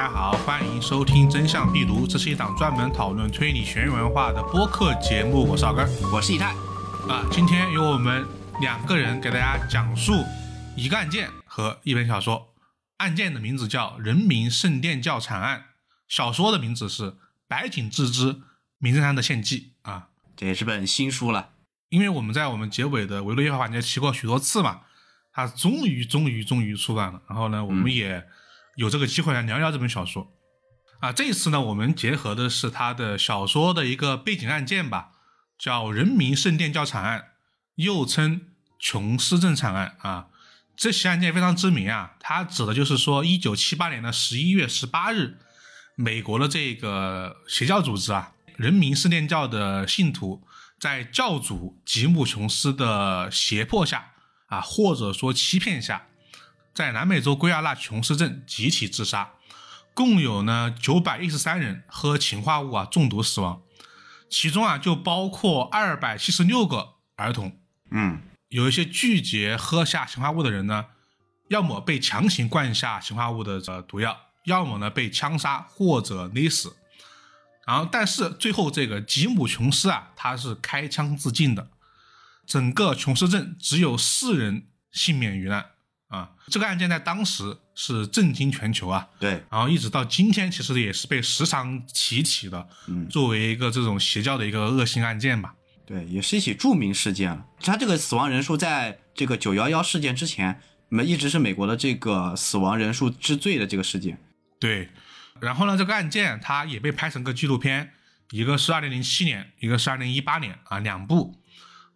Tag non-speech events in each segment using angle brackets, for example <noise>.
大家好，欢迎收听《真相必读》，这是一档专门讨论推理悬疑文化的播客节目。我是老根儿我是以太。啊，今天由我们两个人给大家讲述一个案件和一本小说。案件的名字叫《人民圣殿教惨案》，小说的名字是《白井智之名侦探的献祭》啊。这也是本新书了。因为我们在我们结尾的维度夜话环节提过许多次嘛，它终于终于终于出版了。然后呢，我们也有这个机会来聊聊这本小说。啊，这一次呢，我们结合的是他的小说的一个背景案件吧，叫人民圣殿教惨案，又称琼斯镇惨案啊。这起案件非常知名啊，它指的就是说，一九七八年的十一月十八日，美国的这个邪教组织啊，人民圣殿教的信徒。在教主吉姆·琼斯的胁迫下，啊，或者说欺骗下，在南美洲圭亚那琼斯镇集体自杀，共有呢九百一十三人喝氰化物啊中毒死亡，其中啊就包括二百七十六个儿童。嗯，有一些拒绝喝下氰化物的人呢，要么被强行灌下氰化物的这毒药，要么呢被枪杀或者勒死。然后，但是最后这个吉姆·琼斯啊，他是开枪自尽的。整个琼斯镇只有四人幸免于难啊！这个案件在当时是震惊全球啊。对。然后一直到今天，其实也是被时常提起的，嗯，作为一个这种邪教的一个恶性案件吧。对，也是一起著名事件了。他这个死亡人数在这个九幺幺事件之前，那么一直是美国的这个死亡人数之最的这个事件。对。然后呢，这个案件它也被拍成个纪录片，一个是二零零七年，一个是二零一八年啊，两部。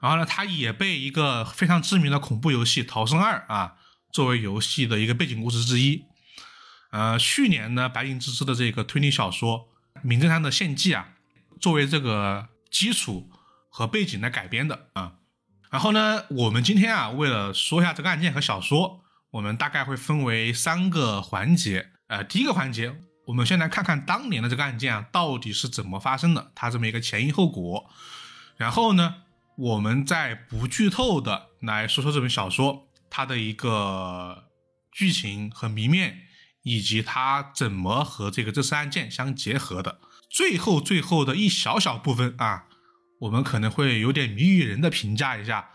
然后呢，它也被一个非常知名的恐怖游戏《逃生二》啊作为游戏的一个背景故事之一。呃，去年呢，白银之之的这个推理小说《名侦探的献祭》啊，作为这个基础和背景来改编的啊。然后呢，我们今天啊，为了说一下这个案件和小说，我们大概会分为三个环节。呃，第一个环节。我们先来看看当年的这个案件啊，到底是怎么发生的，它这么一个前因后果。然后呢，我们再不剧透的来说说这本小说它的一个剧情和谜面，以及它怎么和这个这次案件相结合的。最后最后的一小小部分啊，我们可能会有点谜语人的评价一下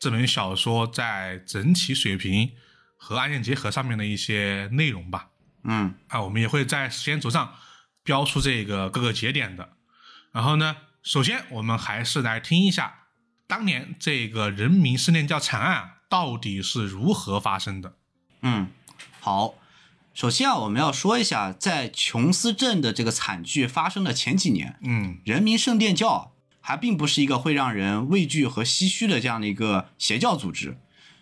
这本小说在整体水平和案件结合上面的一些内容吧。嗯啊，我们也会在时间轴上标出这个各个节点的。然后呢，首先我们还是来听一下当年这个人民圣殿教惨案到底是如何发生的。嗯，好，首先啊，我们要说一下，在琼斯镇的这个惨剧发生的前几年，嗯，人民圣殿教还并不是一个会让人畏惧和唏嘘的这样的一个邪教组织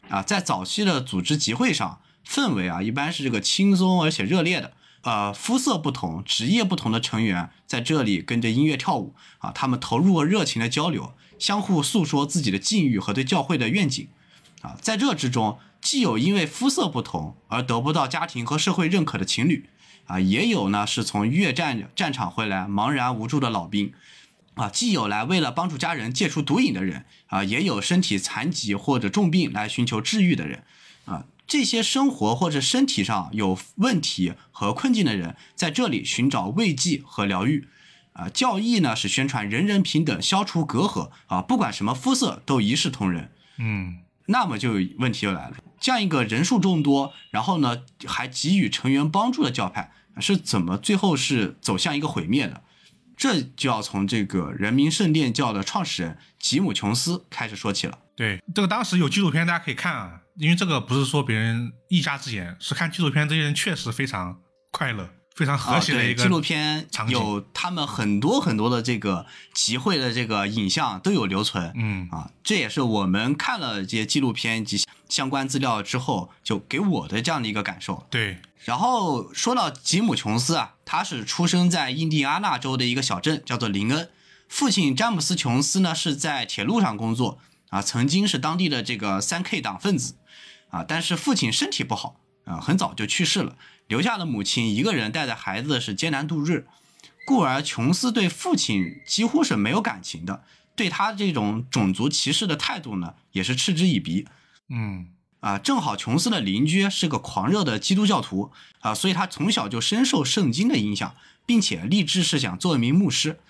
啊，在早期的组织集会上。氛围啊，一般是这个轻松而且热烈的。呃，肤色不同、职业不同的成员在这里跟着音乐跳舞啊，他们投入了热情的交流，相互诉说自己的境遇和对教会的愿景啊。在这之中，既有因为肤色不同而得不到家庭和社会认可的情侣啊，也有呢是从越战战场回来茫然无助的老兵啊，既有来为了帮助家人戒除毒瘾的人啊，也有身体残疾或者重病来寻求治愈的人啊。这些生活或者身体上有问题和困境的人，在这里寻找慰藉和疗愈。啊，教义呢是宣传人人平等，消除隔阂啊，不管什么肤色都一视同仁。嗯，那么就问题就来了，这样一个人数众多，然后呢还给予成员帮助的教派，是怎么最后是走向一个毁灭的？这就要从这个人民圣殿教的创始人吉姆·琼斯开始说起了。对，这个当时有纪录片，大家可以看啊。因为这个不是说别人一家之言，是看纪录片，这些人确实非常快乐，非常和谐的一个纪录片，有他们很多很多的这个集会的这个影像都有留存。嗯啊，这也是我们看了这些纪录片及相关资料之后，就给我的这样的一个感受。对，然后说到吉姆·琼斯啊，他是出生在印第安纳州的一个小镇，叫做林恩。父亲詹姆斯·琼斯呢是在铁路上工作啊，曾经是当地的这个三 K 党分子。啊，但是父亲身体不好啊，很早就去世了，留下的母亲一个人带着孩子是艰难度日，故而琼斯对父亲几乎是没有感情的，对他这种种族歧视的态度呢，也是嗤之以鼻。嗯，啊，正好琼斯的邻居是个狂热的基督教徒啊，所以他从小就深受圣经的影响，并且立志是想做一名牧师。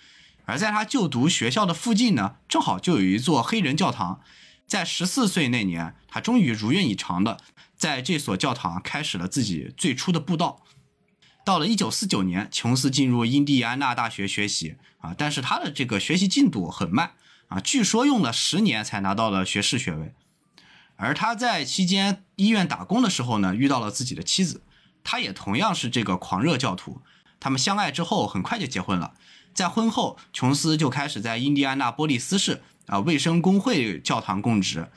而在他就读学校的附近呢，正好就有一座黑人教堂。在十四岁那年，他终于如愿以偿的在这所教堂开始了自己最初的布道。到了一九四九年，琼斯进入印第安纳大学学习啊，但是他的这个学习进度很慢啊，据说用了十年才拿到了学士学位。而他在期间医院打工的时候呢，遇到了自己的妻子，他也同样是这个狂热教徒。他们相爱之后，很快就结婚了。在婚后，琼斯就开始在印第安纳波利斯市啊卫生工会教堂供职，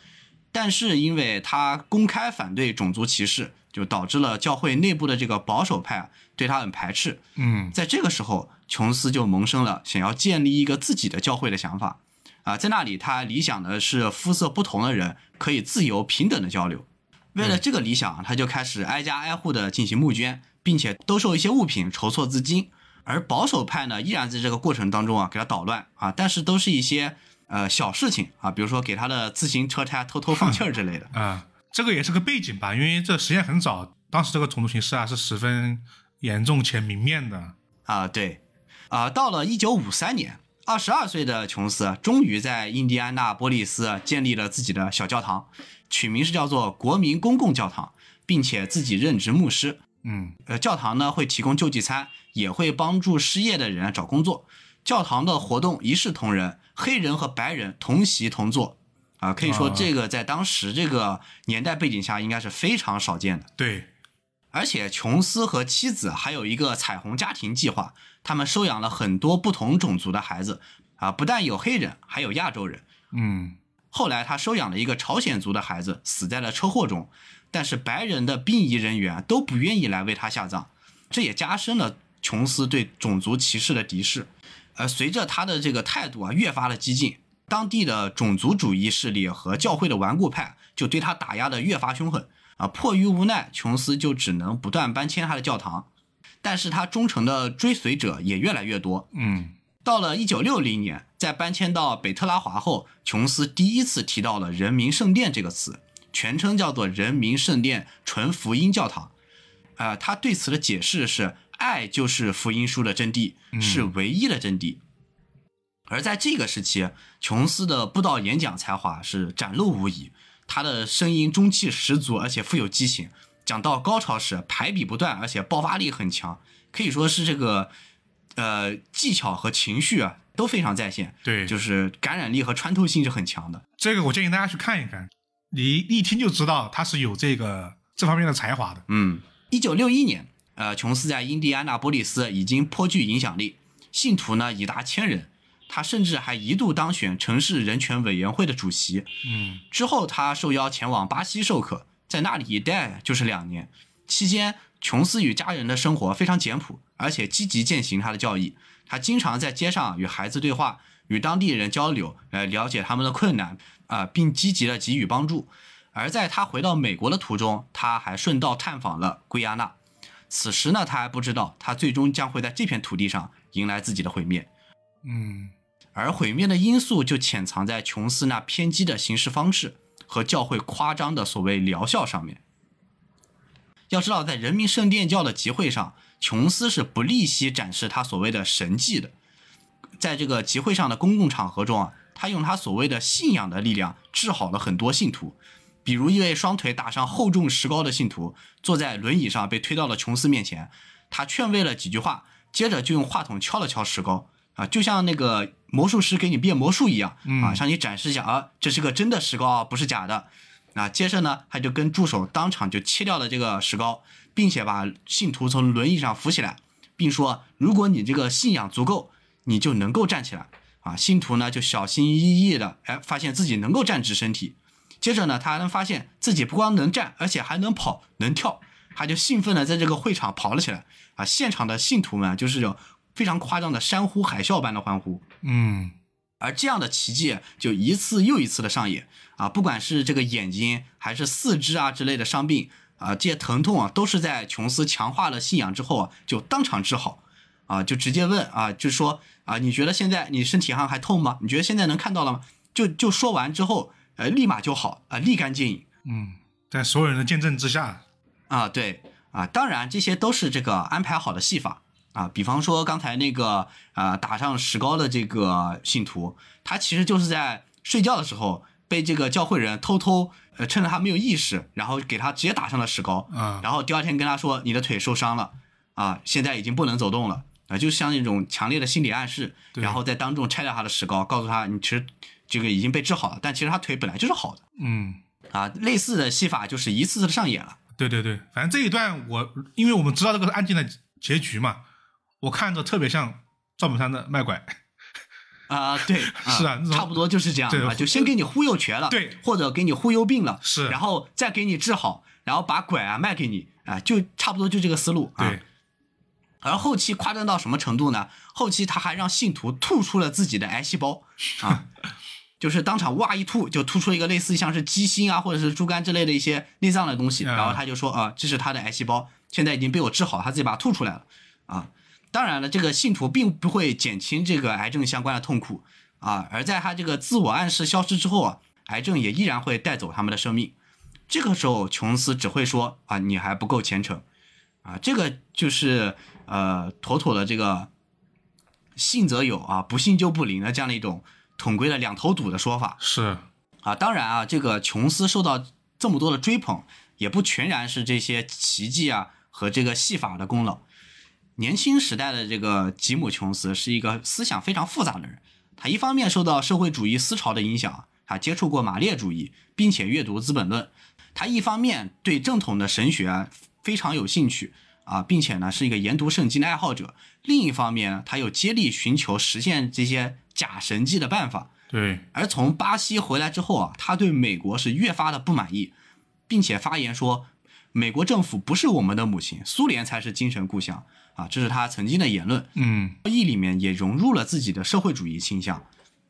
但是因为他公开反对种族歧视。就导致了教会内部的这个保守派对他很排斥。嗯，在这个时候，琼斯就萌生了想要建立一个自己的教会的想法。啊，在那里，他理想的是肤色不同的人可以自由平等的交流。为了这个理想，他就开始挨家挨户的进行募捐，并且兜售一些物品筹措资金。而保守派呢，依然在这个过程当中啊给他捣乱啊，但是都是一些呃小事情啊，比如说给他的自行车胎偷偷放气儿之类的。<laughs> 啊。这个也是个背景吧，因为这实验很早，当时这个种族歧视啊是十分严重且明面的啊。对，啊，到了一九五三年，二十二岁的琼斯终于在印第安纳波利斯建立了自己的小教堂，取名是叫做国民公共教堂，并且自己任职牧师。嗯，呃，教堂呢会提供救济餐，也会帮助失业的人找工作。教堂的活动一视同仁，黑人和白人同席同坐。啊，可以说这个在当时这个年代背景下应该是非常少见的。对，而且琼斯和妻子还有一个彩虹家庭计划，他们收养了很多不同种族的孩子，啊，不但有黑人，还有亚洲人。嗯，后来他收养了一个朝鲜族的孩子，死在了车祸中，但是白人的殡仪人员都不愿意来为他下葬，这也加深了琼斯对种族歧视的敌视。而随着他的这个态度啊越发的激进。当地的种族主义势力和教会的顽固派就对他打压的越发凶狠啊！迫于无奈，琼斯就只能不断搬迁他的教堂，但是他忠诚的追随者也越来越多。嗯，到了一九六零年，在搬迁到北特拉华后，琼斯第一次提到了“人民圣殿”这个词，全称叫做“人民圣殿纯福音教堂”。啊，他对此的解释是：爱就是福音书的真谛，是唯一的真谛。而在这个时期，琼斯的布道演讲才华是展露无遗，他的声音中气十足，而且富有激情，讲到高潮时排比不断，而且爆发力很强，可以说是这个呃技巧和情绪啊都非常在线。对，就是感染力和穿透性是很强的。这个我建议大家去看一看，你一听就知道他是有这个这方面的才华的。嗯，一九六一年，呃，琼斯在印第安纳波利斯已经颇具影响力，信徒呢已达千人。他甚至还一度当选城市人权委员会的主席。嗯，之后他受邀前往巴西授课，在那里一待就是两年。期间，琼斯与家人的生活非常简朴，而且积极践行他的教义。他经常在街上与孩子对话，与当地人交流，来了解他们的困难啊，并积极的给予帮助。而在他回到美国的途中，他还顺道探访了圭亚那。此时呢，他还不知道，他最终将会在这片土地上迎来自己的毁灭。嗯。而毁灭的因素就潜藏在琼斯那偏激的行事方式和教会夸张的所谓疗效上面。要知道，在人民圣殿教的集会上，琼斯是不吝惜展示他所谓的神迹的。在这个集会上的公共场合中啊，他用他所谓的信仰的力量治好了很多信徒。比如，一位双腿打上厚重石膏的信徒坐在轮椅上被推到了琼斯面前，他劝慰了几句话，接着就用话筒敲了敲石膏。啊，就像那个魔术师给你变魔术一样，啊，向你展示一下啊，这是个真的石膏啊，不是假的。啊，接着呢，他就跟助手当场就切掉了这个石膏，并且把信徒从轮椅上扶起来，并说，如果你这个信仰足够，你就能够站起来。啊，信徒呢就小心翼翼的，哎，发现自己能够站直身体。接着呢，他还能发现自己不光能站，而且还能跑能跳，他就兴奋的在这个会场跑了起来。啊，现场的信徒们就是有。非常夸张的山呼海啸般的欢呼，嗯，而这样的奇迹就一次又一次的上演啊！不管是这个眼睛还是四肢啊之类的伤病啊，这些疼痛啊，都是在琼斯强化了信仰之后啊，就当场治好啊！就直接问啊，就说啊，你觉得现在你身体上还痛吗？你觉得现在能看到了吗？就就说完之后，呃，立马就好啊，立竿见影。嗯，在所有人的见证之下，啊，对啊，当然这些都是这个安排好的戏法啊。比方说刚才那个啊打上石膏的这个信徒，他其实就是在睡觉的时候被这个教会人偷偷呃趁着他没有意识，然后给他直接打上了石膏啊然后第二天跟他说你的腿受伤了啊，现在已经不能走动了啊，就像那种强烈的心理暗示，然后再当众拆掉他的石膏，告诉他你其实这个已经被治好了，但其实他腿本来就是好的嗯，啊。类似的戏法就是一次次的上演了。对对对，反正这一段我，因为我们知道这个案件的结局嘛，我看着特别像赵本山的卖拐，啊、对，<laughs> 是啊差不多就是这样对啊，就先给你忽悠瘸了，对或者给你忽悠病了，是然后再给你治好，然后把拐啊卖给你啊，就差不多就这个思路啊。对，而后期夸张到什么程度呢？后期他还让信徒吐出了自己的癌细胞啊，<laughs> 就是当场哇一吐，就吐出一个类似像是鸡心啊，或者是猪肝之类的一些内脏的东西，嗯然后他就说啊，这是他的癌细胞，现在已经被我治好，他自己把它吐出来了啊。当然了，这个信徒并不会减轻这个癌症相关的痛苦啊，而在他这个自我暗示消失之后啊，癌症也依然会带走他们的生命。这个时候，琼斯只会说啊，你还不够虔诚啊，这个就是呃，妥妥的这个信则有啊，不信就不灵的这样的一种统归了两头堵的说法。是，啊，当然啊，这个琼斯受到这么多的追捧，也不全然是这些奇迹啊和这个戏法的功劳。年轻时代的这个吉姆·琼斯是一个思想非常复杂的人，他一方面受到社会主义思潮的影响，他接触过马列主义，并且阅读《资本论》，他一方面对正统的神学啊非常有兴趣啊，并且呢是一个研读圣经的爱好者，另一方面呢，他又接力寻求实现这些假神迹的办法。对，而从巴西回来之后啊，他对美国是越发的不满意，并且发言说，美国政府不是我们的母亲，苏联才是精神故乡啊，这是他曾经的言论。嗯，意里面也融入了自己的社会主义倾向。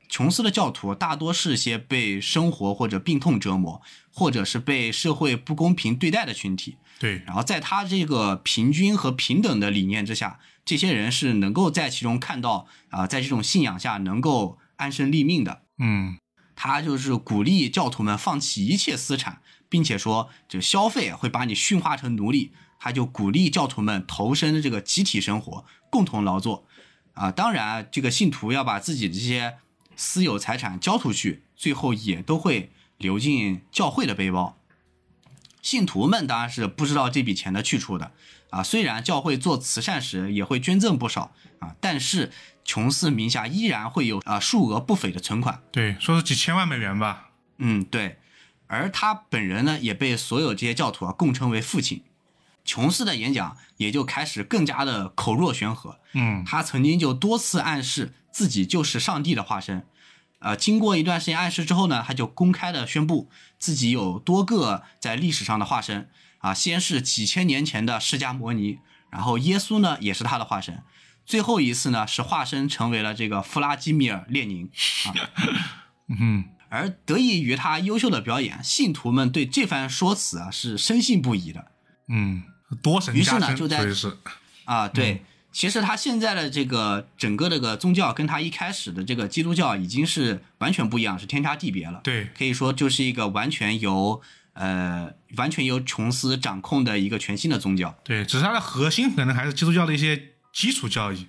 琼斯的教徒大多是些被生活或者病痛折磨，或者是被社会不公平对待的群体。对，然后在他这个平均和平等的理念之下，这些人是能够在其中看到啊、在这种信仰下能够安身立命的。嗯，他就是鼓励教徒们放弃一切私产，并且说这消费会把你驯化成奴隶。他就鼓励教徒们投身这个集体生活，共同劳作。啊，当然，这个信徒要把自己的这些私有财产交出去，最后也都会流进教会的背包。信徒们当然是不知道这笔钱的去处的啊。虽然教会做慈善时也会捐赠不少啊，但是琼斯名下依然会有啊数额不菲的存款。对，说是几千万美元吧，嗯，对。而他本人呢，也被所有这些教徒啊共称为父亲。琼斯的演讲也就开始更加的口若悬河。嗯，他曾经就多次暗示自己就是上帝的化身。呃，经过一段时间暗示之后呢，他就公开的宣布自己有多个在历史上的化身啊，先是几千年前的释迦摩尼，然后耶稣呢也是他的化身，最后一次呢是化身成为了这个弗拉基米尔列宁啊。<laughs> 嗯，而得益于他优秀的表演，信徒们对这番说辞啊是深信不疑的嗯，多神于是，呢就在啊。对，其实他现在的这个整个这个宗教跟他一开始的这个基督教已经是完全不一样，是天差地别了。对，可以说就是一个完全由呃完全由琼斯掌控的一个全新的宗教。对，只是它的核心可能还是基督教的一些基础教义，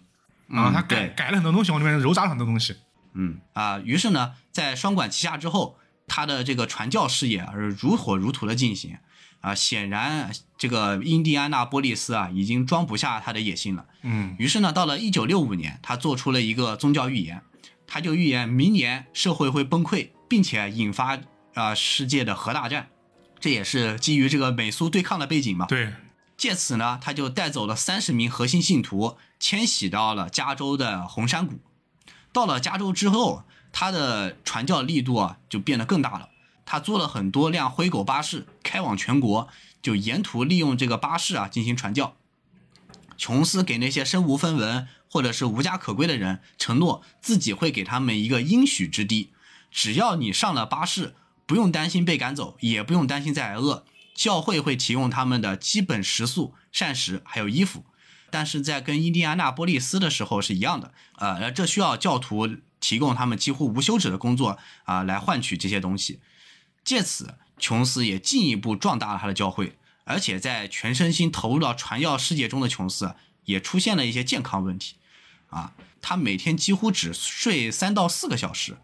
然后他改、对改了很多东西，往里面揉杂了很多东西。嗯啊，于是呢，在双管齐下之后，他的这个传教事业而如火如荼的进行啊，显然这个印第安纳波利斯啊已经装不下他的野心了。嗯，于是呢，到了一九六五年，他做出了一个宗教预言，他就预言明年社会会崩溃，并且引发啊、世界的核大战。这也是基于这个美苏对抗的背景嘛。对，借此呢，他就带走了三十名核心信徒，迁徙到了加州的红山谷。到了加州之后，他的传教力度啊就变得更大了。他做了很多辆灰狗巴士，开往全国，就沿途利用这个巴士啊进行传教。琼斯给那些身无分文或者是无家可归的人承诺，自己会给他们一个应许之地，只要你上了巴士，不用担心被赶走，也不用担心再挨饿。教会会提供他们的基本食宿、膳食还有衣服，但是在跟印第安纳波利斯的时候是一样的，呃，这需要教徒提供他们几乎无休止的工作啊、来换取这些东西。借此，琼斯也进一步壮大了他的教会，而且在全身心投入到传教世界中的琼斯，也出现了一些健康问题，啊，他每天几乎只睡三到四个小时，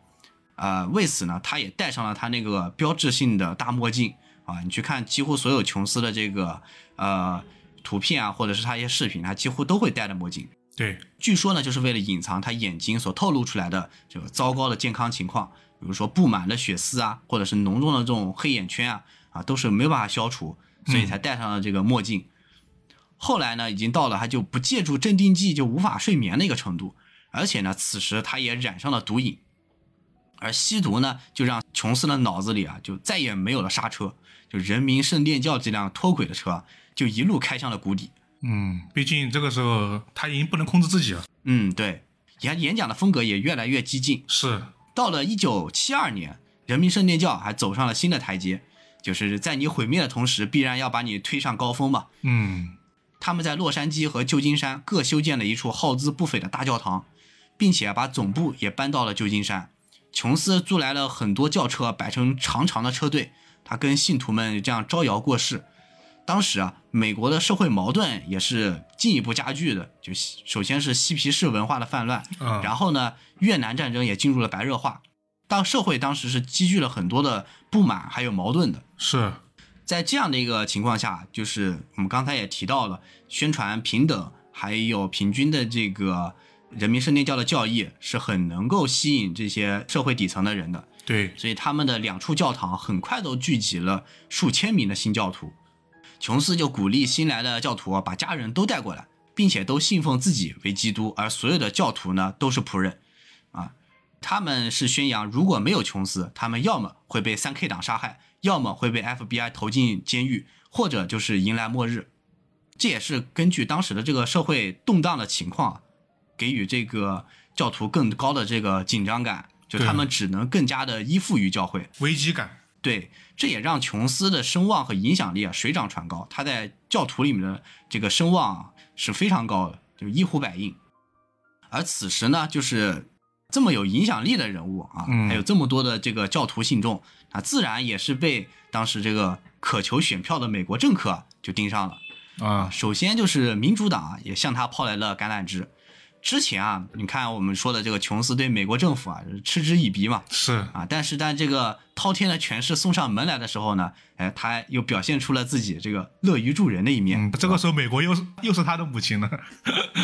呃，为此呢，他也戴上了他那个标志性的大墨镜，啊，你去看几乎所有琼斯的这个呃图片啊，或者是他一些视频，他几乎都会戴着墨镜。对，据说呢，就是为了隐藏他眼睛所透露出来的这个糟糕的健康情况，比如说布满了血丝啊，或者是浓重的这种黑眼圈啊，啊，都是没有办法消除，所以才戴上了这个墨镜。后来呢，已经到了他就不借助镇定剂就无法睡眠的一个程度，而且呢，此时他也染上了毒瘾，而吸毒呢，就让琼斯的脑子里啊，就再也没有了刹车，就人民圣殿教这辆脱轨的车就一路开向了谷底。嗯，毕竟这个时候他已经不能控制自己了。嗯，对，演演讲的风格也越来越激进。是，到了一九七二年，人民圣殿教还走上了新的台阶，就是在你毁灭的同时，必然要把你推上高峰嘛。嗯，他们在洛杉矶和旧金山各修建了一处耗资不菲的大教堂，并且把总部也搬到了旧金山。琼斯租来了很多轿车，摆成长长的车队，他跟信徒们这样招摇过市。当时啊，美国的社会矛盾也是进一步加剧的。就首先是嬉皮士文化的泛滥，嗯然后呢，越南战争也进入了白热化，当社会当时是积聚了很多的不满还有矛盾的。是，在这样的一个情况下，就是我们刚才也提到了，宣传平等还有平均的这个人民圣殿教的教义是很能够吸引这些社会底层的人的，对，所以他们的两处教堂很快都聚集了数千名的新教徒。琼斯就鼓励新来的教徒啊把家人都带过来，并且都信奉自己为基督，而所有的教徒呢都是仆人，啊，他们是宣扬如果没有琼斯，他们要么会被三 K 党杀害，要么会被 FBI 投进监狱，或者就是迎来末日。这也是根据当时的这个社会动荡的情况啊，给予这个教徒更高的这个紧张感，就他们只能更加的依附于教会。危机感。对，这也让琼斯的声望和影响力啊水涨船高。他在教徒里面的这个声望啊是非常高的，就一呼百应。而此时呢，就是这么有影响力的人物啊，嗯还有这么多的这个教徒信众啊，自然也是被当时这个渴求选票的美国政客啊就盯上了。啊，首先就是民主党啊，也向他抛来了橄榄枝。之前啊，你看我们说的这个琼斯对美国政府啊嗤之以鼻嘛，是，啊，但是当这个滔天的权势送上门来的时候呢，哎，他又表现出了自己这个乐于助人的一面。嗯，这个时候美国又是又是他的母亲了。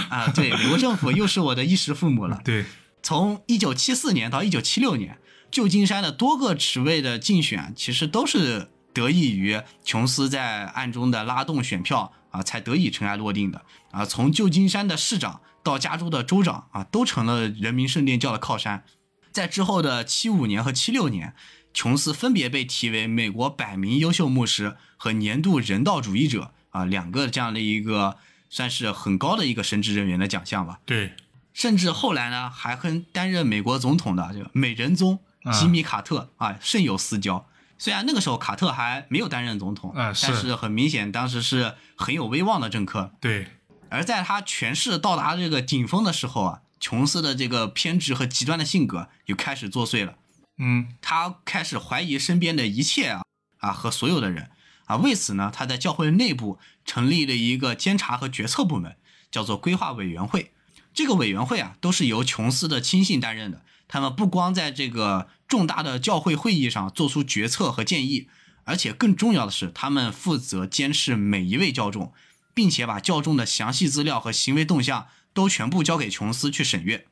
啊，对，美国政府又是我的衣食父母了。对，从一九七四年到一九七六年，旧金山的多个职位的竞选，其实都是得益于琼斯在暗中的拉动选票啊，才得以尘埃落定的啊。从旧金山的市长到加州的州长啊，都成了人民圣殿教的靠山。在之后的七五年和七六年，琼斯分别被提为美国百名优秀牧师和年度人道主义者啊两个这样的一个算是很高的一个神职人员的奖项吧。对，甚至后来呢，还和担任美国总统的这个美人宗啊吉米·卡特啊甚有私交。虽然那个时候卡特还没有担任总统，但是很明显当时是很有威望的政客。对，而在他权势到达这个顶峰的时候啊，琼斯的这个偏执和极端的性格又开始作祟了。嗯，他开始怀疑身边的一切啊啊和所有的人啊，为此呢，他在教会内部成立了一个监察和决策部门，叫做规划委员会。这个委员会啊，都是由琼斯的亲信担任的。他们不光在这个重大的教会会议上做出决策和建议，而且更重要的是，他们负责监视每一位教众，并且把教众的详细资料和行为动向都全部交给琼斯去审阅。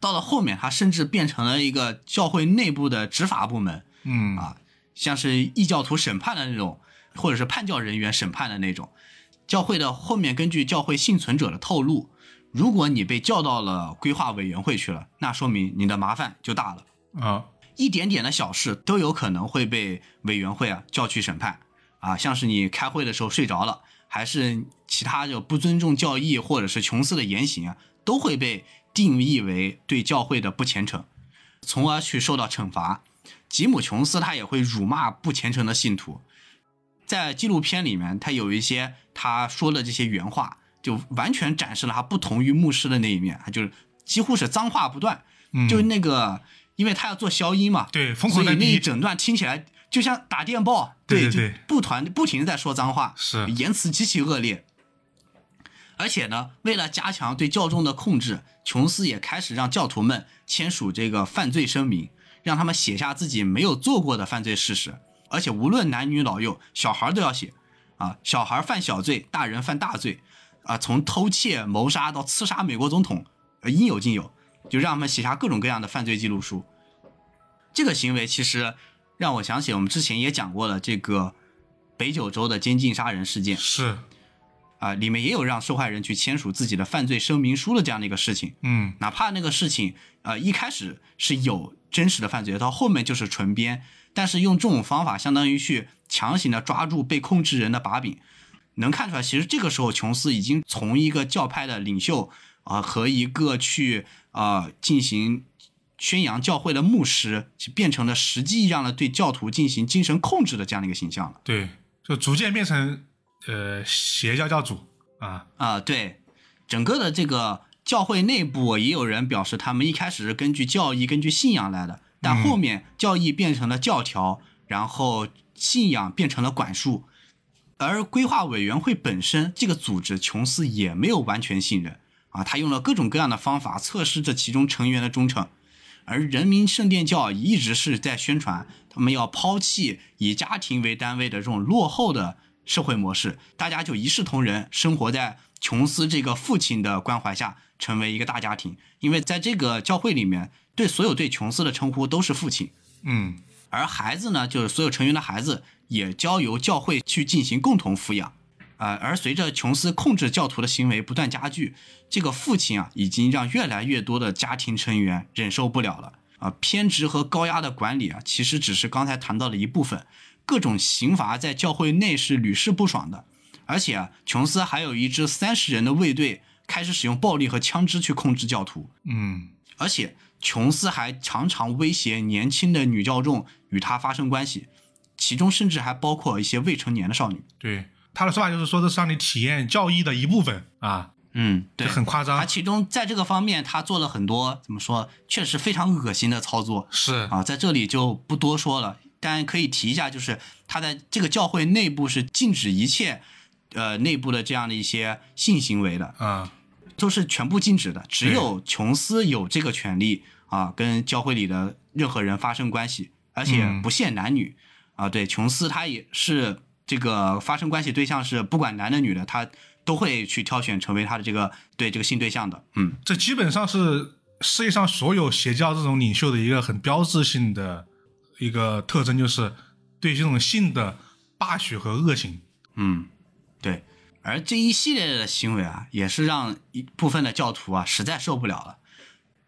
到了后面，他甚至变成了一个教会内部的执法部门，嗯啊，像是异教徒审判的那种，或者是叛教人员审判的那种。教会的后面根据教会幸存者的透露，如果你被叫到了规划委员会去了，那说明你的麻烦就大了。啊，一点点的小事都有可能会被委员会啊叫去审判啊，像是你开会的时候睡着了，还是其他就不尊重教义或者是琼斯的言行啊，都会被定义为对教会的不虔诚，从而去受到惩罚。吉姆·琼斯他也会辱骂不虔诚的信徒，在纪录片里面，他有一些他说的这些原话，就完全展示了他不同于牧师的那一面，他就是几乎是脏话不断，嗯，就是那个，因为他要做消音嘛，对，疯所以那狂的那一整段听起来就像打电报，对对不团不停的在说脏话，是言辞极其恶劣。而且呢，为了加强对教众的控制，琼斯也开始让教徒们签署这个犯罪声明，让他们写下自己没有做过的犯罪事实，而且无论男女老幼，小孩都要写。啊，小孩犯小罪，大人犯大罪，啊，从偷窃、谋杀到刺杀美国总统，呃，应有尽有，就让他们写下各种各样的犯罪记录书。这个行为其实让我想起我们之前也讲过了这个北九州的监禁杀人事件。是，啊、里面也有让受害人去签署自己的犯罪声明书的这样的一个事情。嗯，哪怕那个事情，呃，一开始是有真实的犯罪，到后面就是纯编，但是用这种方法，相当于去强行的抓住被控制人的把柄，能看出来，其实这个时候琼斯已经从一个教派的领袖啊、和一个去啊、进行宣扬教会的牧师，就变成了实际上的对教徒进行精神控制的这样的一个形象了。对，就逐渐变成呃邪教教主啊，啊、对，整个的这个教会内部也有人表示，他们一开始是根据教义、根据信仰来的，但后面教义变成了教条，然后信仰变成了管束，而规划委员会本身这个组织，琼斯也没有完全信任啊，他用了各种各样的方法测试这其中成员的忠诚。而人民圣殿教一直是在宣传，他们要抛弃以家庭为单位的这种落后的社会模式，大家就一视同仁，生活在琼斯这个父亲的关怀下，成为一个大家庭。因为在这个教会里面，对所有对琼斯的称呼都是父亲，嗯，而孩子呢，就是所有成员的孩子，也交由教会去进行共同抚养。啊、而随着琼斯控制教徒的行为不断加剧，这个父亲啊，已经让越来越多的家庭成员忍受不了了。啊、偏执和高压的管理啊，其实只是刚才谈到的一部分，各种刑罚在教会内是屡试不爽的。而且啊，琼斯还有一支三十人的卫队，开始使用暴力和枪支去控制教徒。嗯，而且琼斯还常常威胁年轻的女教众与他发生关系，其中甚至还包括一些未成年的少女。对，他的说法就是说这是让你体验教义的一部分啊，嗯，对，很夸他张，其中在这个方面他做了很多怎么说，确实非常恶心的操作是，啊，在这里就不多说了，但可以提一下，就是他在这个教会内部是禁止一切。呃，内部的这样的一些性行为的，啊，都是全部禁止的，只有琼斯有这个权利啊，跟教会里的任何人发生关系，而且嗯不限男女、啊。对，琼斯他也是这个发生关系对象是不管男的女的，他都会去挑选成为他的这个对这个性对象的。嗯，这基本上是世界上所有邪教这种领袖的一个很标志性的一个特征，就是对这种性的霸许和恶行。嗯，对，而这一系列的行为啊，也是让一部分的教徒啊实在受不了了。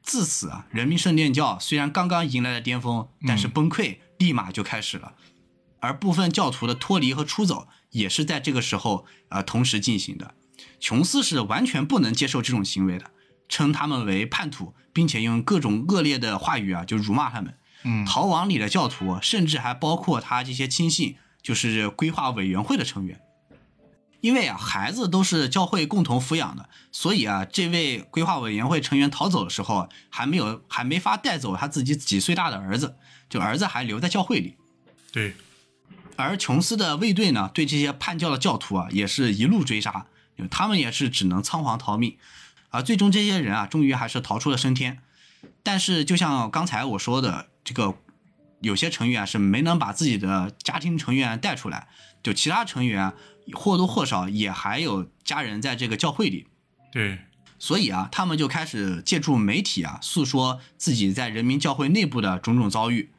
自此啊，人民圣殿教虽然刚刚迎来了巅峰，但是崩溃立马就开始了。而部分教徒的脱离和出走也是在这个时候呃同时进行的。琼斯是完全不能接受这种行为的，称他们为叛徒，并且用各种恶劣的话语啊就辱骂他们。嗯，逃亡里的教徒，甚至还包括他这些亲信，就是规划委员会的成员。因为啊，孩子都是教会共同抚养的，所以啊，这位规划委员会成员逃走的时候啊，还没有还没法带走他自己几岁大的儿子，就儿子还留在教会里。对，而琼斯的卫队呢，对这些叛教的教徒啊，也是一路追杀，他们也是只能仓皇逃命。啊，最终这些人啊，终于还是逃出了升天。但是，就像刚才我说的，这个有些成员啊是没能把自己的家庭成员带出来，就其他成员啊或多或少也还有家人在这个教会里。对，所以啊，他们就开始借助媒体啊，诉说自己在人民教会内部的种种遭遇。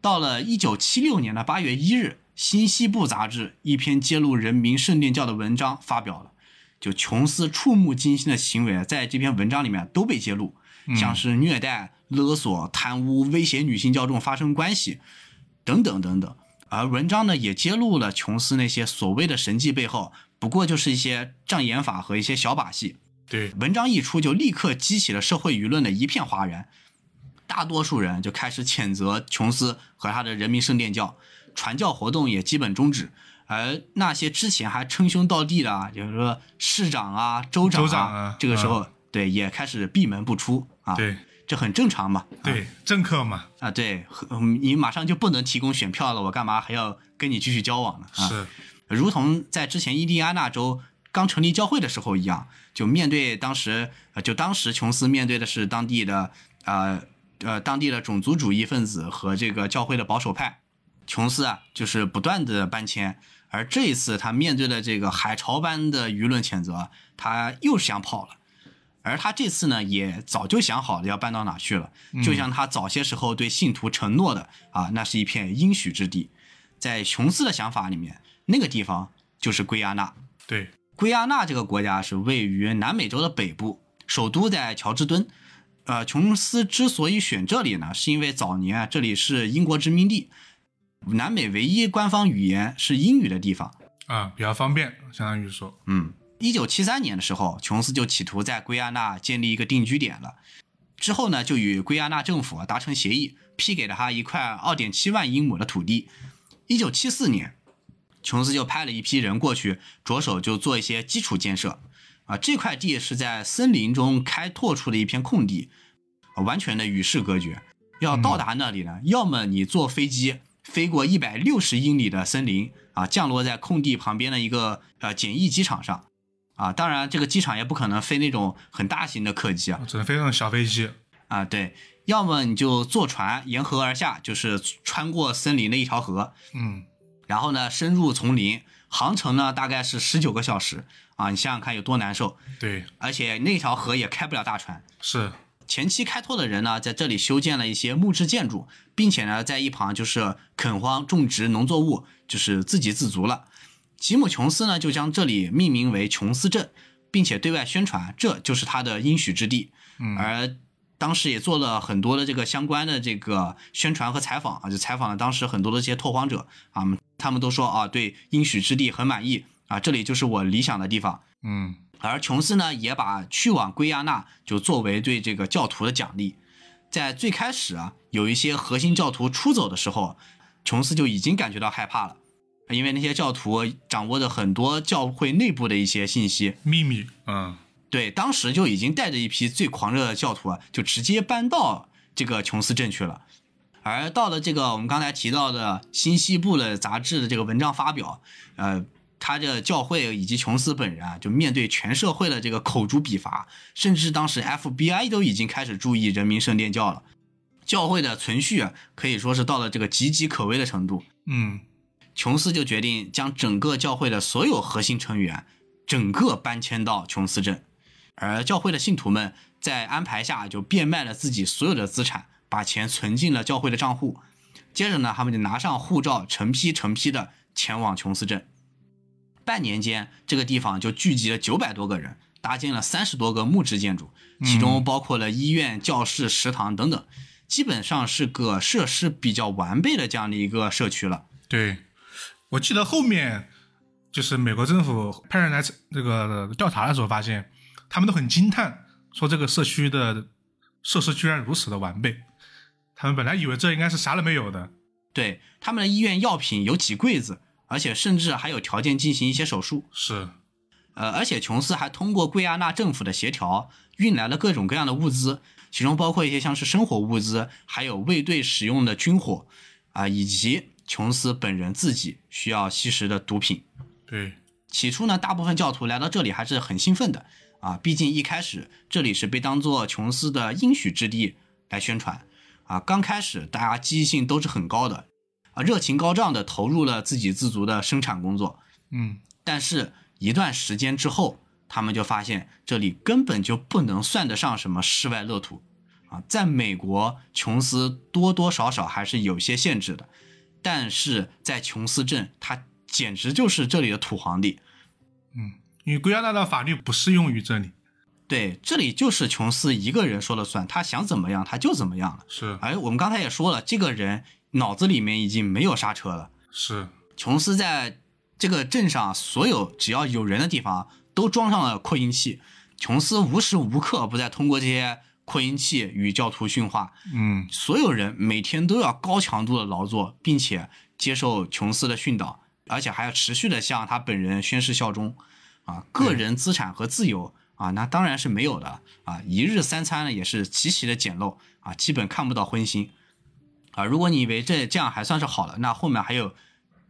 到了一九七六年的八月一日，《新西部》杂志一篇揭露人民圣殿教的文章发表了。就琼斯触目惊心的行为，在这篇文章里面都被揭露，像是虐待、勒索、贪污、威胁女性教众发生关系，等等等等。而文章呢，也揭露了琼斯那些所谓的神迹背后，不过就是一些障眼法和一些小把戏。对，文章一出，就立刻激起了社会舆论的一片哗然，大多数人就开始谴责琼斯和他的人民圣殿教，传教活动也基本终止。而那些之前还称兄道弟的啊，就是说市长啊、州长啊，州长啊这个时候、对也开始闭门不出啊。对，这很正常嘛。啊对，政客嘛，啊，对，嗯你马上就不能提供选票了，我干嘛还要跟你继续交往呢？啊，是，如同在之前印第安纳州刚成立教会的时候一样，就面对当时，呃，就当时琼斯面对的是当地的呃呃当地的种族主义分子和这个教会的保守派，琼斯啊就是不断的搬迁，而这一次他面对的这个海潮般的舆论谴责，他又想跑了。而他这次呢，也早就想好了要搬到哪去了，就像他早些时候对信徒承诺的啊，那是一片应许之地。在琼斯的想法里面，那个地方就是圭亚那。对，圭亚那这个国家是位于南美洲的北部，首都在乔治敦。呃，琼斯之所以选这里呢，是因为早年啊这里是英国殖民地，南美唯一官方语言是英语的地方。啊，比较方便，相当于说，嗯，一九七三年的时候，琼斯就企图在圭亚那建立一个定居点了。之后呢，就与圭亚那政府啊达成协议，批给了他一块二点七万英亩的土地。一九七四年，琼斯就派了一批人过去，着手就做一些基础建设。啊，这块地是在森林中开拓出的一片空地，啊完全的与世隔绝。要到达那里呢，要么你坐飞机飞过一百六十英里的森林啊，降落在空地旁边的一个呃简易机场上。啊，当然这个机场也不可能飞那种很大型的客机啊，只能飞那种小飞机，啊，对，要么你就坐船沿河而下，就是穿过森林的一条河，嗯，然后呢深入丛林，航程呢大概是十九个小时。啊，你想想看有多难受，对，而且那条河也开不了大船。是，前期开拓的人呢，在这里修建了一些木质建筑，并且呢，在一旁就是垦荒种植农作物，就是自给自足了。吉姆·琼斯呢，就将这里命名为琼斯镇，并且对外宣传这就是他的应许之地。嗯，而当时也做了很多的这个相关的这个宣传和采访啊，就采访了当时很多的这些拓荒者啊，他们都说啊，对应许之地很满意啊，这里就是我理想的地方。嗯，而琼斯呢，也把去往圭亚那就作为对这个教徒的奖励。在最开始啊，有一些核心教徒出走的时候，琼斯就已经感觉到害怕了，因为那些教徒掌握着很多教会内部的一些信息。秘密，嗯，对，当时就已经带着一批最狂热的教徒啊，就直接搬到这个琼斯镇去了。而到了这个我们刚才提到的新西部的杂志的这个文章发表，呃，他这教会以及琼斯本人啊，就面对全社会的这个口诛笔伐，甚至当时 FBI 都已经开始注意人民圣殿教了。教会的存续啊，可以说是到了这个岌岌可危的程度。嗯，琼斯就决定将整个教会的所有核心成员整个搬迁到琼斯镇，而教会的信徒们在安排下就变卖了自己所有的资产，把钱存进了教会的账户。接着呢，他们就拿上护照，成批成批的前往琼斯镇。半年间，这个地方就聚集了九百多个人，搭建了三十多个木质建筑，其中包括了医院、教室、食堂等等，基本上是个设施比较完备的这样的一个社区了。对，我记得后面就是美国政府派人来这个调查的时候，发现他们都很惊叹，说这个社区的设施居然如此的完备。他们本来以为这应该是啥都没有的，对，他们的医院药品有几柜子，而且甚至还有条件进行一些手术。是，呃，而且琼斯还通过圭亚那政府的协调，运来了各种各样的物资，其中包括一些像是生活物资，还有卫队使用的军火，啊、以及琼斯本人自己需要吸食的毒品。对，起初呢，大部分教徒来到这里还是很兴奋的啊，毕竟一开始这里是被当做琼斯的应许之地来宣传啊。刚开始大家积极性都是很高的啊，热情高涨的投入了自给自足的生产工作。嗯，但是，一段时间之后，他们就发现这里根本就不能算得上什么世外乐土啊。在美国，琼斯多多少少还是有些限制的，但是在琼斯镇，他简直就是这里的土皇帝。嗯因为圭亚那的法律不适用于这里，对，这里就是琼斯一个人说了算，他想怎么样他就怎么样了。是哎，我们刚才也说了，这个人脑子里面已经没有刹车了。是，琼斯在这个镇上所有只要有人的地方都装上了扩音器，琼斯无时无刻不在通过这些扩音器与教徒训话。嗯，所有人每天都要高强度的劳作，并且接受琼斯的训导，而且还要持续的向他本人宣誓效忠。啊，个人资产和自由啊，那当然是没有的啊。一日三餐呢也是极其的简陋啊，基本看不到荤腥啊。如果你以为这这样还算是好了，那后面还有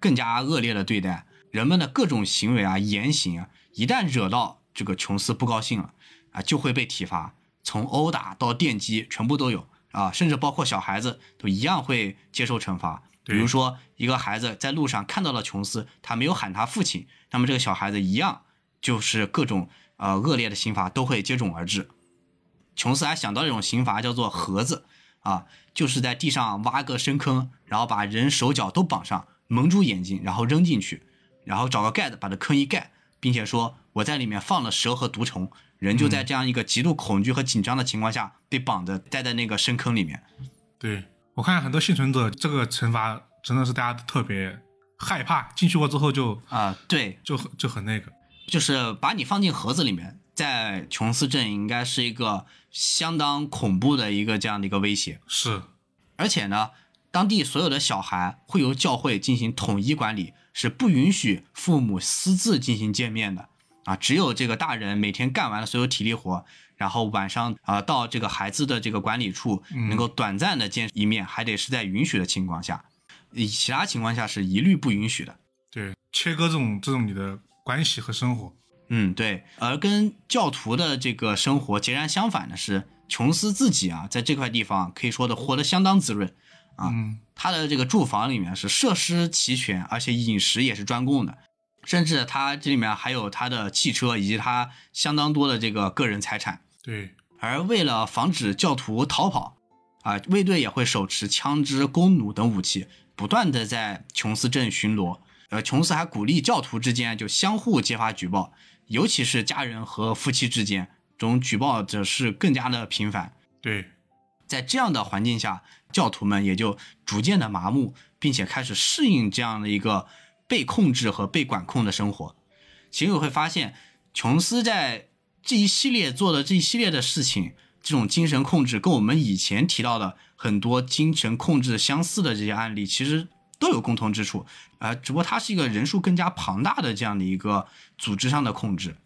更加恶劣的对待。人们的各种行为啊、言行啊，一旦惹到这个琼斯不高兴了啊，就会被体罚，从殴打到电击，全部都有啊，甚至包括小孩子都一样会接受惩罚。比如说，一个孩子在路上看到了琼斯，他没有喊他父亲，那么这个小孩子一样就是各种呃恶劣的刑罚都会接踵而至。琼斯还想到一种刑罚叫做盒子啊，就是在地上挖个深坑，然后把人手脚都绑上，蒙住眼睛，然后扔进去，然后找个盖子把这坑一盖，并且说我在里面放了蛇和毒虫，人就在这样一个极度恐惧和紧张的情况下被绑着待在那个深坑里面。对。我看很多幸存者，这个惩罚真的是大家特别害怕，进去过之后就啊，对，就就很那个，就是把你放进盒子里面，在琼斯镇应该是一个相当恐怖的一个这样的一个威胁。是，而且呢，当地所有的小孩会由教会进行统一管理，是不允许父母私自进行见面的啊，只有这个大人每天干完了所有体力活。然后晚上啊，到这个孩子的这个管理处，能够短暂的见一面，还得是在允许的情况下，其他情况下是一律不允许的。对，切割这种这种你的关系和生活。嗯，对。而跟教徒的这个生活截然相反的是，琼斯自己啊，在这块地方可以说的活得相当滋润啊。他的这个住房里面是设施齐全，而且饮食也是专供的。甚至他这里面还有他的汽车以及他相当多的这个个人财产。对，而为了防止教徒逃跑，啊，卫队也会手持枪支、弓弩等武器，不断的在琼斯镇巡逻。呃，琼斯还鼓励教徒之间就相互揭发举报，尤其是家人和夫妻之间，这种举报者是更加的频繁。对，在这样的环境下，教徒们也就逐渐的麻木，并且开始适应这样的一个被控制和被管控的生活。其实我会发现，琼斯在。这一系列做的这一系列的事情，这种精神控制跟我们以前提到的很多精神控制相似的这些案例，其实都有共同之处，啊，只不过它是一个人数更加庞大的这样的一个组织上的控制，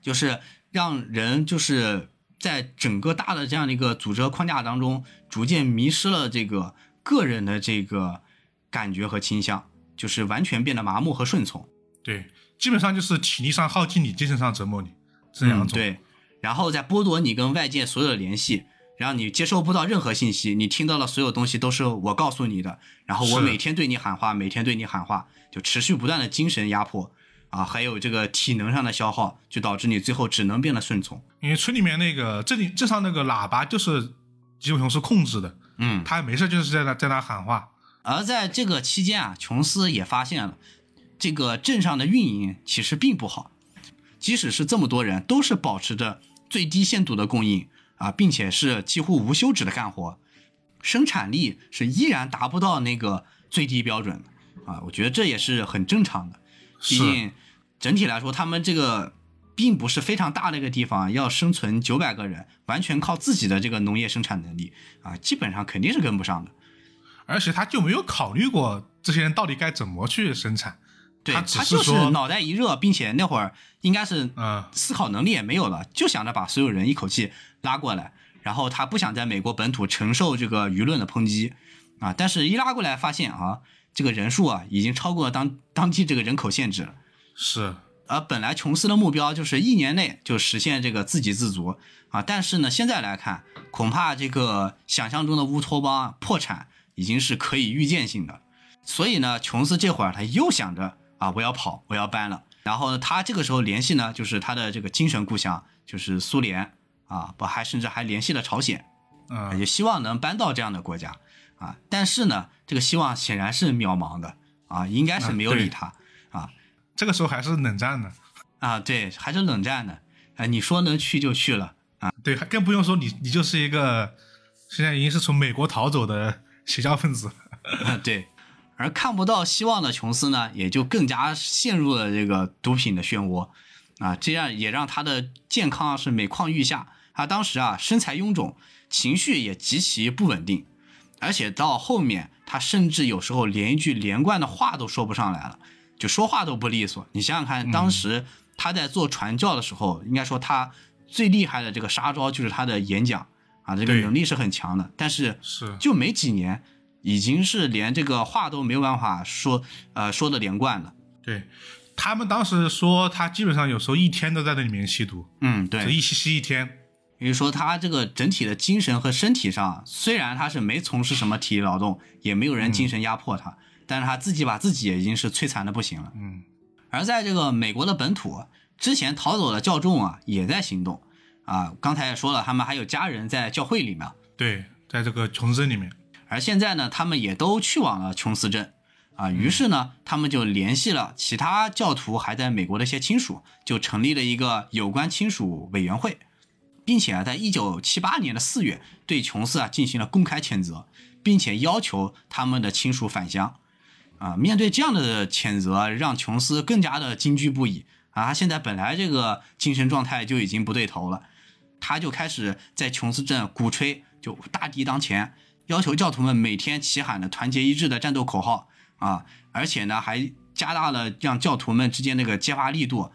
就是让人就是在整个大的这样的一个组织框架当中，逐渐迷失了这个个人的这个感觉和倾向，就是完全变得麻木和顺从。对，基本上就是体力上耗尽你，精神上折磨你。这样对，然后再剥夺你跟外界所有的联系，让你接收不到任何信息，你听到的所有东西都是我告诉你的，然后我每天对你喊话，每天对你喊话，就持续不断的精神压迫啊，还有这个体能上的消耗，就导致你最后只能变得顺从。因为村里面那个这里镇上那个喇叭就是吉普琼斯控制的，嗯，他没事就是在那在那喊话。而在这个期间啊，琼斯也发现了这个镇上的运营其实并不好。即使是这么多人，都是保持着最低限度的供应啊，并且是几乎无休止的干活，生产力是依然达不到那个最低标准啊。我觉得这也是很正常的，毕竟整体来说，他们这个并不是非常大的一个地方，要生存九百个人，完全靠自己的这个农业生产能力啊，基本上肯定是跟不上的。而且他就没有考虑过这些人到底该怎么去生产。对他就是脑袋一热，并且那会儿应该是嗯思考能力也没有了，就想着把所有人一口气拉过来，然后他不想在美国本土承受这个舆论的抨击啊，但是一拉过来发现啊，这个人数啊已经超过当当地这个人口限制了。是，而本来琼斯的目标就是一年内就实现这个自给自足啊，但是呢现在来看，恐怕这个想象中的乌托邦破产已经是可以预见性的，所以呢，琼斯这会儿他又想着。啊！我要跑，我要搬了。然后呢，他这个时候联系呢，就是他的这个精神故乡，就是苏联啊，不还甚至还联系了朝鲜，啊，也希望能搬到这样的国家啊。但是呢，这个希望显然是渺茫的啊，应该是没有理他啊。这个时候还是冷战呢啊，对，还是冷战的。啊，你说能去就去了啊？对，更不用说你，你就是一个现在已经是从美国逃走的邪教分子。<laughs> 对。而看不到希望的琼斯呢，也就更加陷入了这个毒品的漩涡，啊，这样也让他的健康是每况愈下。他当时啊，身材臃肿，情绪也极其不稳定，而且到后面，他甚至有时候连一句连贯的话都说不上来了，就说话都不利索。你想想看，当时他在做传教的时候，应该说他最厉害的这个杀招就是他的演讲啊，这个能力是很强的，但是是，就没几年，已经是连这个话都没有办法说，呃，说的连贯了。对他们当时说他基本上有时候一天都在那里面吸毒，嗯，对，一吸吸一天。也就是说，他这个整体的精神和身体上，虽然他是没从事什么体力劳动，也没有人精神压迫他，但是他自己把自己已经是摧残的不行了。嗯，而在这个美国的本土，之前逃走的教众啊，也在行动啊。刚才也说了，他们还有家人在教会里面，对，在这个琼斯镇里面，而现在呢，他们也都去往了琼斯镇啊。于是呢，他们就联系了其他教徒还在美国的一些亲属，就成立了一个有关亲属委员会，并且啊，在一九七八年的四月，对琼斯啊进行了公开谴责，并且要求他们的亲属返乡。啊，面对这样的谴责，让琼斯更加的惊惧不已啊！他现在本来这个精神状态就已经不对头了，他就开始在琼斯镇鼓吹，就大敌当前，要求教徒们每天齐喊的团结一致的战斗口号啊！而且呢，还加大了让教徒们之间那个揭发力度，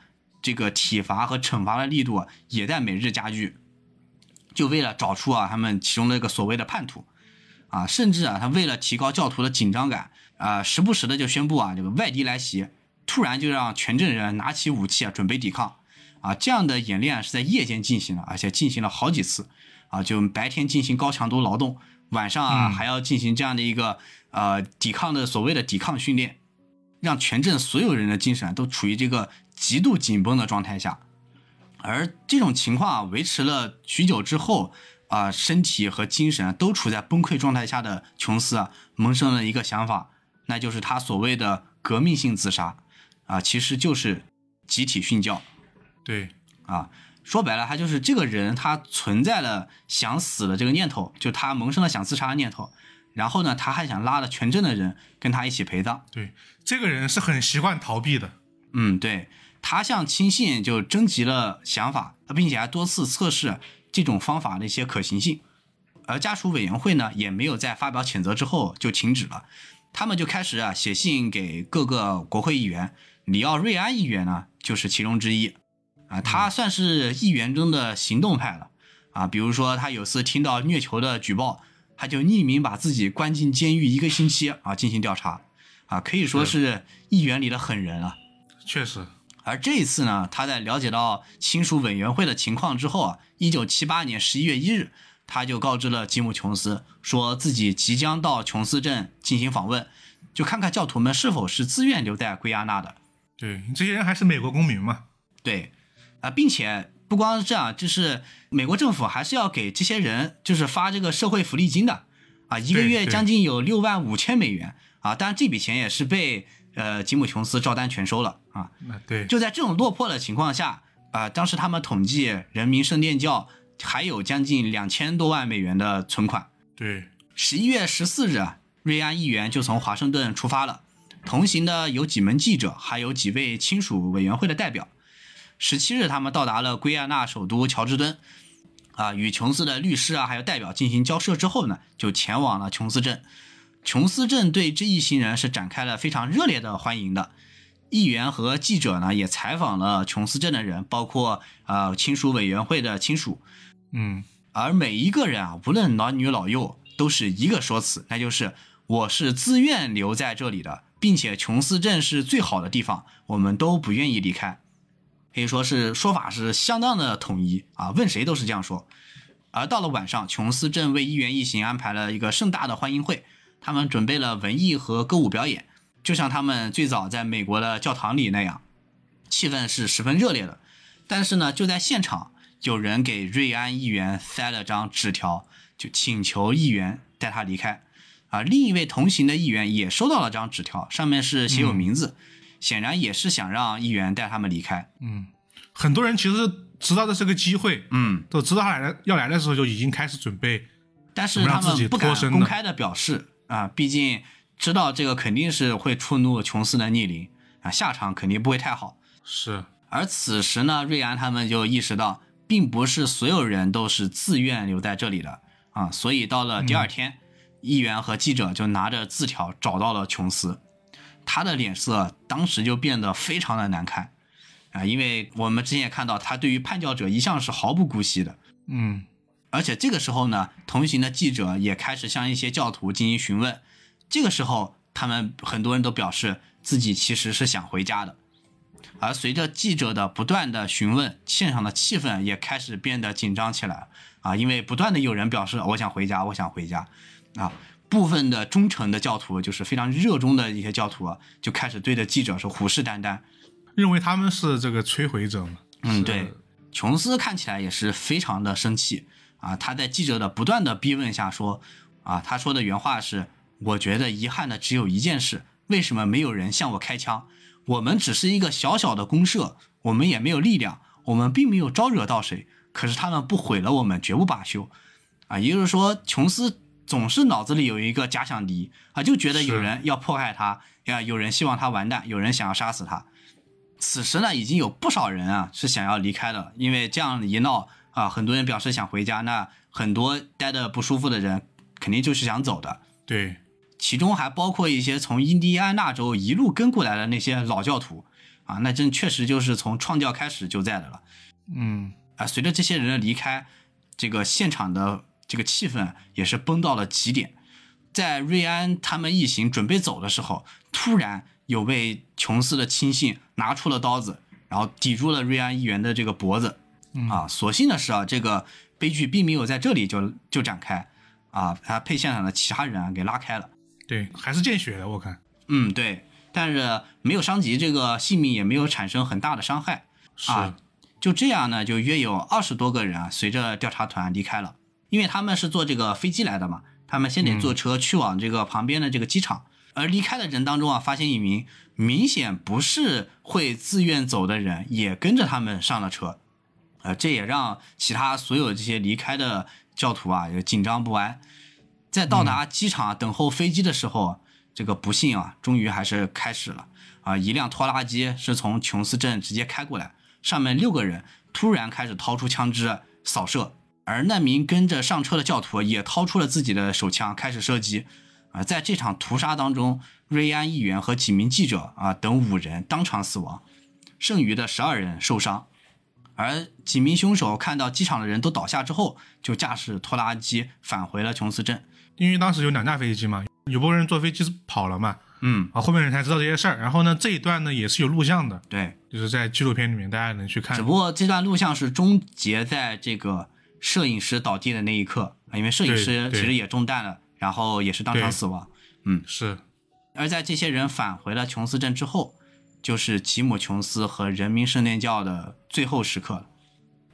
这个体罚和惩罚的力度也在每日加剧，就为了找出啊他们其中的一个所谓的叛徒啊，甚至啊他为了提高教徒的紧张感。啊，时不时的就宣布啊，这个外敌来袭，突然就让全镇人拿起武器啊，准备抵抗。啊，这样的演练是在夜间进行的，而且进行了好几次。啊，就白天进行高强度劳动，晚上啊还要进行这样的一个呃抵抗的所谓的抵抗训练，让全镇所有人的精神都处于这个极度紧绷的状态下。而这种情况啊，维持了许久之后。啊，身体和精神都处在崩溃状态下的琼斯啊，萌生了一个想法。那就是他所谓的革命性自杀，啊，其实就是集体殉教。对，啊，说白了，他就是这个人，他存在了想死的这个念头，就他萌生了想自杀的念头。然后呢，他还想拉着全镇的人跟他一起陪葬。对，这个人是很习惯逃避的。嗯，对，他向亲信就征集了想法，并且还多次测试这种方法的一些可行性。而家属委员会呢，也没有在发表谴责之后就停止了。他们就开始啊写信给各个国会议员，里奥瑞安议员呢就是其中之一，啊，他算是议员中的行动派了，啊，比如说他有次听到虐囚的举报，他就匿名把自己关进监狱一个星期啊进行调查，啊，可以说是议员里的狠人啊。确实。而这一次呢，他在了解到亲属委员会的情况之后啊，一九七八年十一月一日。他就告知了吉姆·琼斯，说自己即将到琼斯镇进行访问，就看看教徒们是否是自愿留在圭亚那的。对，这些人还是美国公民嘛？对，啊，并且不光是这样，就是美国政府还是要给这些人就是发这个社会福利金的，啊，一个月将近有六万五千美元啊，当然这笔钱也是被呃吉姆·琼斯照单全收了啊。对，就在这种落魄的情况下，啊，当时他们统计人民圣殿教。还有将近两千多万美元的存款。对，十一月十四日，瑞安议员就从华盛顿出发了，同行的有几门记者，还有几位亲属委员会的代表。十七日，他们到达了圭亚那首都乔治敦，啊，与琼斯的律师啊还有代表进行交涉之后呢，就前往了琼斯镇。琼斯镇对这一行人是展开了非常热烈的欢迎的。议员和记者呢也采访了琼斯镇的人，包括啊亲属委员会的亲属。嗯，而每一个人啊，无论男女老幼，都是一个说辞，那就是我是自愿留在这里的，并且琼斯镇是最好的地方，我们都不愿意离开。可以说是说法是相当的统一啊，问谁都是这样说。而到了晚上，琼斯镇为议员一行安排了一个盛大的欢迎会，他们准备了文艺和歌舞表演，就像他们最早在美国的教堂里那样，气氛是十分热烈的。但是呢，就在现场。有人给瑞安议员塞了张纸条，就请求议员带他离开。啊，另一位同行的议员也收到了张纸条，上面是写有名字，显然也是想让议员带他们离开。嗯，很多人其实知道这是个机会，嗯，都知道他来要来的时候就已经开始准备，但是他们不敢公开的表示啊，毕竟知道这个肯定是会触怒琼斯的逆鳞啊，下场肯定不会太好。是。而此时呢，瑞安他们就意识到。并不是所有人都是自愿留在这里的啊，所以到了第二天，议员和记者就拿着字条找到了琼斯，他的脸色当时就变得非常的难看啊，因为我们之前也看到，他对于叛教者一向是毫不姑息的。嗯，而且这个时候呢，同行的记者也开始向一些教徒进行询问。这个时候，他们很多人都表示自己其实是想回家的。而随着记者的不断的询问，现场的气氛也开始变得紧张起来啊，因为不断的有人表示我想回家，我想回家啊。部分的忠诚的教徒，就是非常热衷的一些教徒啊，就开始对着记者是虎视眈眈，认为他们是这个摧毁者嘛。嗯，对，琼斯看起来也是非常的生气啊！他在记者的不断的逼问下说，啊，他说的原话是：“我觉得遗憾的只有一件事，为什么没有人向我开枪？我们只是一个小小的公社，我们也没有力量，我们并没有招惹到谁，可是他们不毁了我们，绝不罢休。”啊，也就是说，琼斯总是脑子里有一个假想敌啊，就觉得有人要迫害他，呀，有人希望他完蛋，有人想要杀死他。此时呢，已经有不少人啊是想要离开的，因为这样一闹啊，很多人表示想回家，那很多待的不舒服的人肯定就是想走的，对，其中还包括一些从印第安纳州一路跟过来的那些老教徒啊，那真确实就是从创教开始就在的了嗯，啊。随着这些人的离开，这个现场的这个气氛也是崩到了极点。在瑞安他们一行准备走的时候，突然有位琼斯的亲信拿出了刀子，然后抵住了瑞安议员的这个脖子。啊，所幸的是啊，这个悲剧并没有在这里就就展开，啊，他被现场的其他人啊给拉开了。对，还是见血的，我看嗯，对，但是没有伤及这个性命，也没有产生很大的伤害。是，啊就这样呢，就约有二十多个人啊，随着调查团离开了，因为他们是坐这个飞机来的嘛，他们先得坐车去往这个旁边的这个机场。而离开的人当中啊，发现一名明显不是会自愿走的人，也跟着他们上了车，呃，这也让其他所有这些离开的教徒啊，也紧张不安。在到达机场等候飞机的时候，这个不幸啊，终于还是开始了啊！一辆拖拉机是从琼斯镇直接开过来，上面六个人突然开始掏出枪支扫射，而那名跟着上车的教徒也掏出了自己的手枪开始射击。啊，在这场屠杀当中，瑞安议员和几名记者啊等五人当场死亡，剩余的十二人受伤。而几名凶手看到机场的人都倒下之后，就驾驶拖拉机返回了琼斯镇。因为当时有两架飞机嘛，有部分人坐飞机跑了嘛，嗯，啊，后面人才知道这些事儿。然后呢，这一段呢也是有录像的，对。就是在纪录片里面大家能去看只。不过这段录像是终结在这个摄影师倒地的那一刻啊，因为摄影师其实也中弹了，然后也是当场死亡。嗯是，而在这些人返回了琼斯镇之后，就是吉姆·琼斯和人民圣殿教的最后时刻了。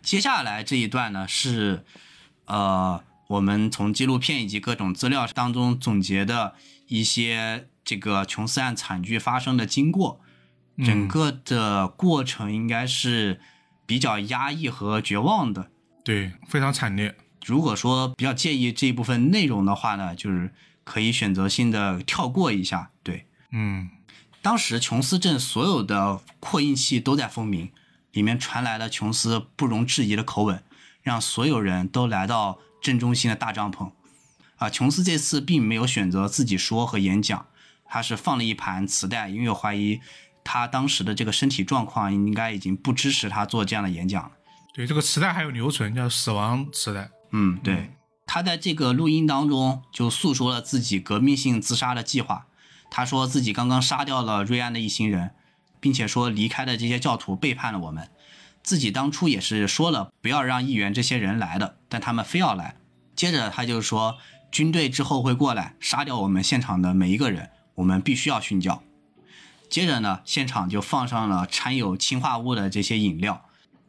接下来这一段呢是，呃，我们从纪录片以及各种资料当中总结的一些这个琼斯案惨剧发生的经过。整嗯个的过程应该是比较压抑和绝望的。对，非常惨烈。如果说比较介意这一部分内容的话呢，就是可以选择性的跳过一下。对，嗯，当时琼斯镇所有的扩音器都在蜂鸣，里面传来了琼斯不容置疑的口吻，让所有人都来到镇中心的大帐篷。啊，琼斯这次并没有选择自己说和演讲，他是放了一盘磁带，因为我怀疑他当时的这个身体状况应该已经不支持他做这样的演讲了。对，这个磁带还有留存，叫死亡磁带。嗯，对，他在这个录音当中就诉说了自己革命性自杀的计划。他说自己刚刚杀掉了瑞安的一行人，并且说离开的这些教徒背叛了我们。自己当初也是说了不要让议员这些人来的，但他们非要来。接着他就说，军队之后会过来杀掉我们现场的每一个人，我们必须要训教。接着呢，现场就放上了掺有氰化物的这些饮料。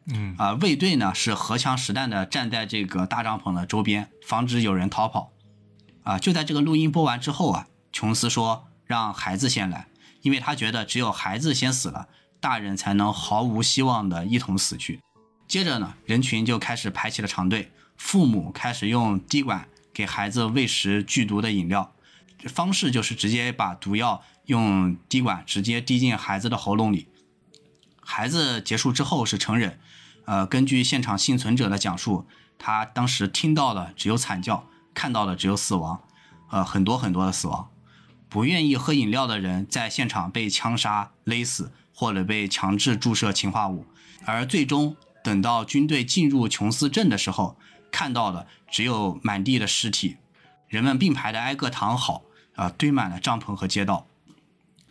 嗯，啊、卫队呢是荷枪实弹的站在这个大帐篷的周边，防止有人逃跑。啊，就在这个录音播完之后啊，琼斯说让孩子先来，因为他觉得只有孩子先死了，大人才能毫无希望的一同死去。接着呢，人群就开始排起了长队，父母开始用滴管给孩子喂食剧毒的饮料，方式就是直接把毒药用滴管直接滴进孩子的喉咙里。孩子结束之后是成人，呃，根据现场幸存者的讲述，他当时听到的只有惨叫，看到的只有死亡，呃，很多很多的死亡。不愿意喝饮料的人在现场被枪杀、勒死，或者被强制注射氰化物，而最终等到军队进入琼斯镇的时候，看到的只有满地的尸体，人们并排的挨个躺好，啊、堆满了帐篷和街道。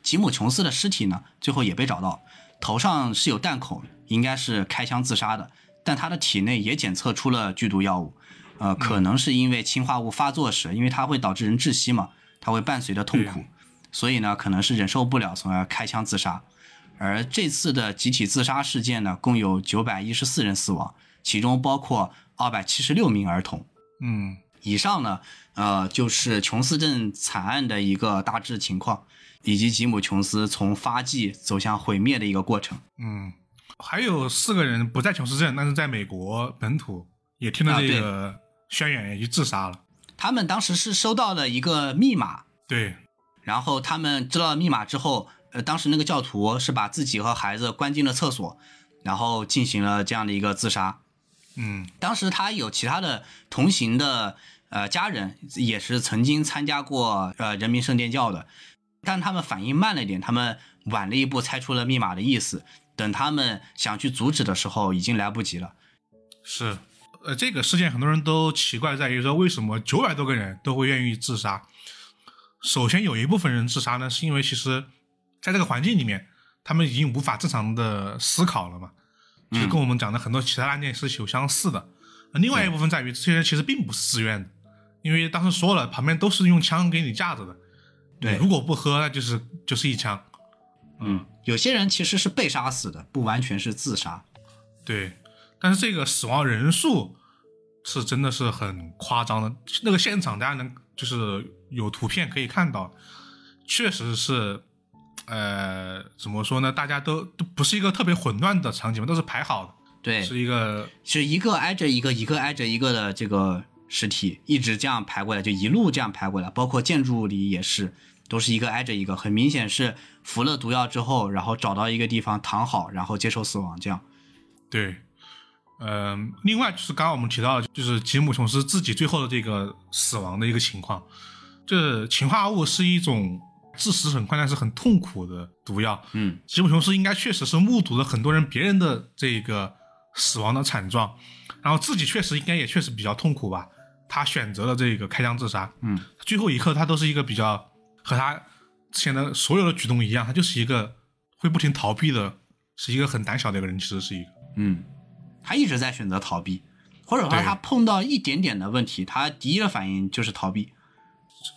吉姆·琼斯的尸体呢，最后也被找到，头上是有弹孔，应该是开枪自杀的，但他的体内也检测出了剧毒药物，呃，可能是因为氰化物发作时，因为它会导致人窒息嘛，它会伴随着痛苦，所以呢，可能是忍受不了，从而开枪自杀。而这次的集体自杀事件呢，共有九百一十四人死亡，其中包括二百七十六名儿童。嗯以上呢，呃，就是琼斯镇惨案的一个大致情况，以及吉姆·琼斯从发迹走向毁灭的一个过程。嗯，还有四个人不在琼斯镇，但是在美国本土也听了啊这个宣言，也去自杀了。他们当时是收到了一个密码，对，然后他们知道了密码之后，呃，当时那个教徒是把自己和孩子关进了厕所，然后进行了这样的一个自杀。嗯当时他有其他的同行的呃家人，也是曾经参加过呃人民圣殿教的，但他们反应慢了一点，他们晚了一步猜出了密码的意思。等他们想去阻止的时候，已经来不及了。是。呃，这个事件很多人都奇怪在于说，为什么九百多个人都会愿意自杀？首先有一部分人自杀呢，是因为其实在这个环境里面，他们已经无法正常的思考了嘛，就是跟我们讲的很多其他案件是有相似的。那另外一部分在于，这些人其实并不是自愿的，因为当时说了，旁边都是用枪给你架着的，对如果不喝，那就是就是一枪。嗯，有些人其实是被杀死的，不完全是自杀。对，但是这个死亡人数是真的是很夸张的，那个现场大家能就是有图片可以看到，确实是，呃，怎么说呢？大家都都不是一个特别混乱的场景嘛，都是排好的，对，是一个是一个挨着一个，一个挨着一个的这个尸体，一直这样排过来，就一路这样排过来，包括建筑里也是，都是一个挨着一个，很明显是服了毒药之后，然后找到一个地方躺好，然后接受死亡，这样。对，嗯、另外就是刚刚我们提到的，就是吉姆琼斯自己最后的这个死亡的一个情况，这氰化物是一种致死很快但是很痛苦的毒药，嗯，吉姆琼斯应该确实是目睹了很多人别人的这个死亡的惨状，然后自己确实应该也确实比较痛苦吧，他选择了这个开枪自杀，嗯，最后一刻他都是一个比较和他之前的所有的举动一样，他就是一个会不停逃避的，是一个很胆小的一个人，其实是一个。嗯，他一直在选择逃避，或者说他碰到一点点的问题，他第一个反应就是逃避。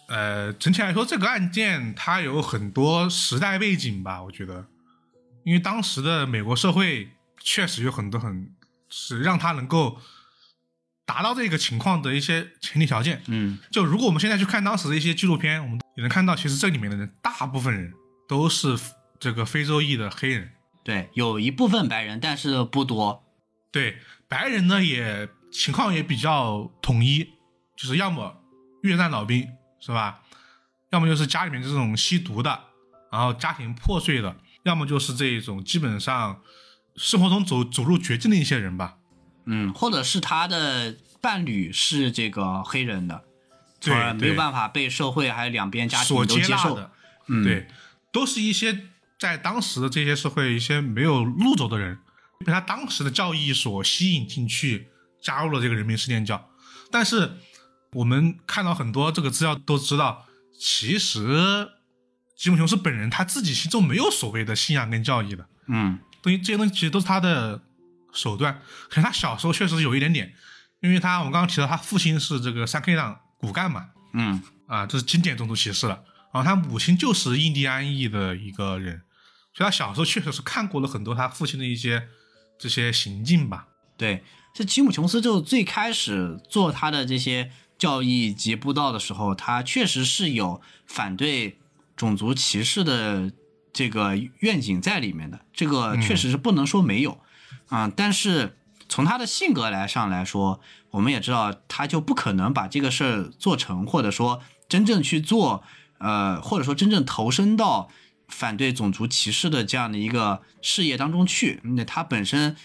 呃，整体来说，这个案件它有很多时代背景吧，我觉得，因为当时的美国社会确实有很多很是让他能够达到这个情况的一些前提条件。嗯，就如果我们现在去看当时的一些纪录片，我们也能看到，其实这里面的人大部分人都是这个非洲裔的黑人。对，有一部分白人，但是不多。对白人呢，也情况也比较统一，就是要么越战老兵是吧？要么就是家里面这种吸毒的，然后家庭破碎的，要么就是这种基本上生活中走走入绝境的一些人吧。嗯，或者是他的伴侣是这个黑人的，对从而没有办法被社会还有两边家庭所都接受。的，嗯，对，都是一些在当时的这些社会一些没有路走的人，被他当时的教义所吸引进去，加入了这个人民圣殿教。但是我们看到很多这个资料都知道，其实吉姆琼斯本人他自己心中没有所谓的信仰跟教义的，嗯东西这些东西其实都是他的手段。可能他小时候确实有一点点，因为他我们刚刚提到他父亲是这个三 K 党骨干嘛，嗯啊，这是经典种族歧视了。然后他母亲就是印第安裔的一个人，所以他小时候确实是看过了很多他父亲的一些这些行径吧。对，这吉姆·琼斯就最开始做他的这些教义及布道的时候，他确实是有反对种族歧视的这个愿景在里面的，这个确实是不能说没有啊、但是从他的性格来上来说，我们也知道他就不可能把这个事儿做成，或者说真正去做，呃，或者说真正投身到反对种族歧视的这样的一个事业当中去。那他本身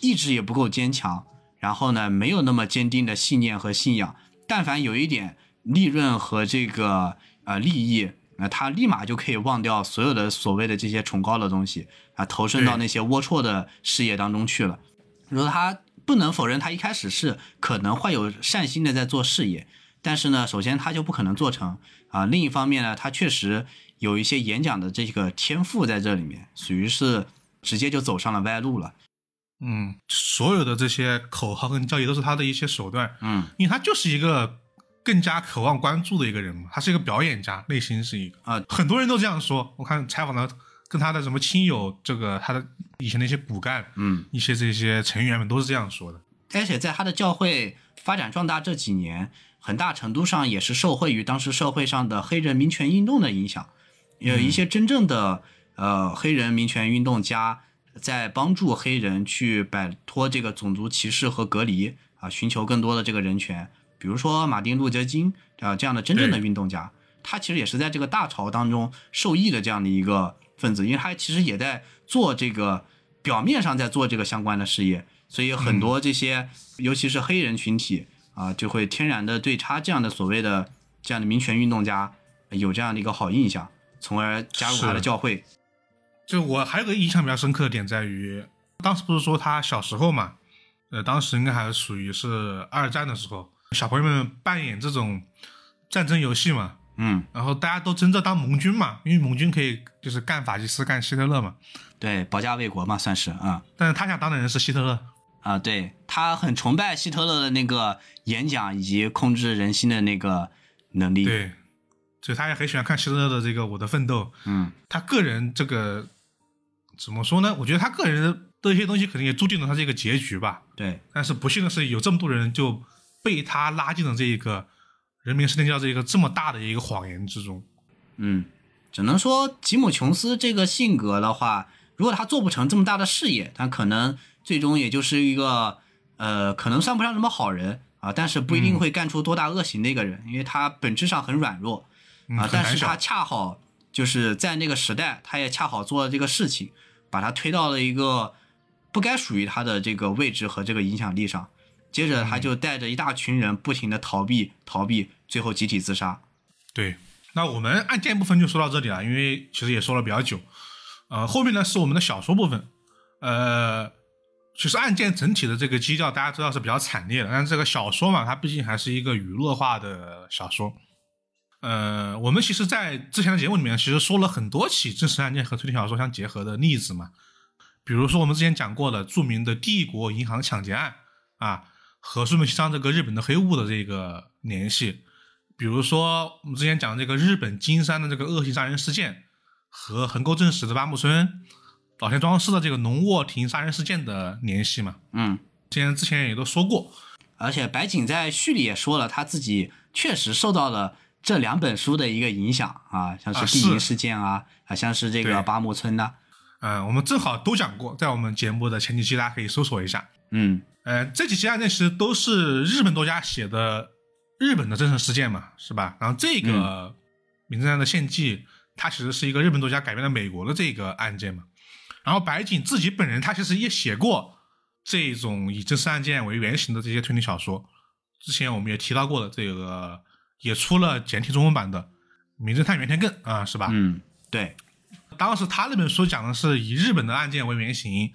意志也不够坚强，然后呢，没有那么坚定的信念和信仰。但凡有一点利润和这个呃利益那他立马就可以忘掉所有的所谓的这些崇高的东西啊，投身到那些龌龊的事业当中去了。如果他不能否认，他一开始是可能会有善心的在做事业，但是呢，首先他就不可能做成啊。另一方面呢，他确实有一些演讲的这个天赋在这里面，属于是直接就走上了歪路了。嗯，所有的这些口号跟交易都是他的一些手段，嗯因为他就是一个更加渴望关注的一个人嘛，他是一个表演家，内心是一个啊很多人都这样说。我看采访的跟他的什么亲友，这个他的以前的一些骨干，嗯，一些这些成员们都是这样说的。而且在他的教会发展壮大这几年，很大程度上也是受惠于当时社会上的黑人民权运动的影响。有一些真正的呃黑人民权运动家在帮助黑人去摆脱这个种族歧视和隔离啊，寻求更多的这个人权。比如说马丁路德金啊这样的真正的运动家，他其实也是在这个大潮当中受益的这样的一个分子，因为他其实也在做这个表面上在做这个相关的事业，所以很多这些、尤其是黑人群体啊，就会天然的对他这样的所谓的这样的民权运动家有这样的一个好印象，从而加入他的教会。就我还有个印象比较深刻的点在于，当时不是说他小时候嘛，呃，当时应该还是属于是二战的时候，小朋友们扮演这种战争游戏嘛，嗯，然后大家都争着当盟军嘛，因为盟军可以就是干法西斯、干希特勒嘛，对，保家卫国嘛，算是啊。但是他想当的人是希特勒，啊，对他很崇拜希特勒的那个演讲以及控制人心的那个能力。，对，所以他也很喜欢看希特勒的这个《我的奋斗》，嗯，他个人这个怎么说呢？我觉得他个人的一些东西可能也注定了他这个结局吧。对，但是不幸的是，有这么多人就被他拉进了这一个人民圣殿教这一个这么大的一个谎言之中。嗯，只能说吉姆·琼斯这个性格的话，如果他做不成这么大的事业，他可能最终也就是一个呃，可能算不上什么好人啊，但是不一定会干出多大恶行的一个人，因为他本质上很软弱嗯，啊，但是他恰好就是在那个时代，他也恰好做了这个事情，把他推到了一个不该属于他的这个位置和这个影响力上。接着他就带着一大群人不停的逃避，逃避，最后集体自杀。对，那我们案件部分就说到这里了，因为其实也说了比较久。呃，后面呢是我们的小说部分。呃，其实案件整体的这个基调大家知道是比较惨烈的，但是这个小说嘛，它毕竟还是一个娱乐化的小说。呃，我们其实，在之前的节目里面，其实说了很多起真实案件和推理小说相结合的例子嘛。比如说我们之前讲过的著名的帝国银行抢劫案啊，和顺本西昌这个日本的黑雾的这个联系。比如说我们之前讲这个日本金山的这个恶性杀人事件，和横沟正史的八木村、老田庄司的这个农沃亭杀人事件的联系嘛。嗯，之前之前也都说过，而且白井在序里也说了，他自己确实受到了这两本书的一个影响啊，像啊是地名事件啊，啊，像是这个对八木村呐、嗯、我们正好都讲过，在我们节目的前几期大家可以搜索一下。嗯呃，这几期案件其实都是日本作家写的日本的真实事件嘛，是吧？然后这个《名侦探的献祭》，它其实是一个日本作家改编的美国的这个案件嘛。然后白井自己本人他其实也写过这种以真实案件为原型的这些推理小说，之前我们也提到过的，这个也出了简体中文版的《名侦探袁天更》啊，是吧？嗯，对，当时他那本书讲的是以日本的案件为原型，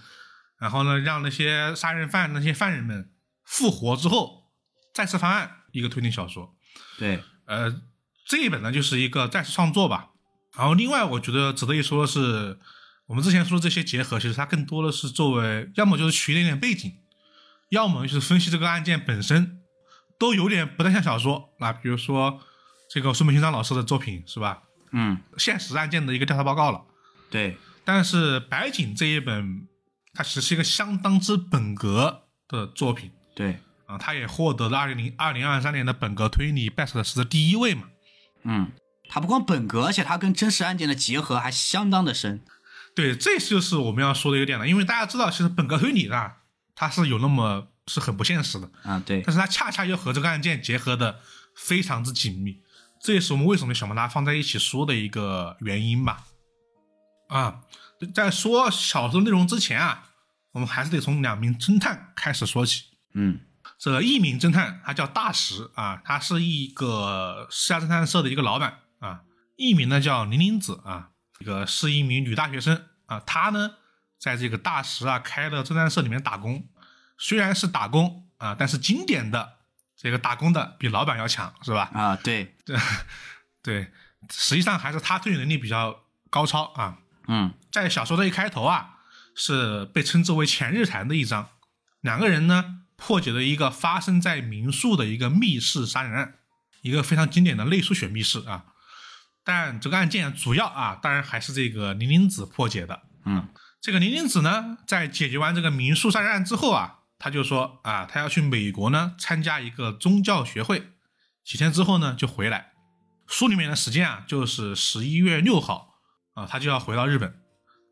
然后呢，让那些杀人犯、那些犯人们复活之后再次犯案，一个推理小说。对，呃，这一本呢就是一个再次创作吧。然后另外我觉得值得一说的是，我们之前说的这些结合，其实它更多的是作为要么就是取一点点背景，要么就是分析这个案件本身，都有点不太像小说啊。比如说这个孙本清章老师的作品是吧？嗯，现实案件的一个调查报告了。对，但是白井这一本，它其实是一个相当之本格的作品对，啊，它也获得了二零零二零二三年的本格推理 best 的第一位嘛。嗯，他不光本格，而且他跟真实案件的结合还相当的深。对，这就是我们要说的一个点了，因为大家知道，其实本格推理呢，它是有那么是很不现实的，啊，对，但是它恰恰又和这个案件结合的非常之紧密，这也是我们为什么想把它放在一起说的一个原因吧。啊，在说小说内容之前啊，我们还是得从两名侦探开始说起。嗯这个一名侦探他叫大石啊，他是一个私家侦探社的一个老板啊。一名呢叫林林子啊，这个是一名女大学生啊，她呢在这个大石啊开的侦探社里面打工，虽然是打工啊，但是经典的这个打工的比老板要强，是吧？啊，对，对，对实际上还是他推理能力比较高超啊。嗯在小说的一开头啊，是被称之为前日谈的一章，两个人呢破解了一个发生在民宿的一个密室杀人案，一个非常经典的类书血密室啊。但这个案件主要啊，当然还是这个林林子破解的。嗯这个林林子呢，在解决完这个民宿杀人案之后啊，他就说啊，他要去美国呢参加一个宗教学会，几天之后呢就回来。书里面的时间啊，就是十一月六号啊，他就要回到日本。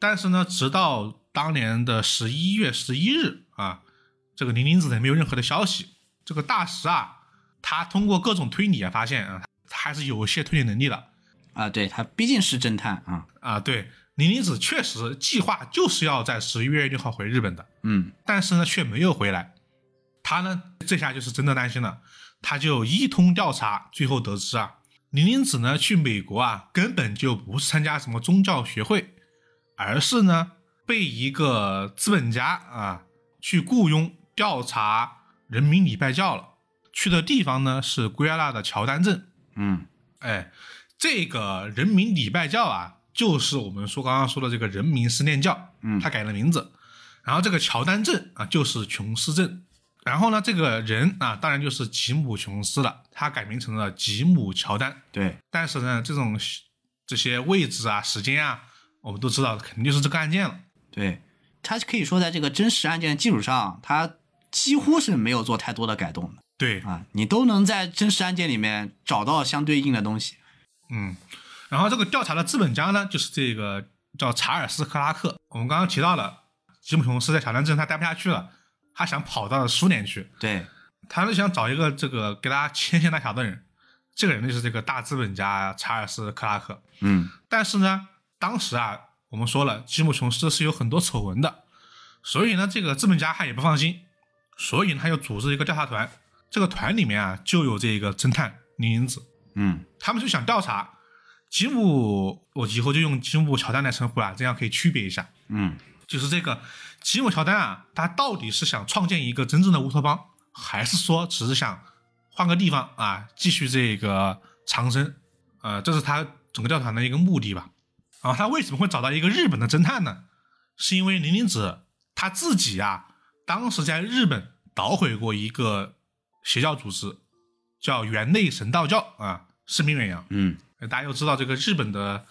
但是呢，直到当年的十一月十一日啊，这个林林子呢没有任何的消息。这个大石啊，他通过各种推理啊，发现啊，他还是有些推理能力的。啊，对他毕竟是侦探啊，啊，对，林林子确实计划就是要在十一月六号回日本的，嗯但是呢却没有回来。他呢这下就是真的担心了，他就一通调查，最后得知啊，林林子呢去美国啊根本就不是参加什么宗教学会，而是呢被一个资本家啊去雇佣调查人民礼拜教了。去的地方呢是圭亚那的乔丹镇，嗯哎，这个人民礼拜教啊，就是我们说刚刚说的这个人民思念教，嗯他改了名字。然后这个乔丹镇啊，就是琼斯镇。然后呢，这个人啊，当然就是吉姆·琼斯了，他改名成了吉姆·乔丹。对，但是呢，这种这些位置啊、时间啊，我们都知道，肯定就是这个案件了。对，他可以说在这个真实案件的基础上，他几乎是没有做太多的改动的对，啊，你都能在真实案件里面找到相对应的东西。嗯，然后这个调查的资本家呢，就是这个叫查尔斯·克拉克。我们刚刚提到了，吉姆·琼斯在小镇镇他待不下去了，他想跑到苏联去，对，他是想找一个这个给他牵线搭桥的人。这个人就是这个大资本家查尔斯·克拉克。嗯但是呢，当时啊，我们说了，吉姆·琼斯是有很多丑闻的，所以呢，这个资本家他也不放心，所以呢，他就组织一个调查团。这个团里面啊，就有这个侦探林英子。嗯他们就想调查吉姆，我以后就用吉姆乔丹来称呼了，这样可以区别一下。嗯就是这个吉姆乔丹啊，他到底是想创建一个真正的乌托邦，还是说只是想换个地方啊，继续这个长生？呃，这是他整个调查的一个目的吧。啊，他为什么会找到一个日本的侦探呢？是因为林林子他自己啊，当时在日本捣毁过一个邪教组织，叫园内神道教啊，声名远扬。嗯，呃大家又知道这个日本的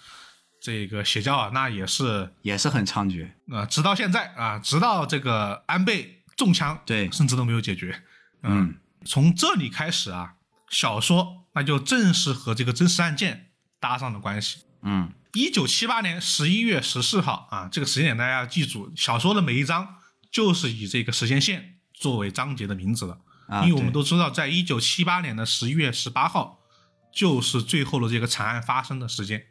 这个邪教啊，那也是也是很猖獗。呃，直到现在啊，直到这个安倍中枪，对甚至都没有解决。嗯从这里开始啊，小说那就正式和这个真实案件搭上了关系。嗯一九七八年十一月十四号啊，这个时间点大家要记住，小说的每一章就是以这个时间线作为章节的名字的，啊，因为我们都知道，在一九七八年的十一月十八号，就是最后的这个惨案发生的时间。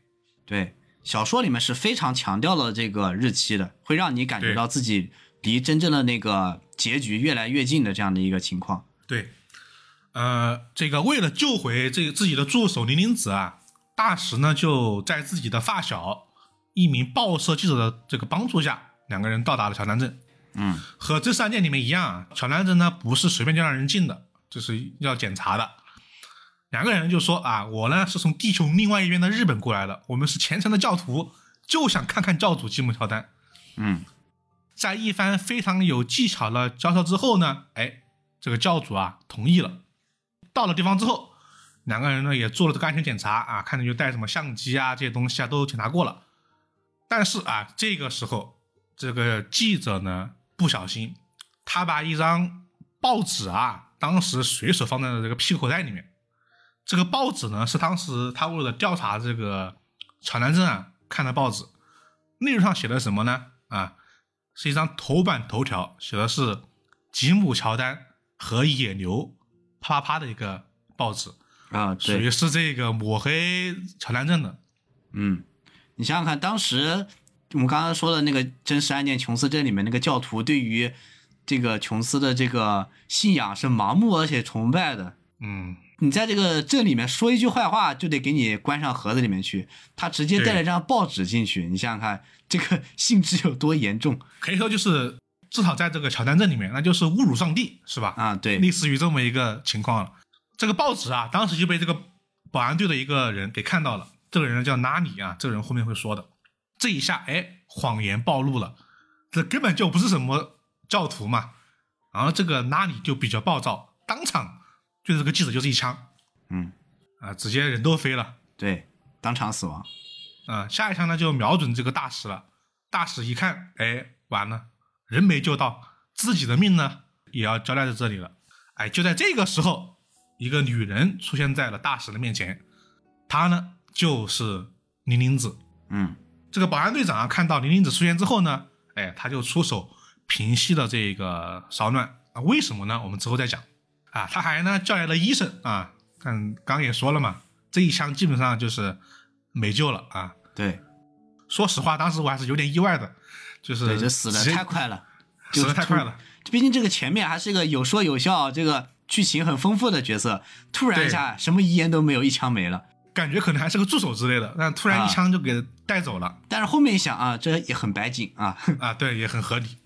对小说里面是非常强调了这个日期的，会让你感觉到自己离真正的那个结局越来越近的这样的一个情况。对，呃，这个为了救回这个自己的助手林林子啊，大石呢就在自己的发小一名报社记者的这个帮助下，两个人到达了乔南镇。嗯和这次案件里面一样啊，乔丹镇呢不是随便就让人进的，就是要检查的。两个人就说啊，我呢是从地球另外一边的日本过来的，我们是虔诚的教徒，就想看看教主吉姆乔丹。嗯在一番非常有技巧的交涉之后呢，哎，这个教主啊同意了。到了地方之后，两个人呢也做了这个安全检查啊，看着就带什么相机啊这些东西啊都检查过了。但是啊，这个时候这个记者呢不小心，他把一张报纸啊当时随手放在了这个屁股口袋里面。这个报纸呢是当时他为了调查这个乔南镇啊看的报纸，内容上写的什么呢？啊，是一张头版头条，写的是吉姆乔丹和野牛啪啪啪的一个报纸，啊，属于，是这个抹黑乔丹镇的。嗯，你想想看，当时我们刚刚说的那个真实案件琼斯镇里面那个教徒对于这个琼斯的这个信仰是盲目而且崇拜的。嗯，你在这个镇里面说一句坏话，就得给你关上盒子里面去。他直接带了张报纸进去，你想想看，这个性质有多严重可以说就是至少在这个乔丹镇里面，那就是侮辱上帝，是吧？啊！对，类似于这么一个情况了。这个报纸啊，当时就被这个保安队的一个人给看到了。这个人叫拉里啊，这个人后面会说的。这一下，哎，谎言暴露了，这根本就不是什么教徒嘛。然后这个拉里就比较暴躁，当场对着这个记者就是一枪，嗯，啊，直接人都飞了。对，当场死亡。啊，下一枪呢就瞄准这个大使了。大使一看，哎，完了，人没救到，自己的命呢也要交代在这里了。哎，就在这个时候，一个女人出现在了大使的面前，她呢就是宁宁子。嗯，这个保安队长啊，看到宁宁子出现之后呢，哎，他就出手平息了这个骚乱啊。为什么呢？我们之后再讲。啊，他还呢叫来了医生啊，看刚也说了嘛，这一枪基本上就是没救了啊。对，说实话，当时我还是有点意外的，就是对，这死的太快了，<laughs> 死的太快了。毕竟这个前面还是一个有说有笑、这个剧情很丰富的角色，突然一下什么遗言都没有，一枪没了。感觉可能还是个助手之类的，但突然一枪就给带走了但是后面一想啊，这也很白紧啊。啊对，也很合理。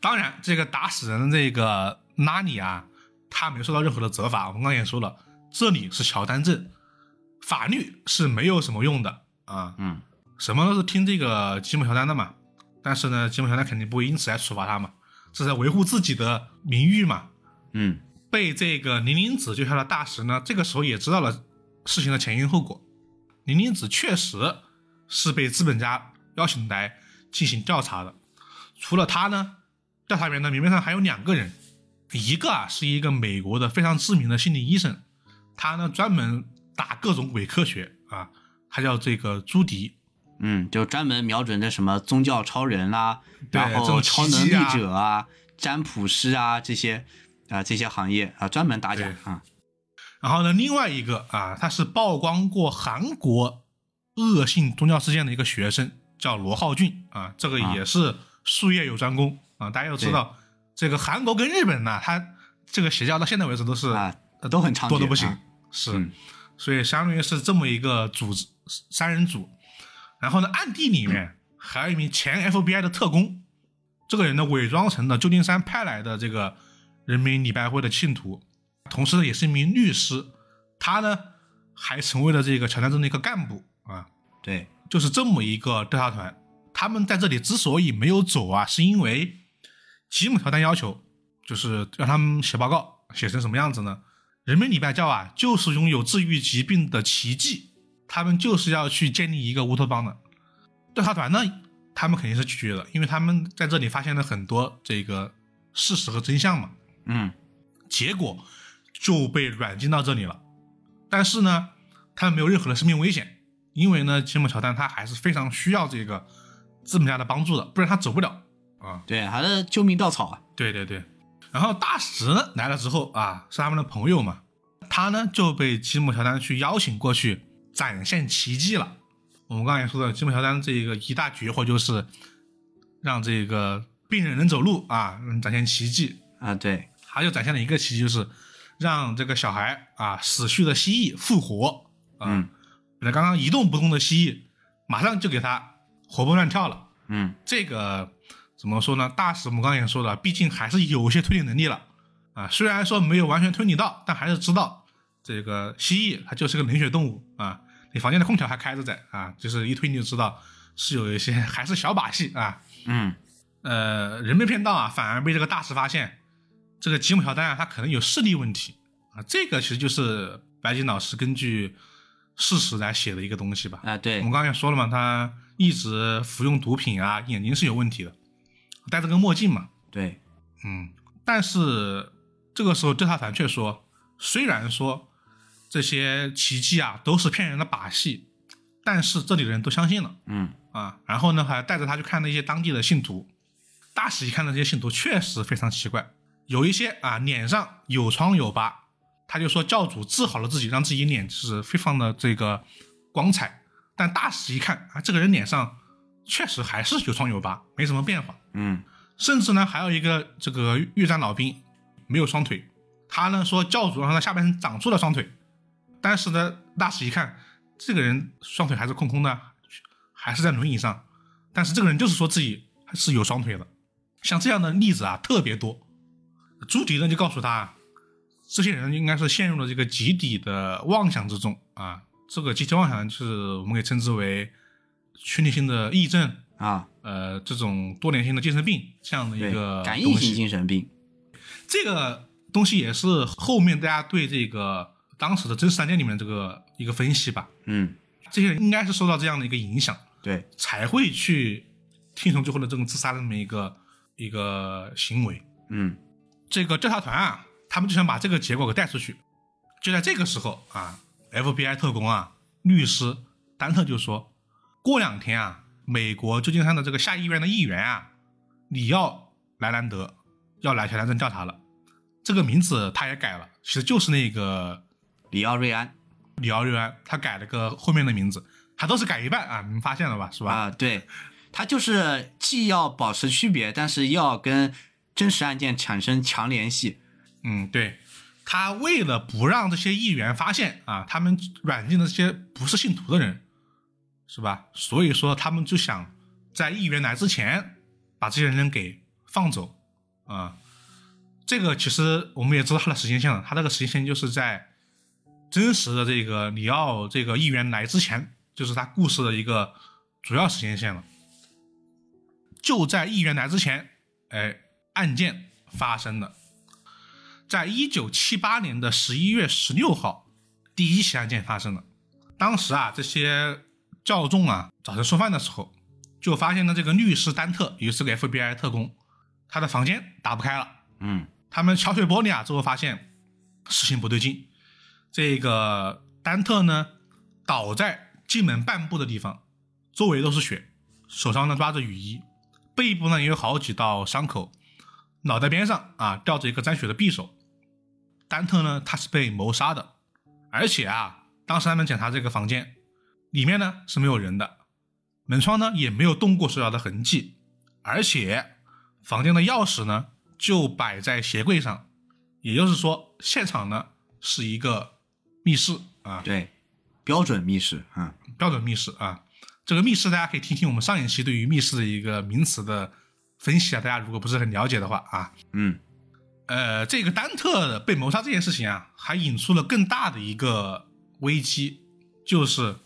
当然，这个打死人的这个拉尼啊，他没受到任何的责罚。我们刚才也说了，这里是乔丹镇，法律是没有什么用的啊，嗯，什么都是听这个吉姆乔丹的嘛。但是呢，吉姆乔丹肯定不会因此来处罚他嘛，这是在维护自己的名誉嘛。嗯，被这个宁宁子救下的大石呢，这个时候也知道了事情的前因后果。宁宁子确实是被资本家邀请来进行调查的，除了他呢，调查员的名面上还有两个人，一个啊是一个美国的非常知名的心理医生，他呢专门打各种伪科学啊，他叫这个朱迪，嗯，就专门瞄准这什么宗教超人啦、然后对这种超能力者啊、占卜师啊这些啊、这些行业啊专门打假啊。然后呢，另外一个啊，他是曝光过韩国恶性宗教事件的一个学生，叫罗浩俊啊，这个啊也是术业有专攻啊。大家要知道，这个韩国跟日本呢，它这个邪教到现在为止都是啊，都很猖獗，多的不行，啊是，嗯所以相当于是这么一个组织三人组。然后呢，暗地里面还有一名前 FBI 的特工，这个人呢伪装成了旧金山派来的这个人民礼拜会的信徒，同时呢也是一名律师。他呢还成为了这个乔丹镇的一个干部啊，对，就是这么一个调查团。他们在这里之所以没有走啊，是因为吉姆乔丹要求，就是让他们写报告，写成什么样子呢？人民礼拜教啊，就是拥有治愈疾病的奇迹，他们就是要去建立一个乌托邦的。调查团呢，他们肯定是拒绝的，因为他们在这里发现了很多这个事实和真相嘛。嗯，结果就被软禁到这里了。但是呢，他们没有任何的生命危险，因为呢，吉姆乔丹他还是非常需要这个资本家的帮助的，不然他走不了啊。对，还是救命稻草啊。对对对。然后大石呢来了之后啊，是他们的朋友嘛，他呢就被吉姆乔丹去邀请过去展现奇迹了。我们刚才也说的，吉姆乔丹这个一大绝活就是让这个病人能走路啊，能展现奇迹。啊，对，他就展现了一个奇迹，就是让这个小孩啊死去的蜥蜴复活啊，嗯本来刚刚一动不动的蜥蜴，马上就给他活蹦乱跳了。嗯，这个怎么说呢？大使我们刚才也说了，毕竟还是有些推理能力了啊，虽然说没有完全推理到，但还是知道这个蜥蜴它就是个冷血动物啊。你房间的空调还开着在啊，就是一推你就知道是有一些还是小把戏啊。嗯，呃，人被骗到啊，反而被这个大使发现，这个吉姆乔丹啊，他可能有视力问题啊，这个其实就是白金老师根据事实来写的一个东西吧。啊，对我们，刚才也说了嘛，他一直服用毒品啊，眼睛是有问题的，戴着个墨镜嘛，对，嗯，但是这个时候调查团却说，虽然说这些奇迹啊都是骗人的把戏，但是这里的人都相信了。嗯，啊，然后呢，还带着他去看那些当地的信徒。大使一看到这些信徒，确实非常奇怪，有一些啊脸上有疮有疤，他就说教主治好了自己，让自己脸是非常的这个光彩。但大使一看啊，这个人脸上确实还是有疮有疤，没什么变化。嗯，甚至呢，还有一个这个越战老兵没有双腿，他呢说教主让他下半身长出了双腿，但是呢，大使一看，这个人双腿还是空空的，还是在轮椅上，但是这个人就是说自己是有双腿的。像这样的例子啊，特别多。朱迪呢就告诉他，这些人应该是陷入了这个集体的妄想之中啊。这个集体妄想就是我们可以称之为群体性的癔症啊，呃，这种多年性的精神病这样的一个感应性精神病，这个东西也是后面大家对这个当时的真实案件里面这个一个分析吧。嗯，这些人应该是受到这样的一个影响，对，才会去听从最后的这种自杀的这么一个一个行为。嗯这个调查团啊，他们就想把这个结果给带出去。就在这个时候啊，FBI 特工啊，律师丹特就说，过两天啊，美国旧金山的这个下议院的议员啊，里奥莱兰德要来乔丹镇调查了。这个名字他也改了，其实就是那个里奥瑞安里奥瑞安，他改了个后面的名字，他都是改一半啊，你们发现了吧？是吧？啊，对，他就是既要保持区别，但是要跟真实案件产生强联系。嗯，对，他为了不让这些议员发现啊，他们软禁的这些不是信徒的人，是吧？所以说他们就想在议员来之前把这些人给放走啊。这个其实我们也知道他的时间线了，他这个时间线就是在真实的这个里奥这个议员来之前，就是他故事的一个主要时间线了。就在议员来之前，哎，案件发生了。在一九七八年的十一月十六号，第一起案件发生了。当时啊，这些教众啊早晨送饭的时候，就发现了这个律师丹特，也是个 FBI 特工，他的房间打不开了。嗯他们敲碎玻璃啊之后，发现事情不对劲。这个丹特呢，倒在进门半步的地方，周围都是血，手上呢抓着雨衣，背部呢也有好几道伤口，脑袋边上啊吊着一个沾血的匕首。丹特呢，他是被谋杀的，而且啊，当时他们检查这个房间，里面呢是没有人的，门窗呢也没有动过手脚的痕迹，而且房间的钥匙呢就摆在鞋柜上，也就是说，现场呢是一个密室啊，对，标准密室啊、标准密室啊。这个密室大家可以听听我们上一期对于密室的一个名词的分析啊，大家如果不是很了解的话啊，嗯呃，这个丹特被谋杀这件事情啊，还引出了更大的一个危机，就是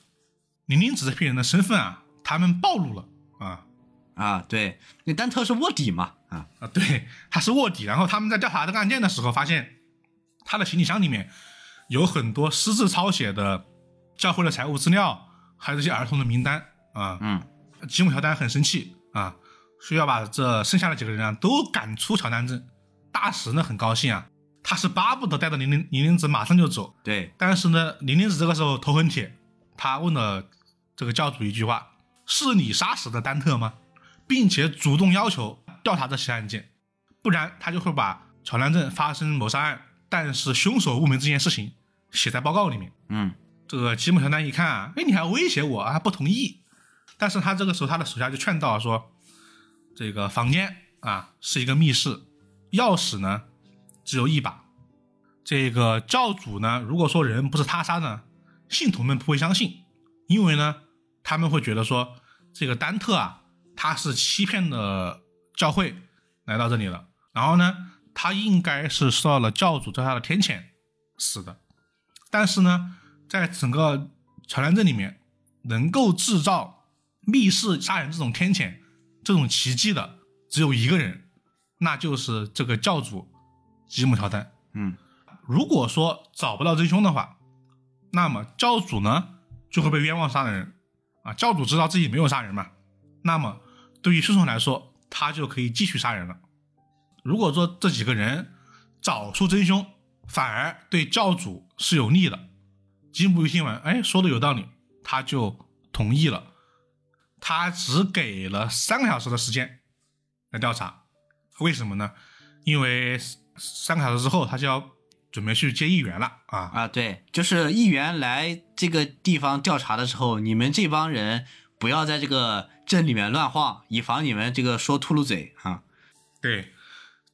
林林子这批人的身份啊，他们暴露了啊啊，对，那丹特是卧底嘛啊，啊，对，他是卧底。然后他们在调查这个案件的时候，发现他的行李箱里面有很多私自抄写的教会的财务资料，还有这些儿童的名单啊。嗯吉姆乔丹很生气啊，说要把这剩下的几个人啊都赶出乔丹镇。大石呢很高兴啊，他是巴不得带着林林林林子马上就走。对，但是呢，林林子这个时候头很铁，他问了这个教主一句话：“是你杀死的丹特吗？”并且主动要求调查这起案件，不然他就会把乔丹镇发生谋杀案，但是凶手不明这件事情写在报告里面。嗯这个吉姆乔丹一看啊，哎，你还威胁我，还不同意。但是他这个时候，他的手下就劝道说，这个房间啊是一个密室，钥匙呢只有一把。这个教主呢，如果说人不是他杀的，信徒们不会相信，因为呢，他们会觉得说，这个丹特啊，他是欺骗了教会来到这里了，然后呢，他应该是受到了教主对他的天谴死的。但是呢，在整个乔丹镇里面，能够制造密室杀人这种天谴、这种奇迹的，只有一个人，那就是这个教主吉姆乔丹。嗯如果说找不到真凶的话，那么教主呢就会被冤枉杀人啊。教主知道自己没有杀人嘛，那么对于凶手来说，他就可以继续杀人了。如果说这几个人找出真凶，反而对教主是有利的。吉姆一听完，哎，说的有道理，他就同意了。他只给了三个小时的时间来调查，为什么呢？因为三个小时之后他就要准备去接议员了啊。啊，对，就是议员来这个地方调查的时候，你们这帮人不要在这个镇里面乱晃，以防你们这个说秃噜嘴啊。对，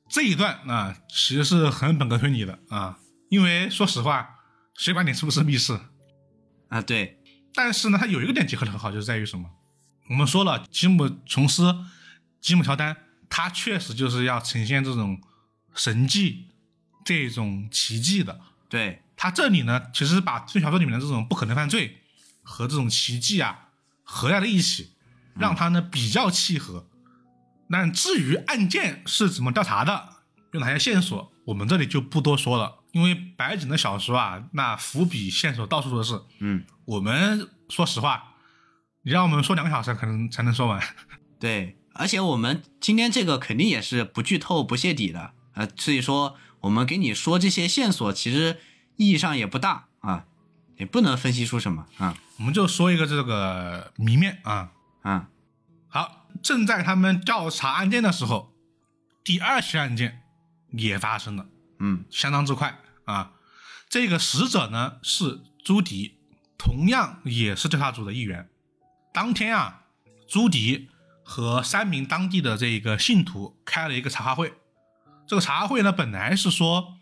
这一段啊，其实是很本格推理的啊，因为说实话，谁管你是不是密室？啊，对，但是呢，它有一个点结合的很好，就是在于什么？我们说了，吉姆·琼斯、吉姆·乔丹，他确实就是要呈现这种神迹、这种奇迹的。对，他这里呢，其实把推小说里面的这种不可能犯罪和这种奇迹啊合在了一起，让它呢比较契合。那至于案件是怎么调查的，有哪些线索，我们这里就不多说了，因为白井的小说啊，那伏笔线索到处都是。嗯，我们说实话，你让我们说两个小时可能才能说完。对，而且我们今天这个肯定也是不剧透、不泄底的，呃，所以说我们给你说这些线索，其实意义上也不大啊，也不能分析出什么啊我们就说一个这个谜面啊。啊，好，正在他们调查案件的时候，第二起案件也发生了，嗯相当之快啊。这个死者呢是朱迪，同样也是调查组的一员。当天啊，朱迪和三名当地的这个信徒开了一个茶话会。这个茶会呢，本来是说，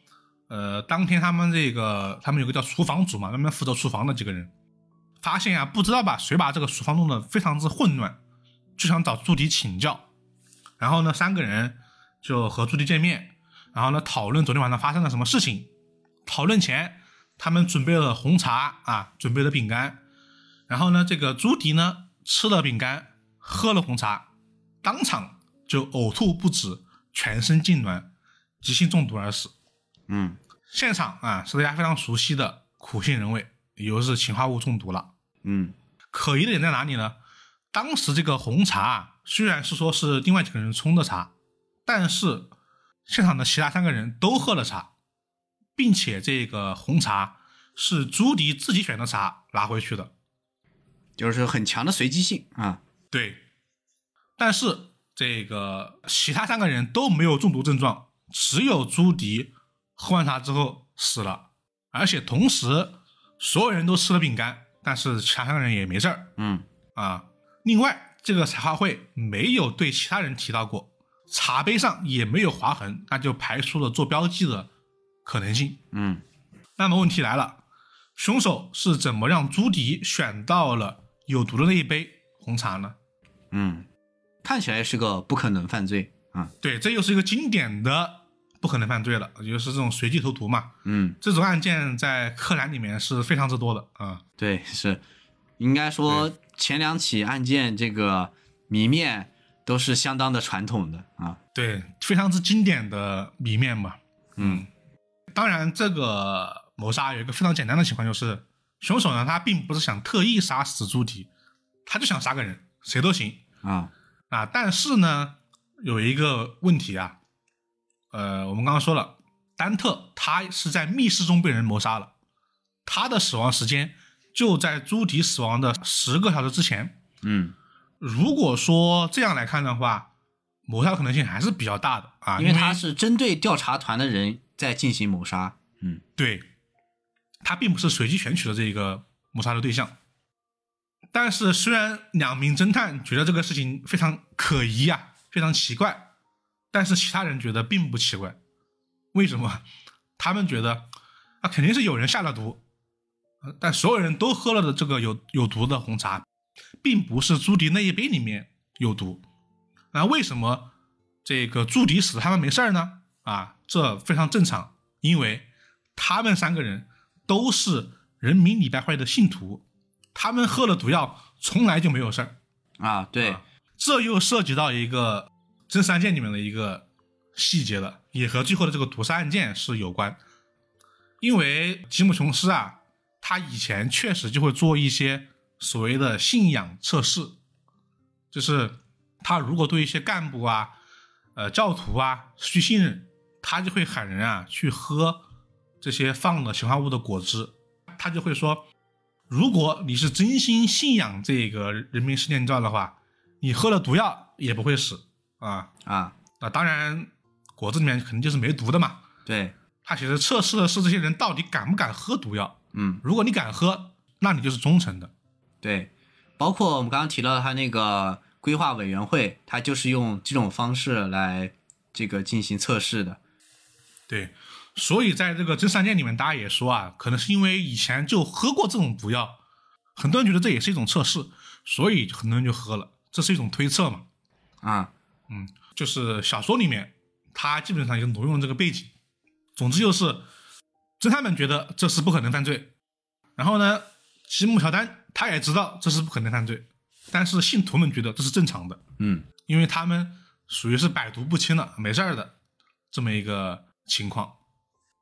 呃，当天他们这个他们有个叫厨房组嘛，专门负责厨房的几个人，发现啊，不知道把谁把这个厨房弄得非常之混乱，就想找朱迪请教。然后呢，三个人就和朱迪见面，然后呢讨论昨天晚上发生了什么事情。讨论前，他们准备了红茶啊，准备了饼干。然后呢，这个朱迪呢吃了饼干，喝了红茶，当场就呕吐不止，全身痉挛，急性中毒而死。嗯现场啊是大家非常熟悉的苦杏仁味，也就是氰化物中毒了。嗯可疑的点在哪里呢？当时这个红茶啊虽然是说是另外几个人冲的茶，但是现场的其他三个人都喝了茶，并且这个红茶是朱迪自己选的茶拿回去的。就是很强的随机性啊，对，但是这个其他三个人都没有中毒症状，只有朱迪喝完茶之后死了，而且同时所有人都吃了饼干，但是其他三个人也没事儿。嗯啊。另外，这个茶话会没有对其他人提到过，茶杯上也没有划痕，那就排除了做标记的可能性。嗯那么问题来了，凶手是怎么让朱迪选到了有毒的那一杯红茶呢？嗯，看起来是个不可能犯罪啊，对，这又是一个经典的不可能犯罪了，也就是这种随机投毒嘛。嗯，这种案件在柯南里面是非常之多的啊。对，是应该说前两起案件这个谜面都是相当的传统的啊，对，非常之经典的谜面嘛。嗯当然，这个谋杀有一个非常简单的情况，就是凶手呢，他并不是想特意杀死朱迪，他就想杀个人，谁都行啊，啊。但是呢，有一个问题啊，呃，我们刚刚说了，丹特他是在密室中被人谋杀了，他的死亡时间就在朱迪死亡的十个小时之前。嗯，如果说这样来看的话，谋杀可能性还是比较大的啊，因因为他是针对调查团的人在进行谋杀，嗯对，他并不是随机选取的这个谋杀的对象。但是，虽然两名侦探觉得这个事情非常可疑啊，非常奇怪，但是其他人觉得并不奇怪。为什么？他们觉得啊，肯定是有人下了毒，呃但所有人都喝了的这个有有毒的红茶，并不是朱迪那一杯里面有毒。那为什么这个朱迪死他们没事儿呢？啊，这非常正常，因为他们三个人都是人民礼拜会的信徒，他们喝了毒药从来就没有事儿。啊，对，啊这又涉及到一个真实案件里面的一个细节了，也和最后的这个毒杀案件是有关。因为吉姆·琼斯啊，他以前确实就会做一些所谓的信仰测试，就是他如果对一些干部啊、呃教徒啊失去信任，他就会喊人啊去喝这些放了氰化物的果汁，他就会说，如果你是真心信仰这个人民事件照的话，你喝了毒药也不会死啊。啊，那当然，果子里面肯定就是没毒的嘛。对，他其实测试的是这些人到底敢不敢喝毒药。嗯，如果你敢喝，那你就是忠诚的。对，包括我们刚刚提到他那个规划委员会，他就是用这种方式来这个进行测试的。对，所以在这个真善殿里面，大家也说啊，可能是因为以前就喝过这种毒药，很多人觉得这也是一种测试，所以很多人就喝了，这是一种推测嘛。啊，嗯，就是小说里面他基本上就挪用了这个背景。总之就是侦探们觉得这是不可能犯罪，然后呢，吉姆乔丹他也知道这是不可能犯罪，但是信徒们觉得这是正常的，嗯因为他们属于是百毒不侵了，没事儿的这么一个情况。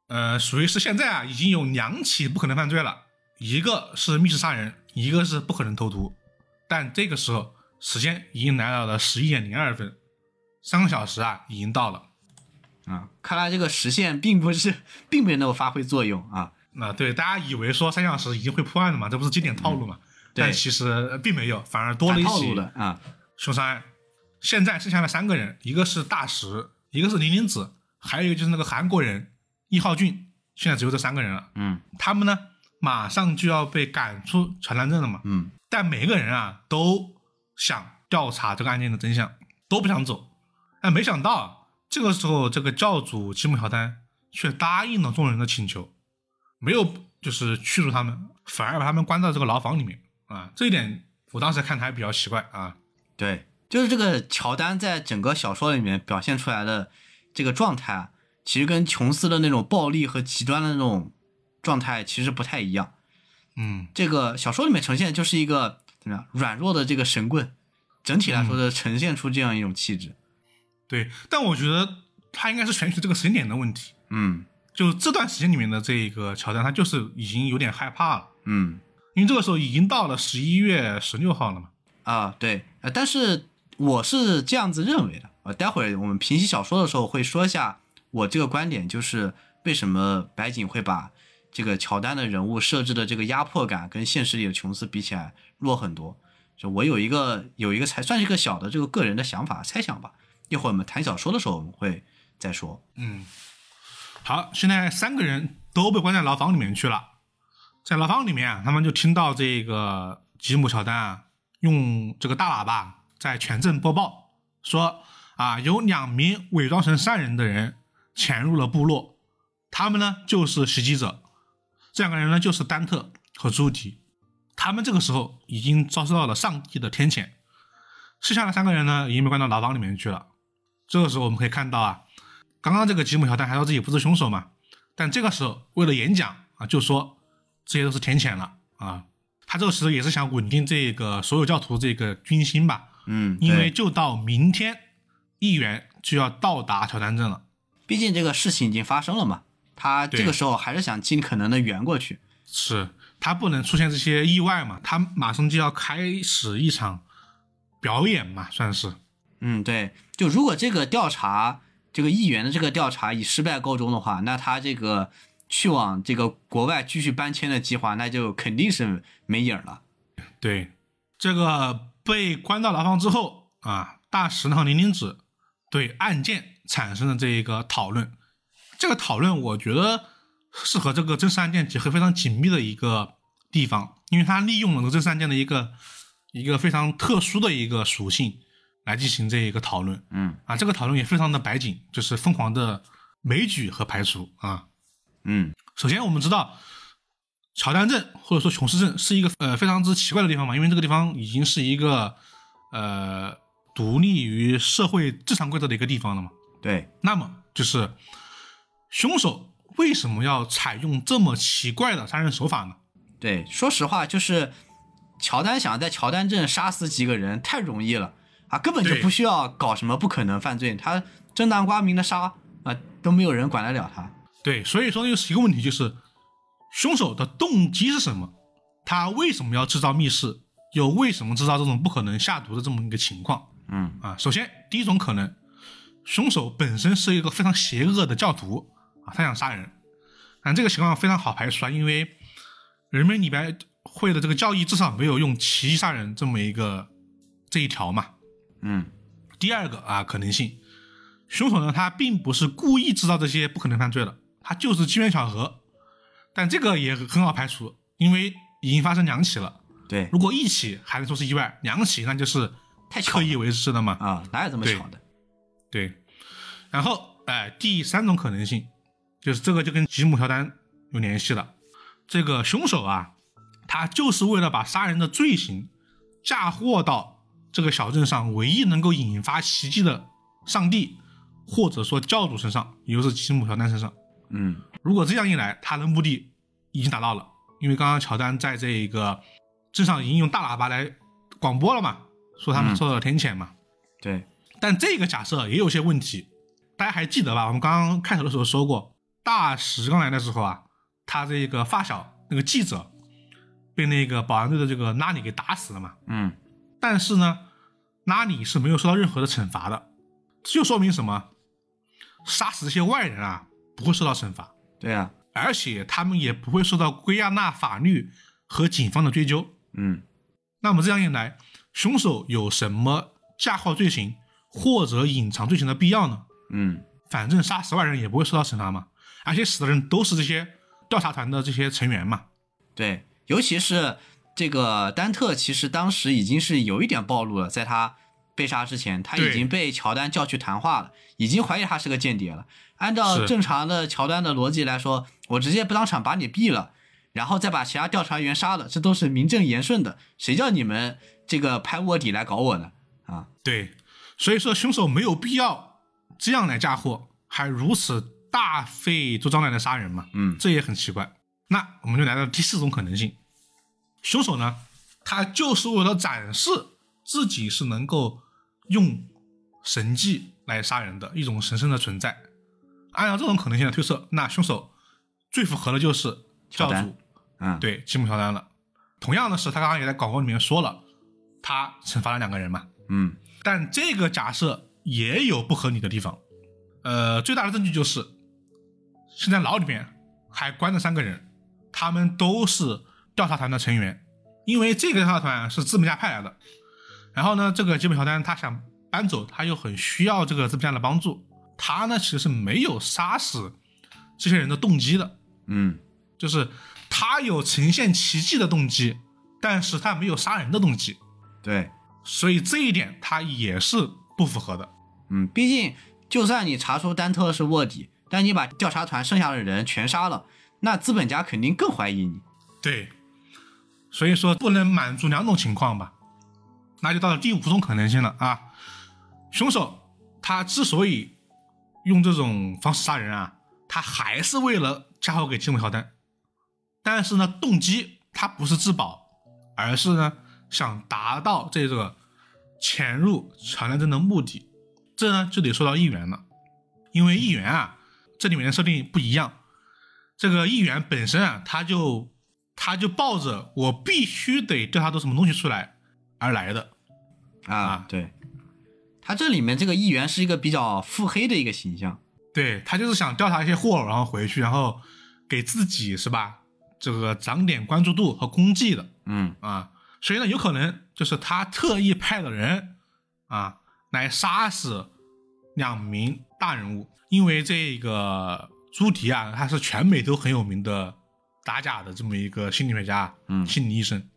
呃，属于是现在啊，已经有两起不可能犯罪了，一个是密室杀人，一个是不可能投毒。但这个时候，时间已经来到了十一点零二分，三个小时啊，已经到了。啊，看来这个时限并不是并没有发挥作用啊。那、对大家以为说三小时已经会破案了嘛，这不是经典套路嘛？对但其实呃并没有，反而多了一起路的啊，凶杀案。现在剩下了三个人，一个是大石，一个是林林子，还有一个就是那个韩国人易浩俊。现在只有这三个人了。嗯他们呢，马上就要被赶出传单镇了嘛。嗯但每个人啊都想调查这个案件的真相，都不想走。但没想到啊，这个时候这个教主吉姆乔丹却答应了众人的请求，没有就是驱逐他们，反而把他们关到这个牢房里面啊。这一点我当时看还比较奇怪啊。对，就是这个乔丹在整个小说里面表现出来的这个状态啊，其实跟琼斯的那种暴力和极端的那种状态其实不太一样。嗯，这个小说里面呈现就是一个怎么样软弱的这个神棍，整体来说的呈现出这样一种气质。对，但我觉得他应该是选取这个时间点的问题。嗯就这段时间里面的这一个乔丹，他就是已经有点害怕了，嗯因为这个时候已经到了十一月十六号了嘛。啊对，呃，但是我是这样子认为的。呃，待会儿我们评析小说的时候会说一下我这个观点，就是为什么白井会把这个乔丹的人物设置的这个压迫感跟现实里的琼斯比起来弱很多。就我有一个有一个才算是一个小的这个个人的想法猜想吧。一会儿我们谈小说的时候我们会再说。嗯，好，现在三个人都被关在牢房里面去了。在牢房里面，他们就听到这个吉姆乔丹啊，用这个大喇叭在全镇播报说啊，有两名伪装成善人的人潜入了部落，他们呢就是袭击者。这两个人呢就是丹特和朱迪，他们这个时候已经遭受到了上帝的天谴。剩下的三个人呢，已经被关到牢房里面去了。这个时候我们可以看到啊，刚刚这个吉姆乔丹还说自己不是凶手嘛，但这个时候为了演讲啊，就说这些都是天谴了啊。他这个时候也是想稳定这个所有教徒这个军心吧，嗯，因为就到明天，议员就要到达乔丹镇了。毕竟这个事情已经发生了嘛，他这个时候还是想尽可能的圆过去。是他不能出现这些意外嘛，他马上就要开始一场表演嘛，算是。嗯，对，就如果这个调查，这个议员的这个调查以失败告终的话，那他这个去往这个国外继续搬迁的计划，那就肯定是没影儿了。对，这个被关到牢房之后啊，大石和林林子对案件产生了这一个讨论。这个讨论我觉得是和这个真实案件结合非常紧密的一个地方，因为它利用了这个真实案件的一个一个非常特殊的一个属性来进行这一个讨论嗯啊。这个讨论也非常的白景，就是疯狂的枚举和排除啊。嗯首先，我们知道乔丹镇或者说琼斯镇是一个呃非常之奇怪的地方嘛，因为这个地方已经是一个呃独立于社会正常规则的一个地方了嘛。对，那么就是凶手为什么要采用这么奇怪的杀人手法呢？对，说实话，就是乔丹想在乔丹镇杀死几个人太容易了啊，根本就不需要搞什么不可能犯罪，他正大光明的杀啊，都没有人管得了他。对，所以说又是一个问题，就是凶手的动机是什么？他为什么要制造密室？又为什么制造这种不可能下毒的这么一个情况？嗯啊，首先第一种可能，凶手本身是一个非常邪恶的教徒啊，他想杀人，但这个情况非常好排除啊，因为人民里边会的这个教义至少没有用奇迹杀人这么一个这一条嘛。嗯。第二个啊可能性，凶手呢他并不是故意制造这些不可能犯罪的，他就是机缘巧合，但这个也很好排除，因为已经发生两起了，对，如果一起还能说是意外，两起那就是太刻意为之的嘛。啊，哪有这么巧的？对，然后哎、第三种可能性就是这个就跟吉姆乔丹有联系了。这个凶手啊，他就是为了把杀人的罪行嫁祸到这个小镇上唯一能够引发奇迹的上帝，或者说教主身上，也就是吉姆乔丹身上。嗯如果这样一来，他的目的已经达到了，因为刚刚乔丹在这个镇上已经用大喇叭来广播了嘛，说他们嗯受到了天谴嘛。对，但这个假设也有些问题，大家还记得吧？我们刚刚开头的时候说过，大石刚来的时候啊，他这个发小那个记者被那个保安队的这个拉里给打死了嘛。嗯但是呢，拉里是没有受到任何的惩罚的，这就说明什么？杀死这些外人啊，不会受到惩罚，对啊，而且他们也不会受到圭亚那法律和警方的追究。嗯那么这样一来，凶手有什么嫁祸罪行或者隐藏罪行的必要呢？嗯反正杀死外人也不会受到惩罚嘛，而且死的人都是这些调查团的这些成员嘛。对，尤其是这个丹特，其实当时已经是有一点暴露了，在他被杀之前，他已经被乔丹叫去谈话了，已经怀疑他是个间谍了。按照正常的乔丹的逻辑来说，我直接不当场把你毙了，然后再把其他调查员杀了，这都是名正言顺的。谁叫你们这个拍卧底来搞我呢？啊，对，所以说凶手没有必要这样来嫁祸，还如此大费周章来的杀人嘛。嗯这也很奇怪。那我们就来到第四种可能性，凶手呢，他就是为了展示自己是能够用神迹来杀人的一种神圣的存在。按照这种可能性来推测，那凶手最符合的就是教主，嗯，对吉姆乔丹了。同样的是，他刚刚也在广告里面说了，他惩罚了两个人嘛。嗯但这个假设也有不合理的地方。呃，最大的证据就是，现在牢里面还关着三个人，他们都是调查团的成员。因为这个调查团是资本家派来的，然后呢，这个吉本乔丹他想搬走，他又很需要这个资本家的帮助。他呢其实是没有杀死这些人的动机的，嗯就是他有呈现奇迹的动机，但是他没有杀人的动机，对，所以这一点他也是不符合的。嗯，毕竟就算你查出丹特是卧底，但你把调查团剩下的人全杀了，那资本家肯定更怀疑你。对，所以说不能满足两种情况吧，那就到了第五种可能性了啊。凶手他之所以用这种方式杀人啊，他还是为了嫁祸给吉姆乔丹，但是呢，动机他不是自保，而是呢想达到这个潜入乔丹镇的目的。这呢就得说到议员了，因为议员啊，这里面的设定不一样。这个议员本身啊，他就他就抱着我必须得调查出什么东西出来而来的。啊，啊对，他这里面这个议员是一个比较腹黑的一个形象。对他就是想调查一些货，然后回去，然后给自己是吧，这个涨点关注度和功绩的嗯啊。所以呢，有可能就是他特意派的人啊来杀死两名大人物，因为这个朱迪啊，他是全美都很有名的打假的这么一个心理学家，嗯心理医生。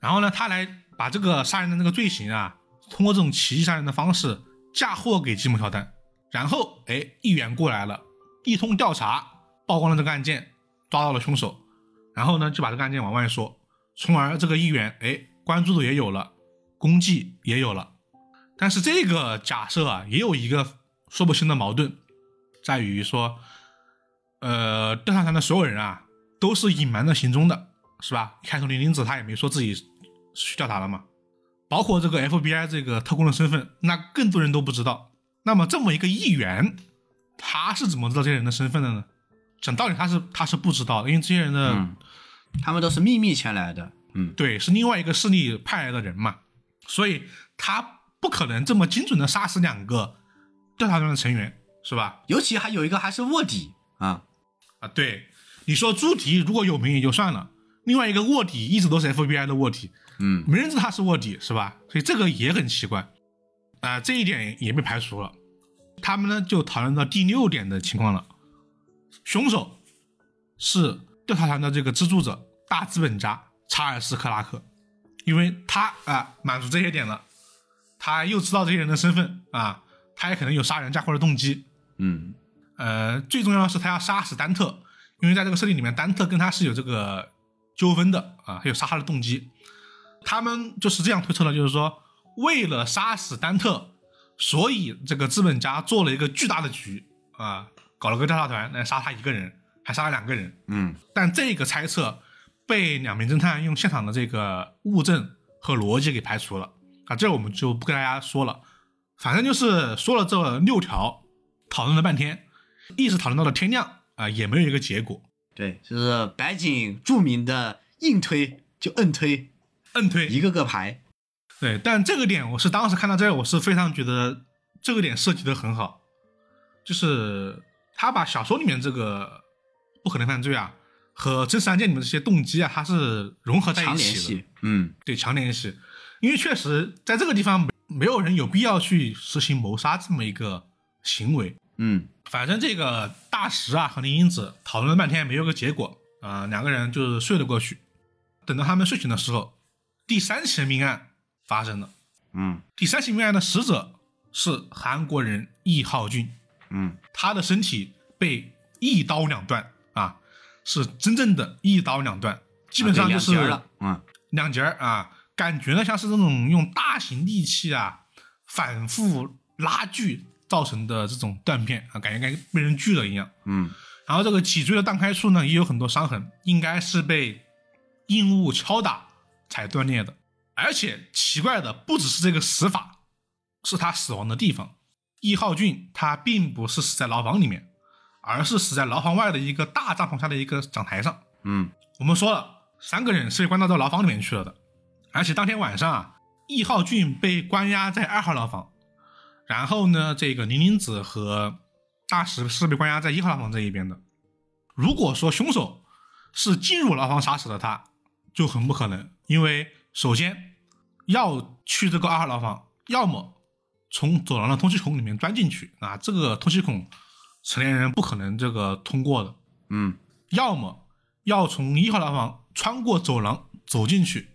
然后呢，他来把这个杀人的那个罪行啊，通过这种奇迹杀人的方式嫁祸给吉姆乔丹。然后，哎，议员过来了，一通调查，曝光了这个案件，抓到了凶手，然后呢，就把这个案件往外说，从而这个议员，哎，关注度也有了，功绩也有了。但是这个假设啊，也有一个说不清的矛盾，在于说，呃，调查团的所有人啊，都是隐瞒着行踪的，是吧？开头林林子他也没说自己去调查了嘛，包括这个 FBI 这个特工的身份，那更多人都不知道。那么这么一个议员，他是怎么知道这些人的身份的呢？讲道理，他是他是不知道的，因为这些人的、嗯，他们都是秘密前来的。嗯对是另外一个势力派来的人嘛，所以他不可能这么精准的杀死两个调查团的成员，是吧？尤其还有一个还是卧底啊。啊，对，你说朱迪如果有名也就算了，另外一个卧底一直都是 FBI 的卧底，嗯。没人知道他是卧底，是吧？所以这个也很奇怪，啊、这一点也被排除了。他们呢就讨论到第六点的情况了，凶手是调查团的这个资助者大资本家查尔斯克拉克，因为他啊、满足这些点了，他又知道这些人的身份啊，他也可能有杀人嫁祸的动机，嗯。呃，最重要的是他要杀死丹特，因为在这个设定里面，丹特跟他是有这个纠纷的啊，还有杀他的动机。他们就是这样推测的，就是说，为了杀死丹特，所以这个资本家做了一个巨大的局啊，搞了个调查团来杀他一个人，还杀了两个人。嗯但这个猜测被两名侦探用现场的这个物证和逻辑给排除了啊，这我们就不跟大家说了。反正就是说了这六条，讨论了半天，一直讨论到了天亮啊，也没有一个结果。对，就是白井著名的硬推就摁推，摁推一个个排。对，但这个点我是当时看到这儿，我是非常觉得这个点设计的很好，就是他把小说里面这个不可能犯罪啊和真实案件里面这些动机啊，它是融合在一起的。联系，嗯对，强联系，因为确实在这个地方没没有人有必要去实行谋杀这么一个行为。嗯。反正这个大石啊和林英子讨论了半天没有个结果啊、两个人就是睡了过去。等到他们睡醒的时候，第三起命案发生了。嗯。第三起命案的死者是韩国人易浩俊，嗯。他的身体被一刀两断啊，是真正的一刀两断，基本上就是啊两截了，嗯。两截儿啊，感觉呢像是那种用大型利器啊反复拉锯造成的这种断片啊，感觉跟被人锯了一样。嗯然后这个脊椎的断开处呢也有很多伤痕，应该是被硬物敲打才断裂的。而且奇怪的不只是这个死法，是他死亡的地方。易浩俊他并不是死在牢房里面，而是死在牢房外的一个大帐篷下的一个讲台上。嗯我们说了，三个人是被关到这牢房里面去了的，而且当天晚上啊，易浩俊被关押在二号牢房，然后呢，这个林林子和大石是被关押在一号牢房这一边的。如果说凶手是进入牢房杀死了他，就很不可能，因为首先要去这个二号牢房，要么从走廊的通气孔里面钻进去啊，这个通气孔成年人不可能这个通过的，嗯要么要从一号牢房穿过走廊走进去，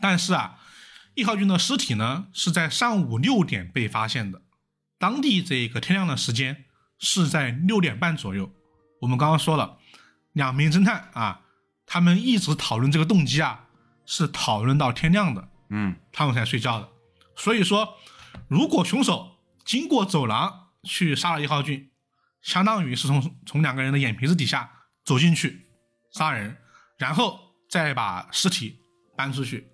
但是啊，易浩俊的尸体呢是在上午六点被发现的，当地这个天亮的时间是在六点半左右。我们刚刚说了，两名侦探啊，他们一直讨论这个动机啊，是讨论到天亮的，嗯他们才睡觉的。所以说，如果凶手经过走廊去杀了一号俊，相当于是从从两个人的眼皮子底下走进去杀人，然后再把尸体搬出去。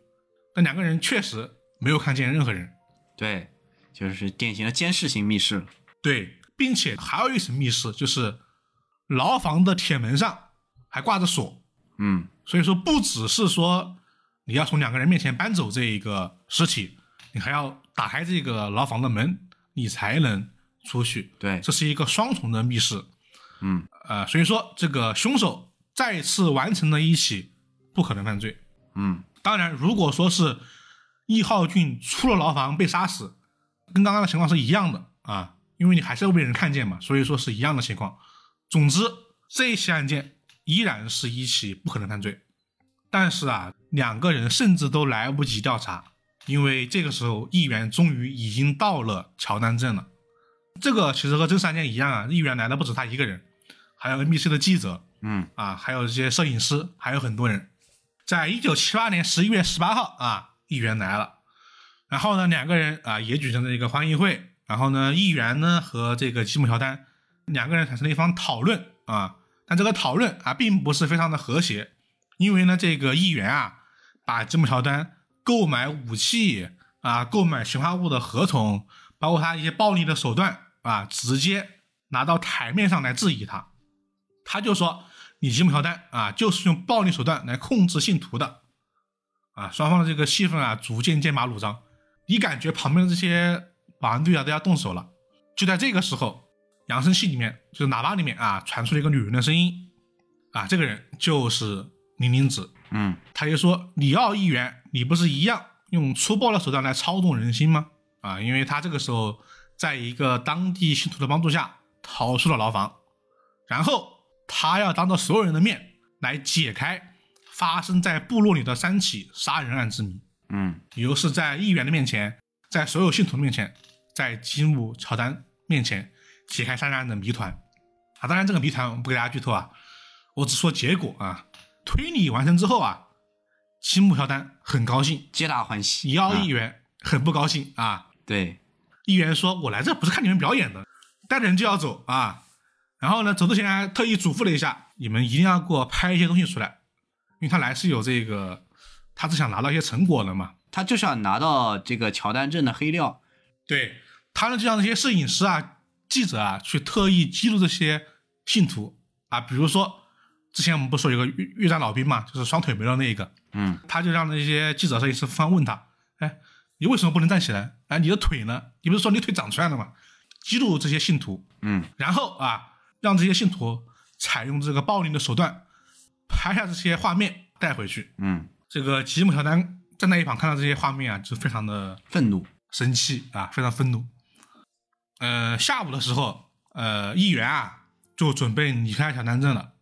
但两个人确实没有看见任何人，对，就是典型的监视型密室。对，并且还有一层密室，就是牢房的铁门上还挂着锁，嗯所以说不只是说你要从两个人面前搬走这一个尸体，你还要打开这个牢房的门，你才能出去。对，这是一个双重的密室。嗯呃，所以说这个凶手再次完成了一起不可能犯罪。嗯当然，如果说是易浩俊出了牢房被杀死，跟刚刚的情况是一样的啊，因为你还是要被人看见嘛，所以说是一样的情况。总之，这一起案件依然是一起不可能犯罪，但是啊，两个人甚至都来不及调查，因为这个时候议员终于已经到了乔丹镇了。这个其实和真实案件一样啊，议员来的不止他一个人，还有 NBC 的记者嗯啊，还有一些摄影师，还有很多人。在一九七八年十一月十八号啊，议员来了，然后呢，两个人啊也举行了一个欢迎会，然后呢，议员呢和这个吉姆乔丹两个人产生了一番讨论啊，但这个讨论啊并不是非常的和谐，因为呢，这个议员啊把吉姆乔丹购买武器啊、购买氰化物的合同，包括他一些暴力的手段啊，直接拿到台面上来质疑他，他就说。你吉姆乔丹啊，就是用暴力手段来控制信徒的，啊，双方的这个戏份啊，逐渐剑拔弩张。你感觉旁边的这些保安队啊都要动手了。就在这个时候，扬声器里面，就是喇叭里面啊，传出了一个女人的声音，啊，这个人就是林林子，嗯他就说：“里奥议员，你不是一样用粗暴的手段来操纵人心吗？”啊，因为他这个时候在一个当地信徒的帮助下逃出了牢房，然后。他要当着所有人的面来解开发生在部落里的三起杀人案之谜，嗯也就是在议员的面前，在所有信徒的面前，在吉姆乔丹面前解开杀人案的谜团。啊。当然，这个谜团我们不给大家剧透啊，我只说结果啊。推理完成之后啊，吉姆乔丹很高兴，皆大欢喜。姚啊议员很不高兴啊。对，议员说：“我来这不是看你们表演的，带着人就要走啊。”然后呢，走之前还特意嘱咐了一下，你们一定要给我拍一些东西出来，因为他来是有这个，他是想拿到一些成果的嘛。他就想拿到这个乔丹镇的黑料。对他呢，就让那些摄影师啊、记者啊，去特意记录这些信徒啊，比如说之前我们不是说有个越越战老兵嘛，就是双腿没了那一个，嗯，他就让那些记者、摄影师方问他，哎，你为什么不能站起来？哎，你的腿呢？你不是说你腿长出来了吗？记录这些信徒，嗯，然后啊，让这些信徒采用这个暴力的手段拍下这些画面带回去。嗯，这个吉姆乔丹站在一旁看到这些画面啊，就非常的愤怒。生气啊，非常愤怒。呃，下午的时候，呃，议员啊就准备离开乔丹镇了，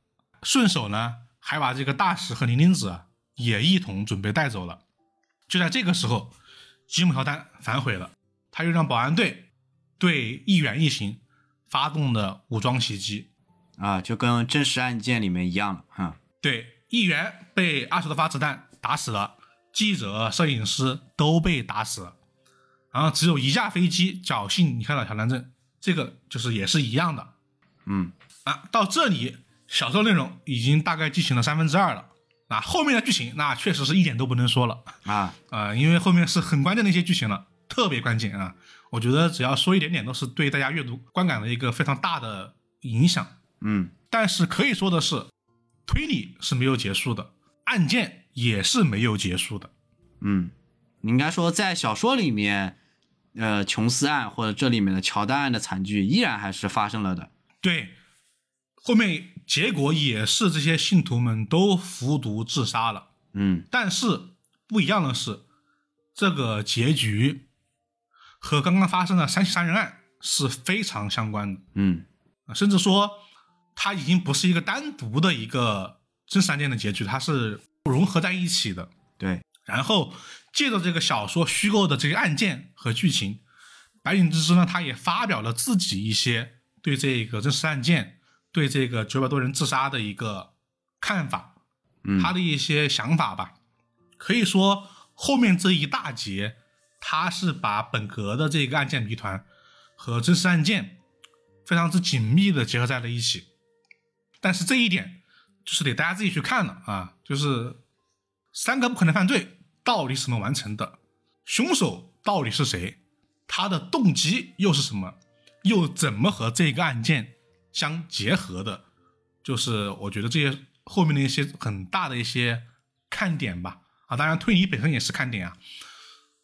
顺手呢还把这个大使和林林子啊也一同准备带走了。就在这个时候，吉姆乔丹反悔了，他又让保安队对议员一行发动的武装袭击。啊，就跟真实案件里面一样了，哈、对，议员被二十多发子弹打死了，记者、摄影师都被打死了，然后只有一架飞机侥幸离开了乔丹镇，这个就是也是一样的嗯，啊。到这里，小说内容已经大概进行了三分之二了，啊，后面的剧情那确实是一点都不能说了啊，啊、因为后面是很关键的一些剧情了，特别关键啊。我觉得只要说一点点，都是对大家阅读观感的一个非常大的影响。嗯，但是可以说的是，推理是没有结束的，案件也是没有结束的。嗯，你应该说在小说里面，呃，琼斯案或者这里面的乔丹案的惨剧依然还是发生了的。对，后面结果也是这些信徒们都服毒自杀了。嗯但是不一样的是，这个结局和刚刚发生的三起杀人案是非常相关的，嗯啊甚至说它已经不是一个单独的一个真实案件的结局，它是融合在一起的。对，然后借着这个小说虚构的这个案件和剧情，白井之之呢，他也发表了自己一些对这个真实案件、对这个九百多人自杀的一个看法，嗯他的一些想法吧。可以说后面这一大节，他是把本格的这个案件谜团和真实案件非常之紧密的结合在了一起。但是这一点就是得大家自己去看了啊，就是三个不可能犯罪到底是怎么完成的，凶手到底是谁，他的动机又是什么，又怎么和这个案件相结合的，就是我觉得这些后面的一些很大的一些看点吧。啊，当然推理本身也是看点啊。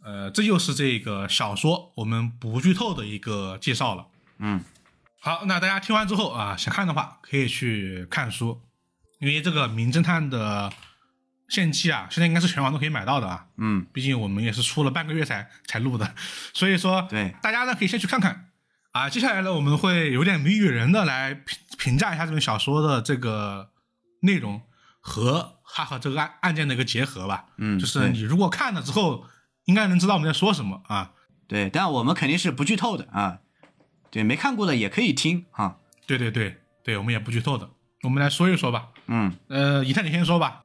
呃，这就是这个小说我们不剧透的一个介绍了。嗯好，那大家听完之后啊，想看的话可以去看书，因为这个《名侦探》的限期啊，现在应该是全网都可以买到的啊。嗯，毕竟我们也是出了半个月才才录的，所以说对大家呢可以先去看看啊。接下来呢，我们会有点谜语人的来评评价一下这本小说的这个内容和它和这个案案件的一个结合吧。嗯就是你如果看了之后，应该能知道我们在说什么啊。对，但我们肯定是不剧透的啊。对，没看过的也可以听啊。对对对对，我们也不剧透的，我们来说一说吧。嗯，呃，以太你先说吧。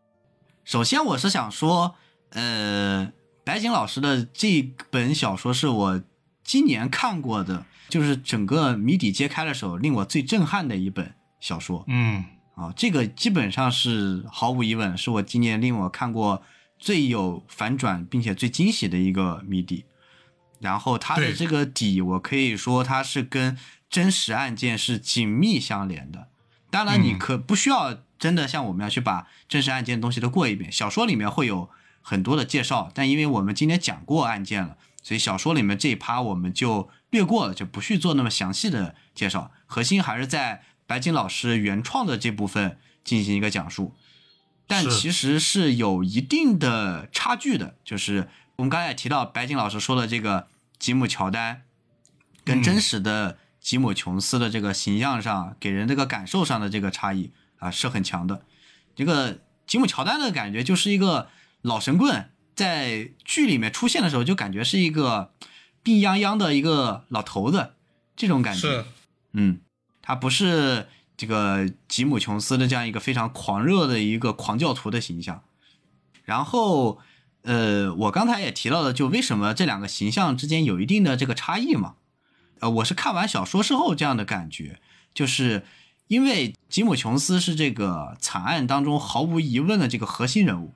首先我是想说，呃，白井老师的这本小说是我今年看过的，就是整个谜底揭开的时候令我最震撼的一本小说嗯啊。这个基本上是毫无疑问，是我今年令我看过最有反转并且最惊喜的一个谜底。然后它的这个底，我可以说它是跟真实案件是紧密相连的。当然，你嗯可不需要真的像我们要去把真实案件的东西都过一遍。小说里面会有很多的介绍，但因为我们今天讲过案件了，所以小说里面这一趴我们就略过了，就不去做那么详细的介绍。核心还是在白金老师原创的这部分进行一个讲述，但其实是有一定的差距的。就是我们刚才也提到，白金老师说的这个吉姆乔丹跟嗯真实的吉姆琼斯的这个形象上，给人这个感受上的这个差异啊是很强的。这个吉姆乔丹的感觉就是一个老神棍，在剧里面出现的时候，就感觉是一个病殃殃的一个老头子，这种感觉。是，嗯，他不是这个吉姆·琼斯的这样一个非常狂热的一个狂教徒的形象。然后，呃，我刚才也提到了，就为什么这两个形象之间有一定的这个差异嘛？呃，我是看完小说之后这样的感觉，就是因为吉姆·琼斯是这个惨案当中毫无疑问的这个核心人物，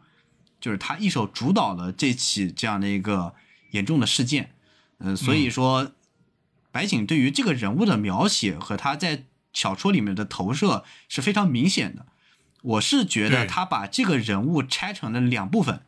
就是他一手主导了这起这样的一个严重的事件。嗯，所以说，白井对于这个人物的描写和他在小说里面的投射是非常明显的。我是觉得他把这个人物拆成了两部分，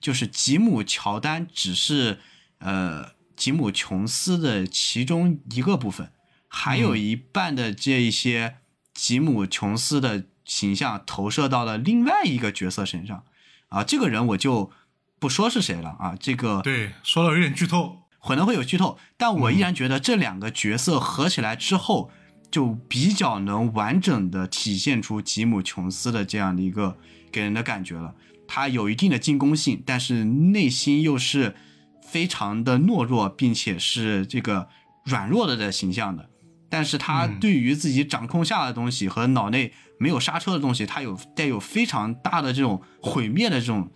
就是吉姆·乔丹只是呃吉姆·琼斯的其中一个部分，还有一半的这一些吉姆·琼斯的形象投射到了另外一个角色身上。啊，这个人我就不说是谁了啊，这个对，说了有点剧透。可能会有剧透，但我依然觉得这两个角色合起来之后，就比较能完整的体现出吉姆·琼斯的这样的一个给人的感觉了。他有一定的进攻性，但是内心又是非常的懦弱，并且是这个软弱的的形象的。但是他对于自己掌控下的东西和脑内没有刹车的东西，他有带有非常大的这种毁灭的这种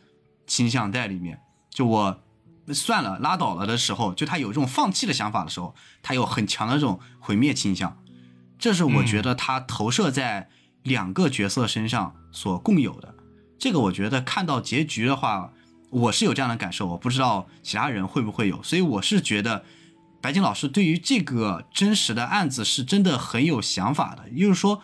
倾向在里面。就我算了拉倒了的时候，就他有这种放弃的想法的时候，他有很强的这种毁灭倾向。这是我觉得他投射在两个角色身上所共有的。这个我觉得看到结局的话，我是有这样的感受，我不知道其他人会不会有。所以我是觉得白金老师对于这个真实的案子是真的很有想法的，也就是说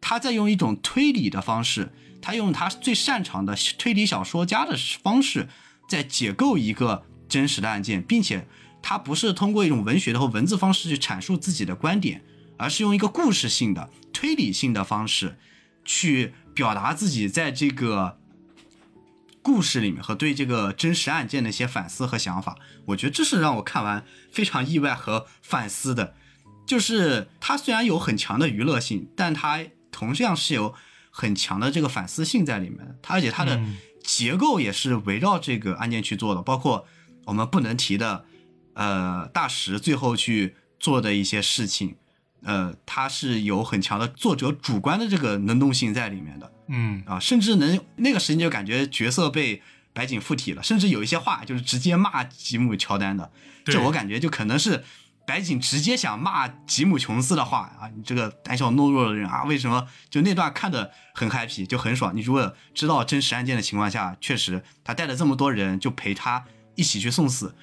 他在用一种推理的方式，他用他最擅长的推理小说家的方式，在解构一个真实的案件，并且他不是通过一种文学的或文字方式去阐述自己的观点，而是用一个故事性的、推理性的方式去表达自己在这个故事里面和对这个真实案件的一些反思和想法。我觉得这是让我看完非常意外和反思的。就是它虽然有很强的娱乐性，但它同样是有很强的这个反思性在里面的。它而且它的结构也是围绕这个案件去做的，包括我们不能提的，呃，大石最后去做的一些事情，呃，它是有很强的作者主观的这个能动性在里面的。嗯，啊，甚至能那个时间就感觉角色被白井附体了，甚至有一些话就是直接骂吉姆乔丹的，对这我感觉就可能是白井直接想骂吉姆琼斯的话啊，你这个胆小懦弱的人啊，为什么就那段看的很 happy 就很爽？你如果知道真实案件的情况下，确实他带了这么多人就陪他一起去送死，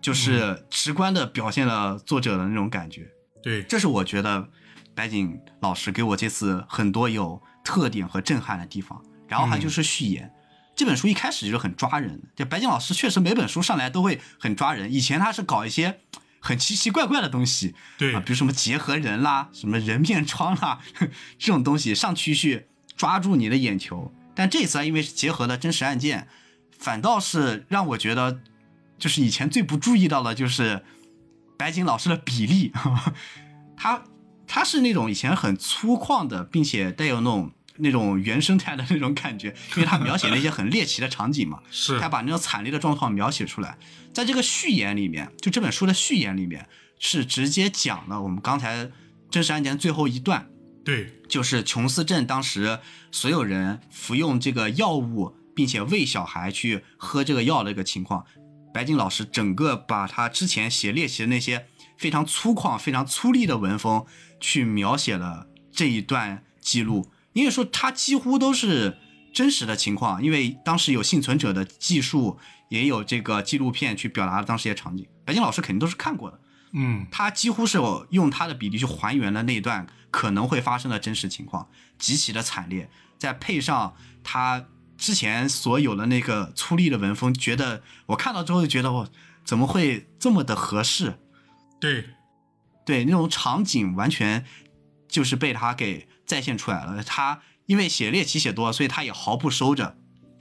就是直观的表现了作者的那种感觉。对，这是我觉得白景老师给我这次很多有特点和震撼的地方。然后还就是序言，这本书一开始就是很抓人的。就白景老师确实每本书上来都会很抓人。以前他是搞一些很奇奇怪怪的东西，对啊，比如什么结合人啦，什么人面疮啦 <laughs> 这种东西上去去抓住你的眼球。但这次啊，因为是结合了真实案件，反倒是让我觉得，就是以前最不注意到的，就是白井老师的比例，<laughs> 他他是那种以前很粗犷的，并且带有那种那种原生态的那种感觉，因为他描写了一些很猎奇的场景嘛，是。他把那种惨烈的状况描写出来。在这个序言里面，就这本书的序言里面，是直接讲了我们刚才真实案件最后一段，对，就是琼斯镇当时所有人服用这个药物，并且喂小孩去喝这个药的一个情况。白金老师整个把他之前写猎奇的那些非常粗犷、非常粗粝的文风，去描写了这一段记录。因为说它几乎都是真实的情况，因为当时有幸存者的记述，也有这个纪录片去表达了当时一些场景。白金老师肯定都是看过的。嗯，他几乎是有用他的比例去还原了那一段可能会发生的真实情况，极其的惨烈，再配上他之前所有的那个粗粝的文风，觉得我看到之后就觉得我怎么会这么的合适？对，对，那种场景完全就是被他给再现出来了。他因为写猎奇写多了，所以他也毫不收着，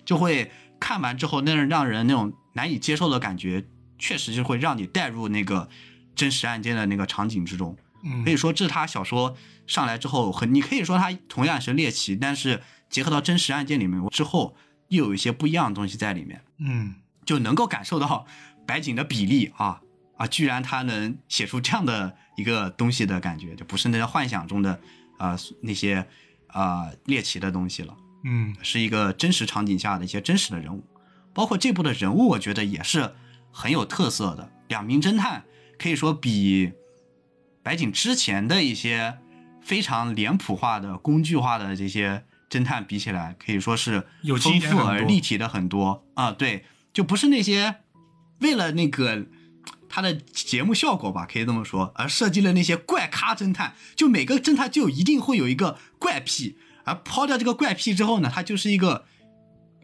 就会看完之后那让人那种难以接受的感觉，确实就会让你带入那个真实案件的那个场景之中。嗯可以说这是他小说上来之后，很你可以说他同样是猎奇，但是结合到真实案件里面之后，又有一些不一样的东西在里面，嗯，就能够感受到白景的比例啊啊，居然他能写出这样的一个东西的感觉，就不是那些幻想中的啊、那些啊、猎奇的东西了。嗯是一个真实场景下的一些真实的人物，包括这部的人物，我觉得也是很有特色的。两名侦探可以说比白景之前的一些非常脸谱化的、工具化的这些侦探比起来，可以说是丰富而立体的很多啊。对，就不是那些为了那个。他的节目效果吧，可以这么说，而设计了那些怪咖侦探，就每个侦探就一定会有一个怪癖，而抛掉这个怪癖之后呢，他就是一个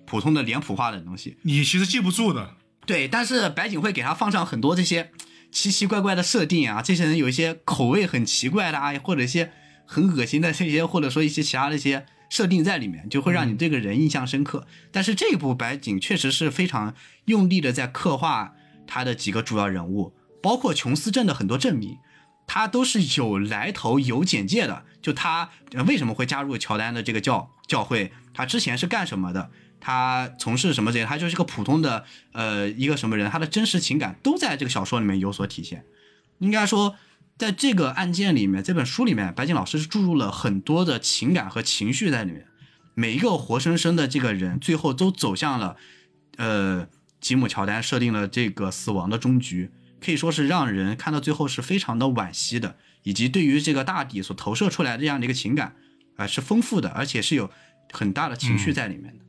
普通的脸谱化的东西。你其实记不住的。对，但是白景会给他放上很多这些奇奇怪怪的设定啊，这些人有一些口味很奇怪的啊，或者一些很恶心的这些，或者说一些其他的一些设定在里面，就会让你这个人印象深刻。但是这一部白景确实是非常用力的在刻画他的几个主要人物，包括琼斯镇的很多镇民。他都是有来头、有简介的。就他呃为什么会加入乔丹的这个教教会？他之前是干什么的？他从事什么这些？他就是个普通的呃一个什么人？他的真实情感都在这个小说里面有所体现。应该说，在这个案件里面，这本书里面，白井老师是注入了很多的情感和情绪在里面。每一个活生生的这个人，最后都走向了呃吉姆乔丹设定了这个死亡的终局。可以说是让人看到最后是非常的惋惜的，以及对于这个大底所投射出来的这样的一个情感，啊、是丰富的，而且是有很大的情绪在里面的。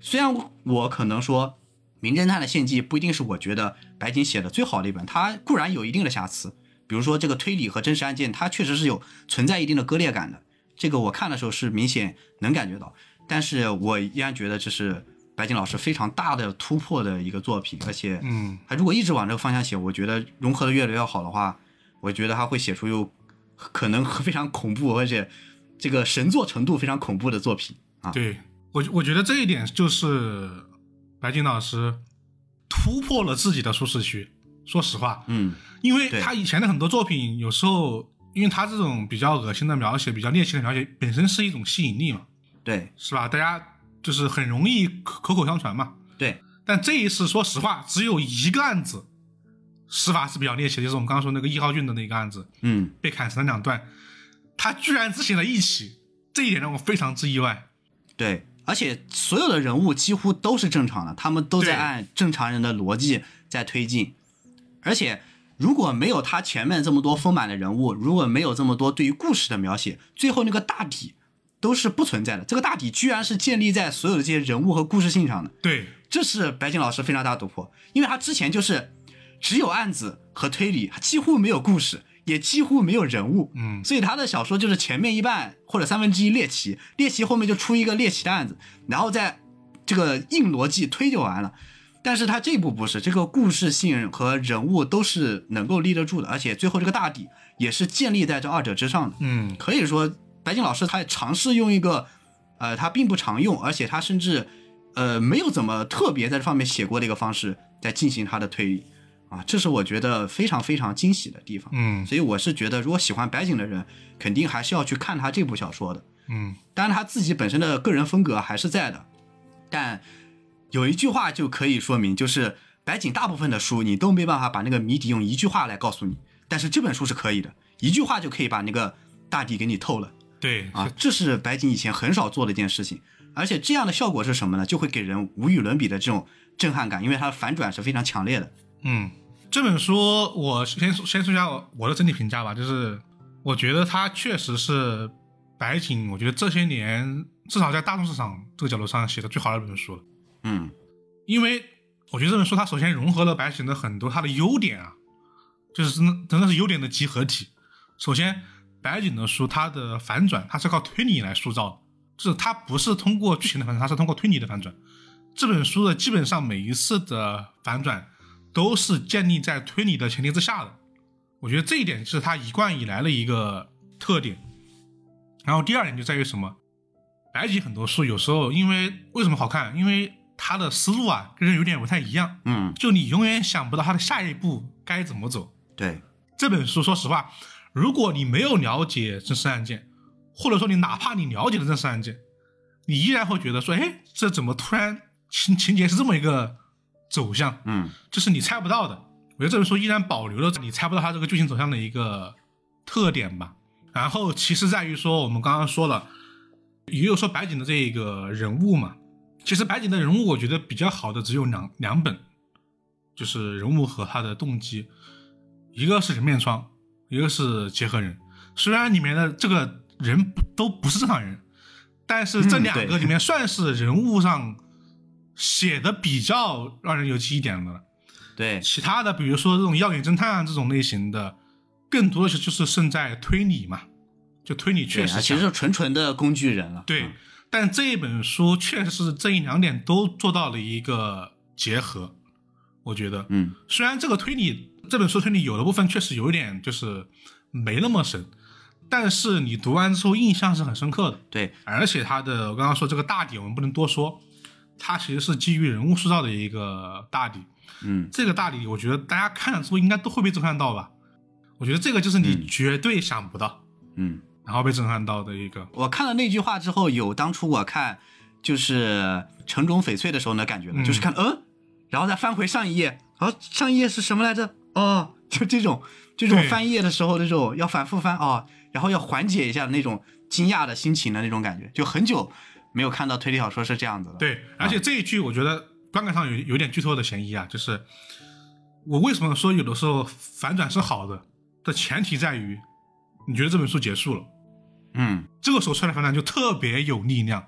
虽然我可能说《名侦探的献祭》不一定是我觉得白井写的最好的一本，它固然有一定的瑕疵，比如说这个推理和真实案件，它确实是有存在一定的割裂感的，这个我看的时候是明显能感觉到，但是我依然觉得这是白金老师非常大的突破的一个作品，而且，嗯，他如果一直往这个方向写，我觉得融合的越来越好的话，我觉得他会写出有可能非常恐怖，而且这个神作程度非常恐怖的作品啊。对我我觉得这一点就是白金老师突破了自己的舒适区。说实话，嗯，因为他以前的很多作品，有时候因为他这种比较恶心的描写、比较猎奇的描写，本身是一种吸引力嘛，对是吧？大家就是很容易口口口相传嘛。对，但这一次，说实话，只有一个案子司法是比较猎奇的，就是我们刚刚说那个一号俊的那个案子，嗯，被砍成了两段，他居然只写了一起，这一点让我非常之意外。对，而且所有的人物几乎都是正常的，他们都在按正常人的逻辑在推进，而且。如果没有他前面这么多丰满的人物，如果没有这么多对于故事的描写，最后那个大底都是不存在的。这个大底居然是建立在所有的这些人物和故事性上的。对，这是白井老师非常大的突破，因为他之前就是只有案子和推理，几乎没有故事，也几乎没有人物，嗯所以他的小说就是前面一半或者三分之一猎奇，猎奇后面就出一个猎奇的案子，然后再这个硬逻辑推就完了。但是他这部不是，这个故事性和人物都是能够立得住的，而且最后这个大底也是建立在这二者之上的。嗯，可以说，白井老师他也尝试用一个，呃，他并不常用，而且他甚至，呃，没有怎么特别在这方面写过的一个方式，在进行他的推理，啊，这是我觉得非常非常惊喜的地方。嗯所以我是觉得，如果喜欢白井的人，肯定还是要去看他这部小说的。嗯，当然，他自己本身的个人风格还是在的，但有一句话就可以说明，就是白井大部分的书你都没办法把那个谜底用一句话来告诉你，但是这本书是可以的，一句话就可以把那个大底给你透了对啊！这是白井以前很少做的一件事情，而且这样的效果是什么呢？就会给人无与伦比的这种震撼感，因为它的反转是非常强烈的。嗯，这本书我先说先说一下我的整体评价吧，就是我觉得它确实是白井，我觉得这些年至少在大众市场这个角度上写的最好的一本书了。嗯因为我觉得这本书它首先融合了白井的很多它的优点啊，就是真真的是优点的集合体。首先，白井的书它的反转它是靠推理来塑造的，就是它不是通过剧情的反转，它是通过推理的反转。这本书的基本上每一次的反转都是建立在推理的前提之下的，我觉得这一点是它一贯以来的一个特点。然后第二点就在于什么？白井很多书有时候因为为什么好看？因为他的思路啊跟人有点不太一样，嗯，就你永远想不到他的下一步该怎么走。对，这本书说实话，如果你没有了解真实案件，或者说你哪怕你了解了真实案件，你依然会觉得说，哎，这怎么突然情情节是这么一个走向？嗯这是你猜不到的。我觉得这本书依然保留了你猜不到它这个剧情走向的一个特点吧。然后其实在于说，我们刚刚说了，也有说白井的这个人物嘛，其实白井的人物我觉得比较好的只有两两本，就是人物和他的动机，一个是人面疮，一个是结合人。虽然里面的这个人不都不是正常人，但是这两个里面算是人物上写的比较让人有记忆点的了。对，其他的，比如说这种药眼侦探啊这种类型的，更多的是就是胜在推理嘛，就推理确，实其实是纯纯的工具人了。对嗯，但这一本书确实是这一两点都做到了一个结合，我觉得，嗯，虽然这个推理这本书推理有的部分确实有一点就是没那么神，但是你读完之后印象是很深刻的，对，而且它的我刚刚说这个大底我们不能多说，它其实是基于人物塑造的一个大底，嗯，这个大底我觉得大家看了之后应该都会被震撼到吧，我觉得这个就是你嗯。绝对想不到，嗯，然后被震撼到的一个，我看了那句话之后，有当初我看就是城中翡翠的时候的感觉就是看嗯，然后再翻回上一页，然后上一页是什么来着？哦，就这种这种翻页的时候那种要反复翻哦，然后要缓解一下那种惊讶的心情的那种感觉，就很久没有看到推理小说是这样子了。，对，而且这一句我觉得观感上有有点剧透的嫌疑啊，就是我为什么说有的时候反转是好的的前提在于，你觉得这本书结束了，嗯，这个时候出来反转就特别有力量。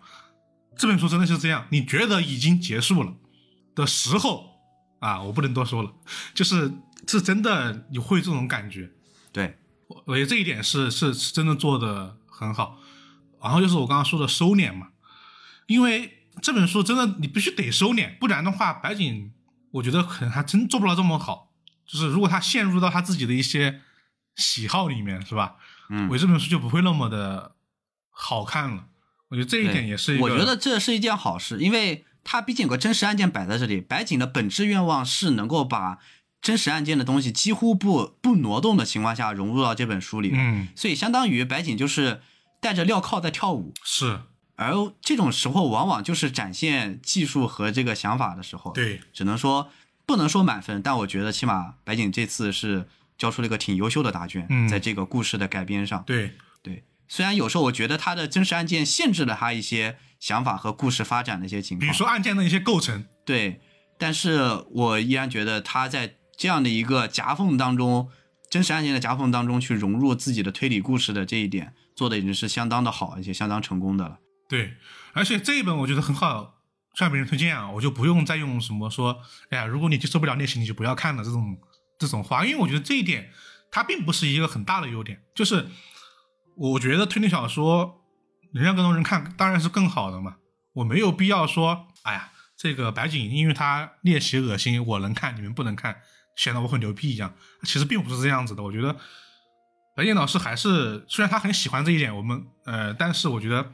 这本书真的是这样，你觉得已经结束了的时候啊，我不能多说了，就是是真的你会这种感觉。对，我我觉得这一点是是是真的做的很好。然后就是我刚刚说的收敛嘛，因为这本书真的你必须得收敛，不然的话，白井我觉得可能还真做不了这么好。就是如果他陷入到他自己的一些喜好里面，是吧？嗯我这本书就不会那么的好看了。我觉得这一点也是一个，我觉得这是一件好事，因为它毕竟有个真实案件摆在这里。白井的本质愿望是能够把真实案件的东西几乎不不挪动的情况下融入到这本书里，嗯所以相当于白井就是带着镣铐在跳舞。是而这种时候，往往就是展现技术和这个想法的时候。，对只能说不能说满分，但我觉得起码白景这次是交出了一个挺优秀的答卷，嗯。在这个故事的改编上。对。对，虽然有时候我觉得他的真实案件限制了他一些想法和故事发展的一些情况，比如说案件的一些构成，对，但是我依然觉得他在这样的一个夹缝当中，真实案件的夹缝当中去融入自己的推理故事的这一点，做的已经是相当的好，而且相当成功的了。对，而且这一本我觉得很好，向别人推荐啊，我就不用再用什么说，哎呀，如果你接受不了类型，你就不要看了。这种这种话，因为我觉得这一点它并不是一个很大的优点，就是我觉得推理小说能让更多人看，当然是更好的嘛，我没有必要说，哎呀，这个白景因为他猎奇恶心，我能看，你们不能看，显得我很牛逼一样，其实并不是这样子的，我觉得。白景老师还是虽然他很喜欢这一点，我们呃，但是我觉得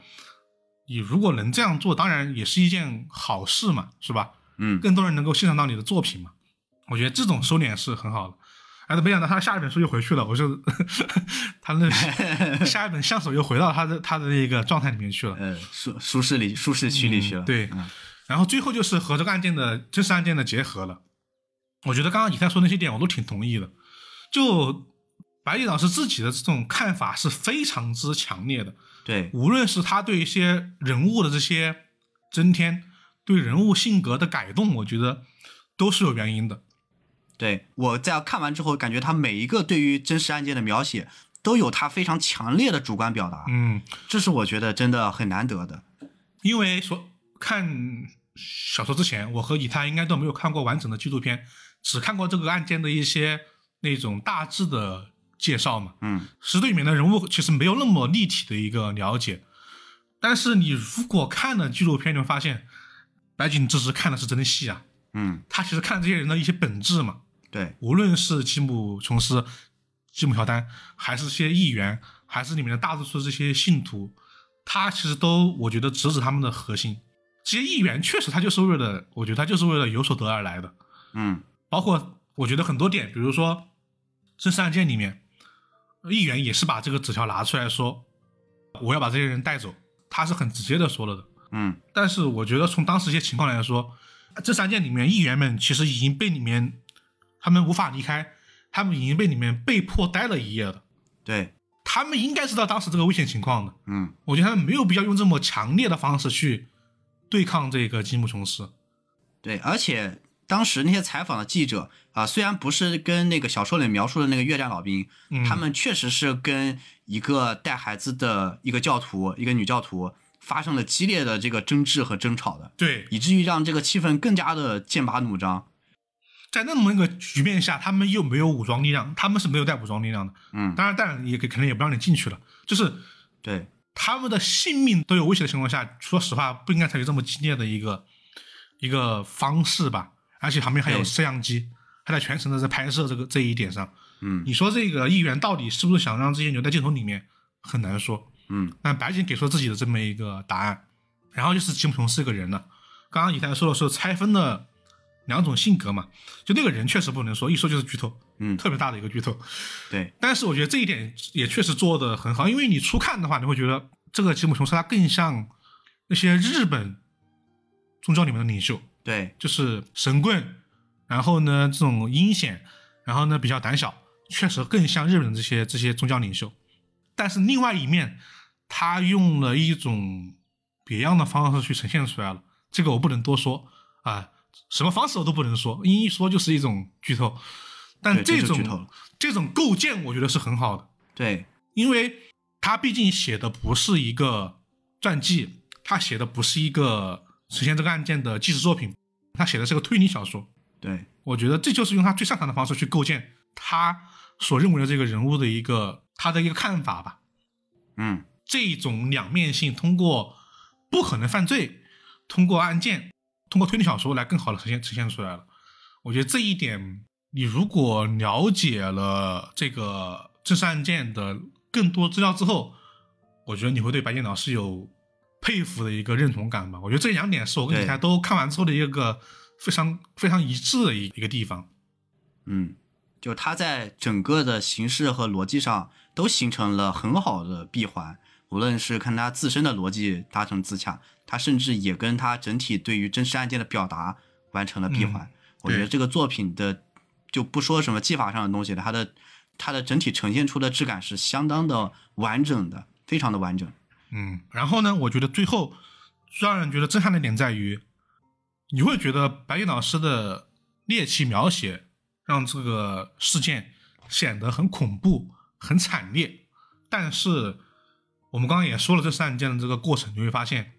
你如果能这样做，当然也是一件好事嘛，是吧？嗯，更多人能够欣赏到你的作品嘛。我觉得这种收敛是很好的。哎，没想到他下一本书又回去了，我就 <laughs> 他那 <laughs> 下一本相守又回到他的他的那个状态里面去了。嗯，舒舒适里舒适区里去了。嗯对嗯然后最后就是和这个案件的真实案件的结合了。我觉得刚刚以太说那些点我都挺同意的。就白毅老师自己的这种看法是非常之强烈的，对，无论是他对一些人物的这些增添，对人物性格的改动，我觉得都是有原因的。对，我在看完之后，感觉他每一个对于真实案件的描写，都有他非常强烈的主观表达，嗯，这是我觉得真的很难得的。因为说看小说之前，我和以太应该都没有看过完整的纪录片，只看过这个案件的一些那种大致的介绍嘛。嗯，是对里面的人物其实没有那么立体的一个了解。但是你如果看了纪录片，你会发现，白井这是看的是真的细啊，嗯，他其实看这些人的一些本质嘛。对，无论是吉姆琼斯、吉姆乔丹，还是些议员，还是里面的大多数这些信徒，他其实都我觉得直指他们的核心。这些议员确实他就是为了，我觉得他就是为了有所得而来的。嗯，包括我觉得很多点，比如说这三案件里面，议员也是把这个纸条拿出来说，我要把这些人带走，他是很直接的说了的。嗯，但是我觉得从当时一些情况来说，这三件里面议员们其实已经被里面他们无法离开，他们已经被里面被迫待了一夜了。对，他们应该知道当时这个危险情况的。嗯，我觉得他们没有必要用这么强烈的方式去对抗这个吉姆琼斯。对，而且当时那些采访的记者啊、虽然不是跟那个小说里描述的那个越战老兵，嗯，他们确实是跟一个带孩子的一个教徒，一个女教徒发生了激烈的这个争执和争吵的，对，以至于让这个气氛更加的剑拔弩张。在那么一个局面下，他们又没有武装力量，他们是没有带武装力量的。嗯，当然，当然也可可能也不让你进去了。就是对，他们的性命都有威胁的情况下，说实话不应该采取这么激烈的一个一个方式吧。而且旁边还有摄像机，还在全程的在拍摄这个这一点上。嗯你说这个议员到底是不是想让这些留在镜头里面，很难说。嗯那白井给出了自己的这么一个答案，然后就是吉姆琼斯这个人了，刚刚以太说的是拆分了两种性格嘛，就那个人确实不能说，一说就是剧透，嗯，特别大的一个剧透。对，但是我觉得这一点也确实做得很好，因为你初看的话，你会觉得这个吉姆琼斯他更像那些日本宗教里面的领袖，对，就是神棍，然后呢这种阴险，然后呢比较胆小，确实更像日本的这些这些宗教领袖。但是另外一面，他用了一种别样的方式去呈现出来了，这个我不能多说啊，什么方式我都不能说，因为一说就是一种剧透。但这这种这种构建，我觉得是很好的。对，因为他毕竟写的不是一个传记，他写的不是一个呈现这个案件的纪实作品，他写的是个推理小说。对，我觉得这就是用他最擅长的方式去构建他所认为的这个人物的一个他的一个看法吧。嗯，这种两面性，通过不可能犯罪，通过案件，通过推理小说来更好的呈现呈现出来了。我觉得这一点，你如果了解了这个真实案件的更多资料之后，我觉得你会对白电脑是有佩服的一个认同感吧。我觉得这两点是我跟对你台都看完之后的一个非常非常一致的一一个地方。嗯，就他在整个的形式和逻辑上都形成了很好的闭环，无论是看他自身的逻辑达成自洽，他甚至也跟他整体对于真实案件的表达完成了闭环。我觉得这个作品的就不说什么技法上的东西了，它的它的整体呈现出的质感是相当的完整的，非常的完整。嗯，然后呢，我觉得最后最让人觉得震撼的点在于，你会觉得白岩老师的猎奇描写让这个事件显得很恐怖、很惨烈，但是我们刚刚也说了这次案件的这个过程，你会发现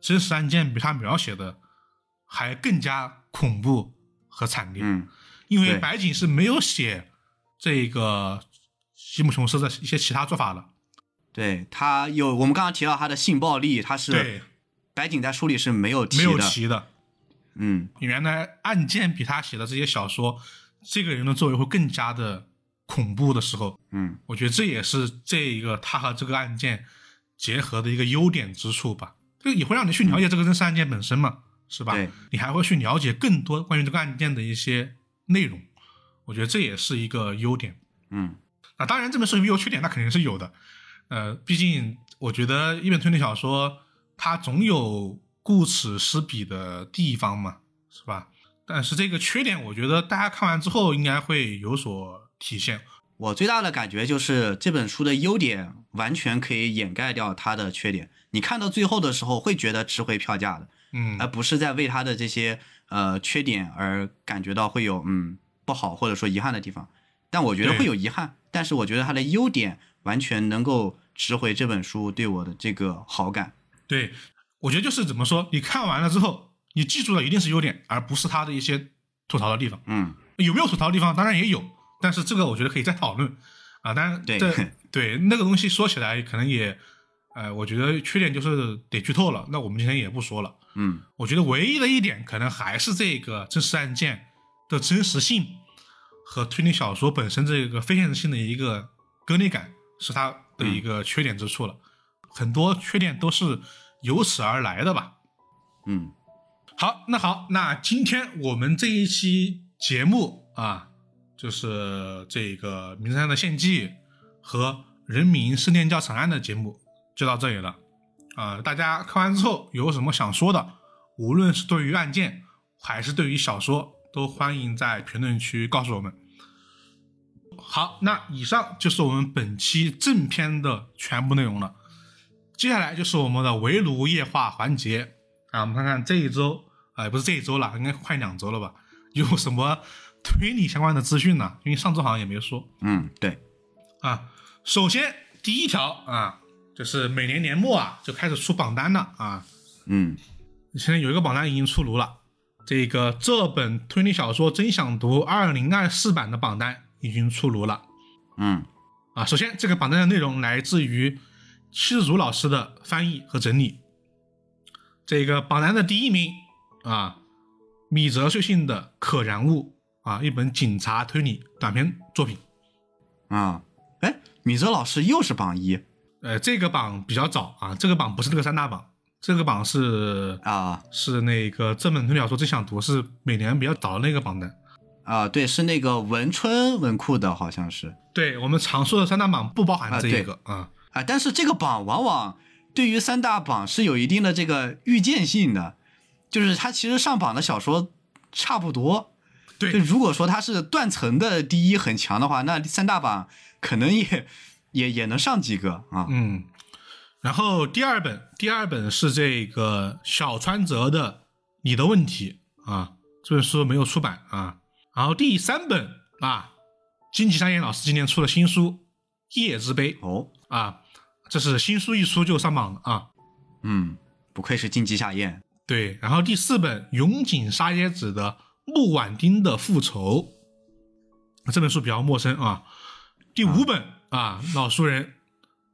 真实案件比他描写的还更加恐怖和惨烈。嗯，因为白井是没有写这个吉姆琼斯的一些其他做法的。对他有我们刚刚提到他的性暴力，他是对，白井在书里是没有提没有。提的。嗯，原来案件比他写的这些小说，这个人的作为会更加的恐怖的时候，嗯，我觉得这也是这一个他和这个案件结合的一个优点之处吧。这个也会让你去了解这个真实案件本身嘛，是吧？对，你还会去了解更多关于这个案件的一些内容，我觉得这也是一个优点。嗯，那，当然这本书有没有缺点，那肯定是有的。呃，毕竟我觉得一本推理小说，它总有顾此失彼的地方嘛，是吧？但是这个缺点，我觉得大家看完之后应该会有所体现。我最大的感觉就是这本书的优点完全可以掩盖掉它的缺点。你看到最后的时候，会觉得值回票价的，嗯而不是在为它的这些呃缺点而感觉到会有嗯不好或者说遗憾的地方。但我觉得会有遗憾，但是我觉得它的优点完全能够值回这本书对我的这个好感。对，我觉得就是怎么说，你看完了之后，你记住的一定是优点，而不是它的一些吐槽的地方。嗯，有没有吐槽的地方？当然也有，但是这个我觉得可以再讨论啊。当然，对这对那个东西说起来可能也，呃，我觉得缺点就是得剧透了。那我们今天也不说了。嗯，我觉得唯一的一点可能还是这个真实案件的真实性和推理小说本身这个非现实性的一个割裂感，是它的一个缺点之处了。很多缺点都是由此而来的吧。嗯，好，那好，那今天我们这一期节目啊，就是这个《名侦探的献祭》和《人民圣殿教惨案》的节目就到这里了。啊、大家看完之后有什么想说的，无论是对于案件还是对于小说，都欢迎在评论区告诉我们。好，那以上就是我们本期正片的全部内容了。接下来就是我们的围炉夜话环节啊，我们看看这一周，哎、不是这一周了，应该快两周了吧？有什么推理相关的资讯呢？因为上周好像也没说嗯，对，啊。首先第一条啊，就是每年年末啊就开始出榜单了啊。嗯现在有一个榜单已经出炉了，这个这本推理小说《真想读》二零二四版的榜单已经出炉了。嗯啊，首先这个榜单的内容来自于戚如老师的翻译和整理。这个榜单的第一名啊，米泽穗信的《可燃物》啊，一本警察推理短篇作品。啊，哎，米泽老师又是榜一呃，这个榜比较早啊，这个榜不是那个三大榜，这个榜是啊是那个正本推理小说最想读是每年比较早的那个榜单。啊，对，是那个文春文库的，好像是对我们常说的三大榜不包含这一个啊啊，但是这个榜往往对于三大榜是有一定的这个预见性的，就是它其实上榜的小说差不多。对如果说它是断层的第一很强的话，那三大榜可能也 <laughs> 也也能上几个啊。嗯，然后第二本，第二本是这个小川哲的《你的问题》啊，这本书没有出版啊。然后第三本啊，金崎山彦老师今年出了新书《夜之杯》哦，啊，这是新书一出就上榜了啊。嗯，不愧是金鸡夏彦。对，然后第四本永井沙耶子的《木婉丁的复仇》，这本书比较陌生啊。第五本啊，老熟人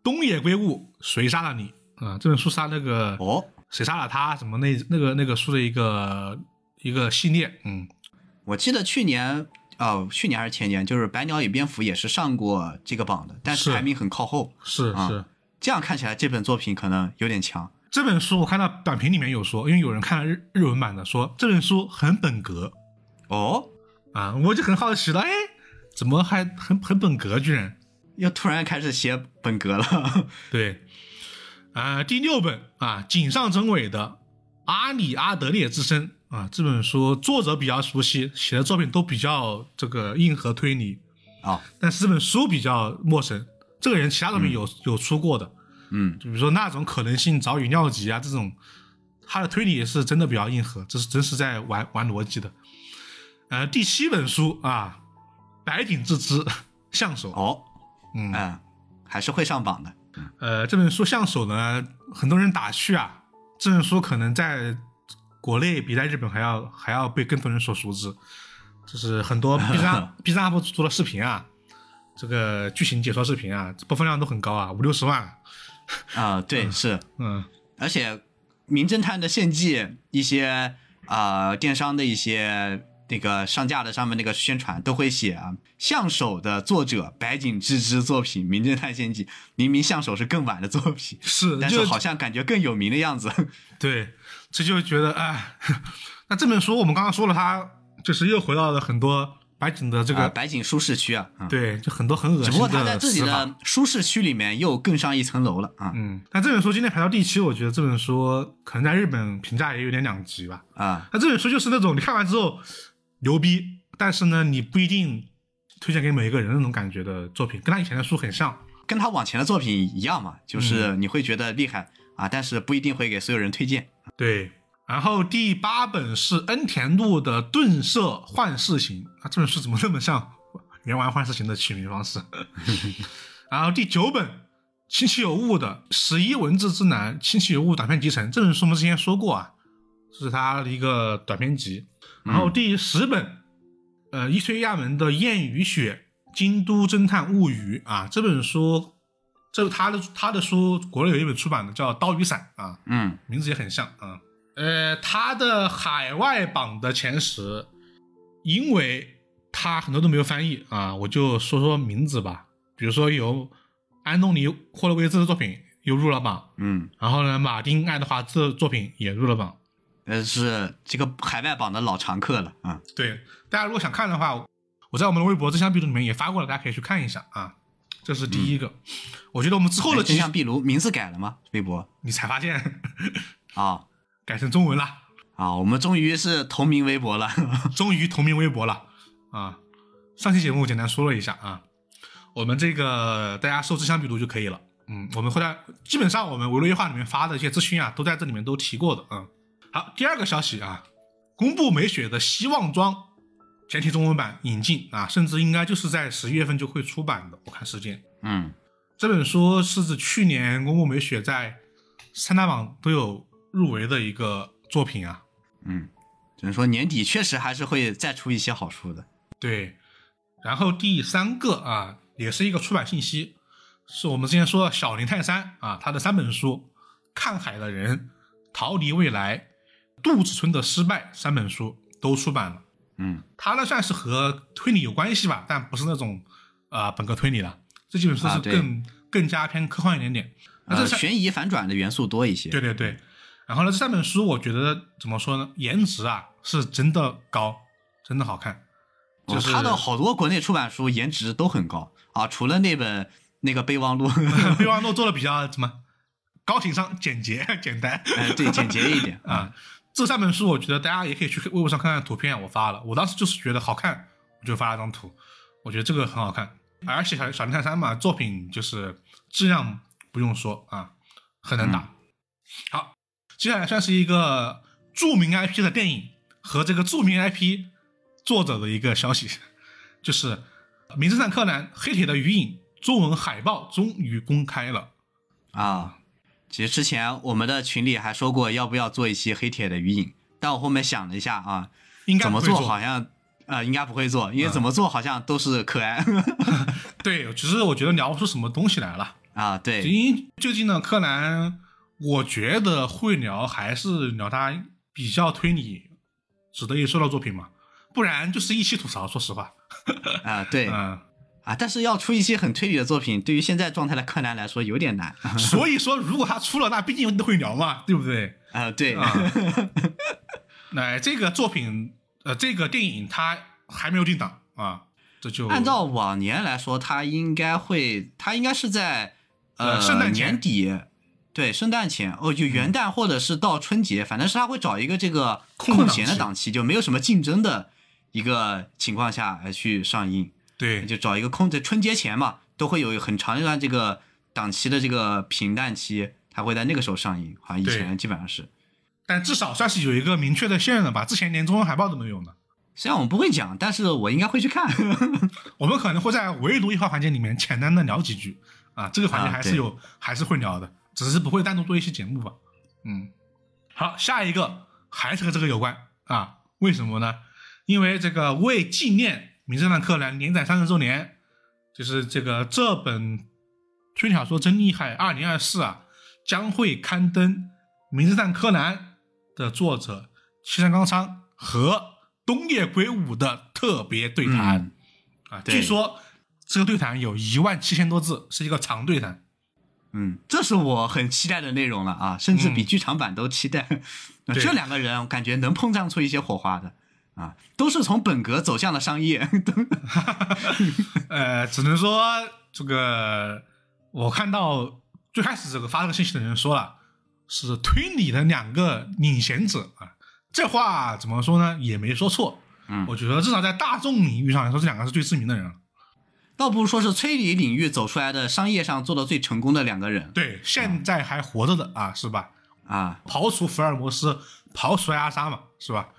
东野圭吾谁杀了你啊？这本书杀那个哦，谁杀了他什么那那个那个书的一个一个系列，嗯，我记得去年。哦，去年还是前年，就是《白鸟与蝙蝠》也是上过这个榜的，但是是排名很靠后。啊是是。这样看起来，这本作品可能有点强。这本书我看到短评里面有说，因为有人看了日日文版的，说这本书很本格哦，啊，我就很好奇了，哎，怎么还很很本格居然？又突然开始写本格了。<laughs> 对，啊、第六本啊，井上真伟的《阿里阿德烈之身》啊，这本书作者比较熟悉，写的作品都比较这个硬核推理，哦，但是这本书比较陌生。这个人其他作品有、有出过的，嗯，就比如说那种可能性早已尿急啊这种，他的推理也是真的比较硬核，这是真是在玩玩逻辑的。呃，第七本书啊，白井智之相手，哦，嗯嗯，还是会上榜的。呃，这本书相手呢，很多人打趣啊，这本书可能在国内比在日本还要还要被更多人所熟知，就是很多 B 站 B 站 UP 主做的视频啊，这个剧情解说视频啊，播放量都很高啊，五六十万，啊、对，是，嗯，而且《名侦探的献祭》一些啊、呃电商的一些那个上架的上面那个宣传都会写啊，相手的作者白井智之作品《名侦探献祭》，明明相手是更晚的作品，是，但是好像感觉更有名的样子。<laughs> 对，这就觉得哎，<laughs> 那这本书我们刚刚说了，它就是又回到了很多白井的这啊个，白井舒适区啊，嗯，对，就很多很恶心只不过他在自己的舒适区里面又更上一层楼了啊嗯，但这本书今天排到第七，我觉得这本书可能在日本评价也有点两极吧。啊，那这本书就是那种你看完之后牛逼，但是呢，你不一定推荐给每一个人那种感觉的作品，跟他以前的书很像。跟他往前的作品一样嘛，嗯就是你会觉得厉害啊，但是不一定会给所有人推荐。对，然后第八本是恩田路的《遁射幻视行》啊，这本书怎么那么像 <laughs> 原玩幻视行的取名方式？<laughs> 然后第九本清崎有物的《十一文字之难》清崎有物短篇集成，这本书我们之前说过啊，这是他的一个短篇集。然后第十本，呃，伊吹亚门的《燕与雪：京都侦探物语》啊，这本书，这他的他的书国内有一本出版的叫《刀与伞》啊，嗯，名字也很像啊。呃，他的海外榜的前十，因为他很多都没有翻译啊，我就说说名字吧。比如说有安东尼·霍洛维兹的作品又入了榜，嗯，然后呢，马丁·爱德华兹的作品也入了榜。呃，是这个海外榜的老常客了啊。对，大家如果想看的话，我在我们的微博真相壁炉里面也发过了，大家可以去看一下啊。这是第一个，我觉得我们之后的真几相壁炉名字改了吗？微博你才发现 <laughs> 啊改成中文了。啊，我们终于是同名微博了。终于同名微博了啊！上期节目简单说了一下啊，我们这个大家搜真相比读就可以了。嗯，我们后来基本上我们维罗夜话里面发的一些资讯啊，都在这里面都提过的。嗯，好，第二个消息啊，公布美雪的《希望庄》简体中文版引进啊，甚至应该就是在十一月份就会出版的。我看时间，嗯，这本书是指去年公布美雪在三大榜都有入围的一个作品啊。嗯，只能说年底确实还是会再出一些好书的。对，然后第三个啊，也是一个出版信息，是我们之前说的小林泰山啊，他的三本书《看海的人》《逃离未来》《杜子春的失败》三本书都出版了。嗯，他呢算是和推理有关系吧，但不是那种啊、呃本科推理了，这基本说啊对是更、更加偏科幻一点点。那这呃，悬疑反转的元素多一些。对对对，然后呢，这三本书我觉得怎么说呢？颜值啊是真的高，真的好看。哦，就是他的好多国内出版书颜值都很高啊，除了那本那个备忘录，<laughs> 备忘录做的比较怎么高情商、简洁、<laughs> 简单呃，对，简洁一点 <laughs> 啊。这三本书我觉得大家也可以去微博上看看图片，我发了。我当时就是觉得好看，我就发了张图。我觉得这个很好看，而且小小林泰山嘛，作品就是质量不用说啊，很能打。好，接下来算是一个著名 IP 的电影和这个著名 IP 作者的一个消息，就是《名侦探柯南：黑铁的余影》中文海报终于公开了。啊。其实之前我们的群里还说过要不要做一期黑铁的余影，但我后面想了一下啊，应该怎么做好像呃应该不会做，因为怎么做好像都是可爱 <laughs> 对，只是我觉得聊不出什么东西来了。啊。对，因为最近呢，柯南，我觉得会聊还是聊他比较推理、值得一说的作品嘛，不然就是一期吐槽。说实话，啊对 <laughs> 嗯，啊，但是要出一些很推理的作品，对于现在状态的柯南来说有点难。<laughs> 所以说如果他出了，那毕竟都会聊嘛，对不对？啊，对，啊，那这个作品，呃，这个电影它还没有定档啊，这就按照往年来说，它应该会，它应该是在呃呃圣诞年底，对，圣诞前哦，就元旦或者是到春节，反正是他会找一个这个空闲的档期，就没有什么竞争的一个情况下来去上映，对就找一个空在春节前嘛，都会有很长一段这个档期的这个平淡期，它会在那个时候上映，好像以前基本上是。但至少算是有一个明确的线了吧？之前连中文海报都没有呢。虽然我们不会讲，但是我应该会去看。<laughs> 我们可能会在唯独一号环节里面简单的聊几句啊，这个环节还是有，还是会聊的，只是不会单独做一期节目吧。嗯，好，下一个还是和这个有关啊？为什么呢？因为这个为纪念《名侦探柯南》连载三十周年，就是这个这本推理小说真厉害二零二四啊，将会刊登《名侦探柯南》的作者七山刚昌和东野圭吾的特别对谈。嗯啊，对据说这个对谈有一万七千多字，是一个长对谈。嗯，这是我很期待的内容了啊，甚至比嗯剧场版都期待。<laughs> 这两个人，我感觉能碰撞出一些火花的啊，都是从本格走向了商业。<laughs> <laughs> 呃，只能说这个，我看到最开始这个发这个信息的人说了，是推理的两个领衔者啊。这话怎么说呢？也没说错。嗯我觉得至少在大众领域上来说，这两个是最知名的人了。倒不如说是推理领域走出来的商业上做的最成功的两个人对，现在还活着的啊，是吧？啊刨除福尔摩斯，刨除艾莎莎嘛，是吧？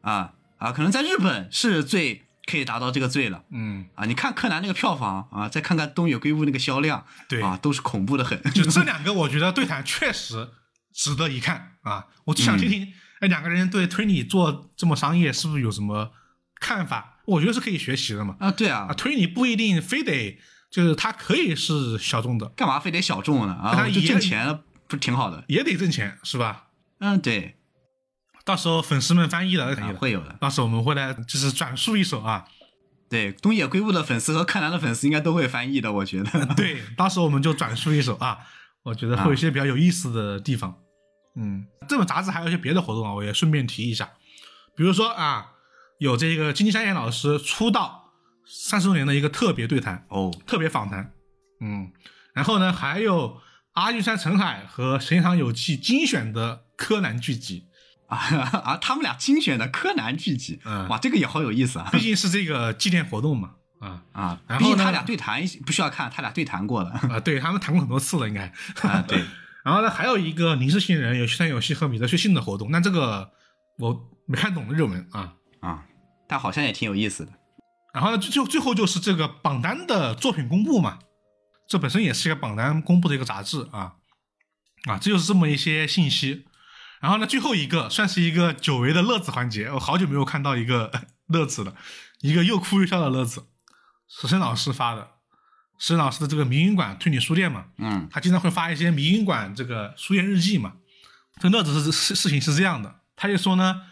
啊啊！可能在日本是最可以达到这个最了嗯，啊！你看柯南那个票房啊，再看看东野圭吾那个销量，对啊，都是恐怖的很。就这两个，我觉得对谈确实值得一看啊！我就想听听，哎、两个人对推理做这么商业，是不是有什么看法？我觉得是可以学习的嘛。啊，对啊，啊，推理不一定非得就是它可以是小众的，干嘛非得小众呢？啊，他挣钱不挺好的？也得挣钱，是吧？嗯，对，到时候粉丝们翻译了，可以了。啊会有的。到时候我们会来就是转述一首啊，对，东野圭吾的粉丝和柯南的粉丝应该都会翻译的，我觉得。<laughs> 对，到时候我们就转述一首啊，我觉得会有一些比较有意思的地方。嗯，这本杂志还有一些别的活动啊，我也顺便提一下，比如说啊，有这个金金山彦老师出道三十周年的一个特别对谈、哦，特别访谈，嗯，然后呢，还有阿玉山陈海和神堂有纪精选的柯南剧集，啊 <laughs> 啊！他们俩精选的柯南剧集，嗯哇，这个也好有意思啊毕竟是这个纪念活动嘛，啊啊，然后毕竟他俩对谈不需要看，他俩对谈过了 <laughs> 啊，对他们谈过很多次了，应该。啊，对，<laughs> 然后呢，还有一个凝视新人有宣传游戏和米德血信的活动，那这个我没看懂的热门啊。啊，但好像也挺有意思的。然后呢，最最最后就是这个榜单的作品公布嘛，这本身也是一个榜单公布的一个杂志啊啊，这就是这么一些信息。然后呢，最后一个算是一个久违的乐子环节，我好久没有看到一个 <laughs> 乐子了，一个又哭又笑的乐子，石生老师发的，石森老师的这个民营馆推理书店嘛，嗯他经常会发一些民营馆这个书店日记嘛。这个乐子是事事情是这样的，他就说呢，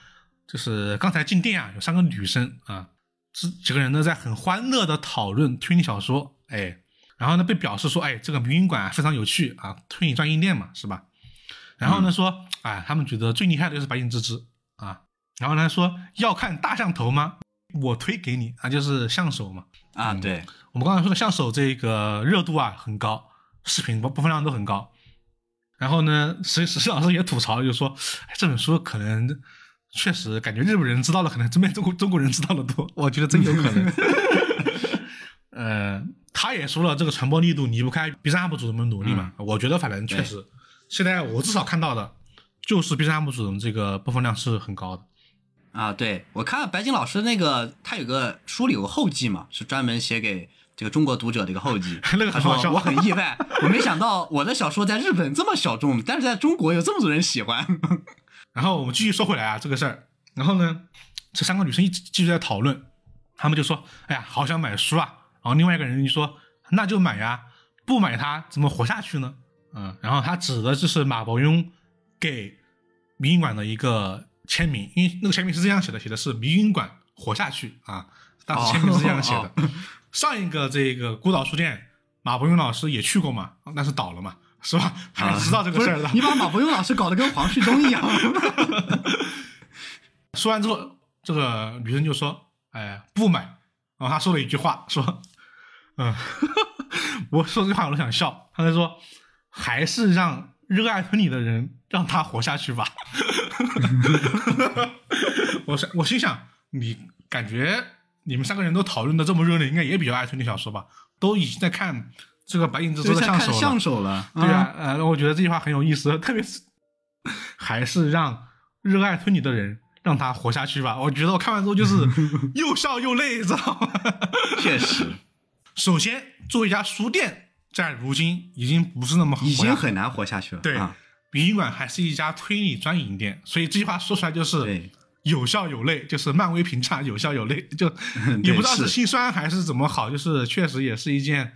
就是刚才进店啊，有三个女生啊，这几个人呢在很欢乐的讨论推理小说，哎，然后呢被表示说，哎，这个民营馆非常有趣啊，推理专营店嘛，是吧？然后呢说，哎，他们觉得最厉害的就是白井之之啊，然后呢说要看大象头吗？我推给你啊，就是象手嘛，啊，嗯对，我们刚才说的象手这个热度啊很高，视频播播放量都很高。然后呢，石石石老师也吐槽，就说、哎、这本书可能确实感觉日本人知道了，可能真没中国中国人知道的多。我觉得真有可能。<laughs> 呃，他也说了，这个传播力度离不开 B 站 UP 主们努力嘛。我觉得反正确实，现在我至少看到的，就是 B 站 UP 主的这个播放量是很高的。啊，对我看了白金老师那个，他有个书里有个后记嘛，是专门写给这个中国读者的一个后记。<laughs> 那个他很好笑说我很意外，我没想到我的小说在日本这么小众，但是在中国有这么多人喜欢。<laughs> 然后我们继续说回来啊，这个事儿。然后呢，这三个女生一直继续在讨论，她们就说：“哎呀，好想买书啊。”然后另外一个人就说：“那就买呀，不买它怎么活下去呢？”嗯，然后他指的就是马伯庸给迷云馆的一个签名，因为那个签名是这样写的，写的是“迷云馆活下去”啊，当时签名是这样写的。上一个这个孤岛书店，马伯庸老师也去过嘛，但是倒了嘛，是吧？他是知道这个事儿的。你把马伯庸老师搞得跟黄旭东一样。<laughs> 说完之后，这个女生就说：“哎，不买。”然后他说了一句话，说：“嗯，<laughs> 我说这句话我都想笑。”他就说：“还是让热爱推理的人让他活下去吧。<laughs> ”我想，我心想，你感觉你们三个人都讨论的这么热烈，应该也比较爱推理小说吧？都已经在看这个白影之就像看之的相手了，相手了。对啊，呃，我觉得这句话很有意思，特别是还是让热爱推理的人让他活下去吧。我觉得我看完之后就是 <laughs> 又笑又泪，知道吗？确实首先，作为一家书店，在如今已经不是那么好已经很难活下去了。对啊，殡仪馆还是一家推理专营店，所以这句话说出来就是对，有笑有泪，就是漫威评价有笑有泪，<laughs> 就 <laughs> 也不知道是是心酸还是怎么好，就是确实也是一件，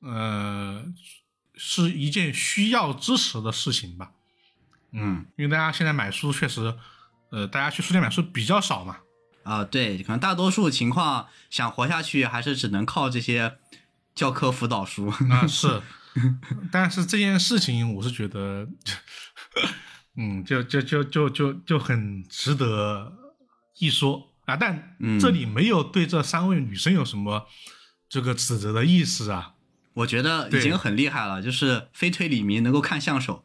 呃，是一件需要支持的事情吧。嗯因为大家现在买书确实，呃，大家去书店买书比较少嘛。啊，对，可能大多数情况想活下去，还是只能靠这些教科辅导书。啊，是，但是这件事情我是觉得，嗯，就就就就就就很值得一说啊。但嗯这里没有对这三位女生有什么这个指责的意思啊。我觉得已经很厉害了，就是非推理迷能够看相手。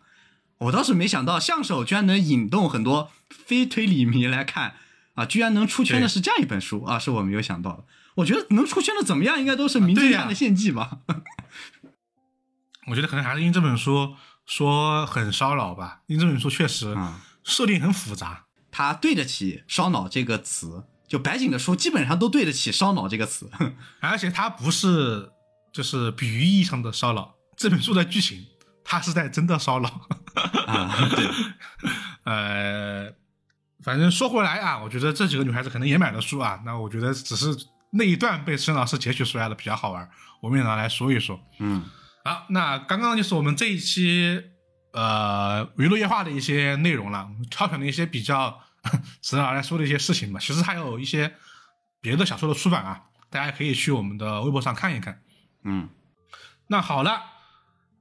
我倒是没想到相手居然能引动很多非推理迷来看啊，居然能出圈的是这样一本书啊，是我没有想到的。我觉得能出圈的怎么样，应该都是名侦探的献祭吧。<laughs> 我觉得可能还是因为这本书说很烧脑吧，因为这本书确实啊设定很复杂。他对得起“烧脑”这个词，就白景的书基本上都对得起“烧脑”这个词。<laughs> 而且它不是就是比喻意义上的烧脑，这本书的剧情它是在真的烧脑。啊，<laughs> 对，呃，反正说回来啊，我觉得这几个女孩子可能也买了书啊，那我觉得只是那一段被孙老师截取出来的比较好玩，我们也拿来说一说。嗯好，那刚刚就是我们这一期呃娱乐夜话的一些内容了，挑选了一些比较值得拿来说的一些事情吧。其实还有一些别的小说的出版啊，大家可以去我们的微博上看一看。嗯，那好了，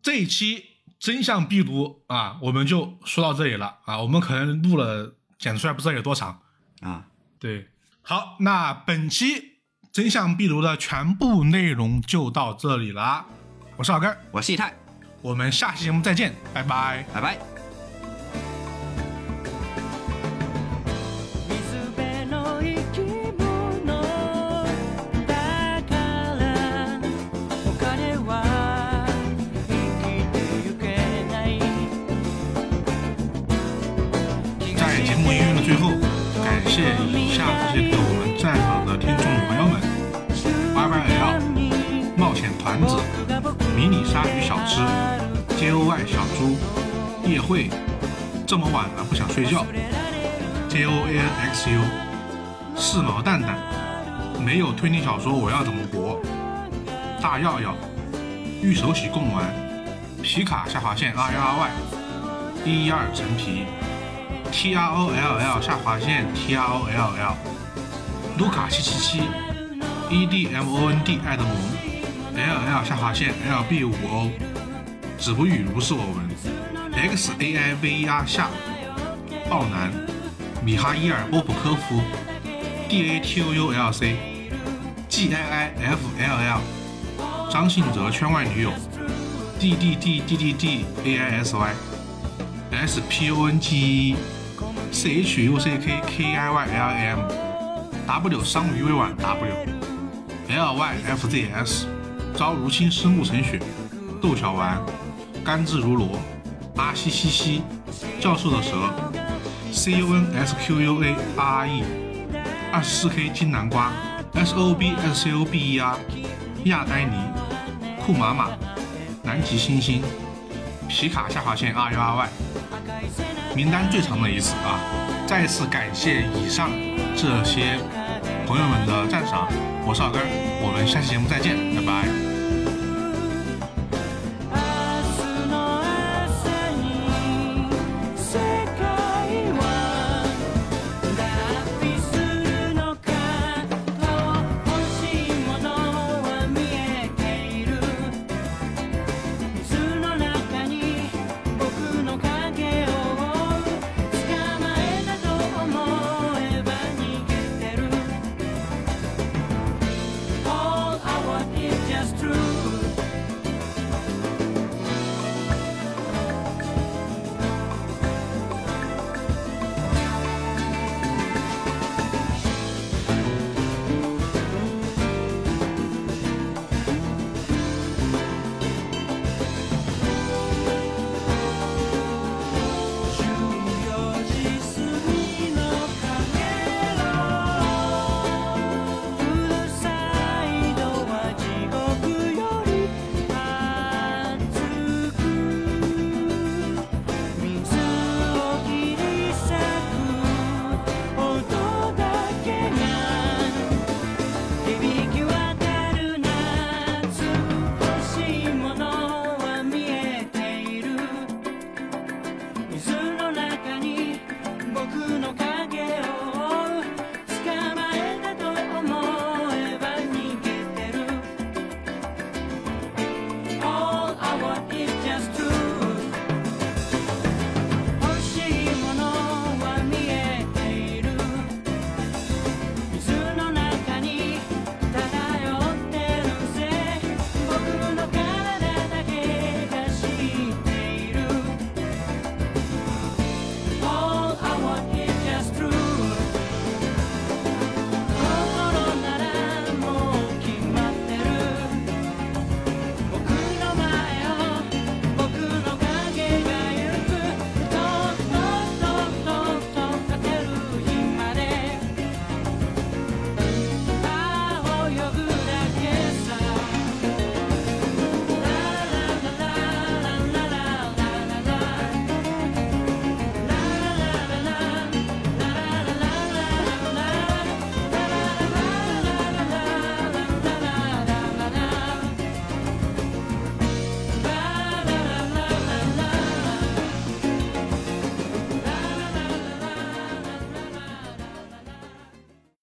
这一期真相必读啊，我们就说到这里了啊。我们可能录了剪出来不知道有多长。啊，对，好，那本期真相必读的全部内容就到这里啦。我是老根，我是易泰，我们下期节目再见，拜拜。拜拜。丸子、迷你鲨鱼小吃、J O Y 小猪、夜会、这么晚了不想睡觉、J O A N X U、四毛蛋蛋、没有推理小说我要怎么活、大耀耀、玉手洗贡丸、皮卡下划线 R R Y、一一二陈皮。T R O L L 下划线 T R O L L，卢卡七七七，E D M O N D 爱的萌，L L 下划线 L B 五 O，子不语如是我闻，X A I V R 下，奥南，米哈伊尔波普科夫，D A T O U L C，G I I F L L，张信哲圈外女友，D D D D D D A I S Y，S P O N G E。C H U C K K I Y L M W 商于委婉 W L Y F Z S 朝如青丝暮成雪窦小丸甘之如罗阿西西西教授的蛇 C U N S Q U A R R E 二十四 K 金南瓜 S O B S C O B E R 亚呆尼库玛玛南极星星皮卡下划线 R U R Y 名单最长的一次啊！再次感谢以上这些朋友们的赞赏，我是二根，我们下期节目再见，拜拜。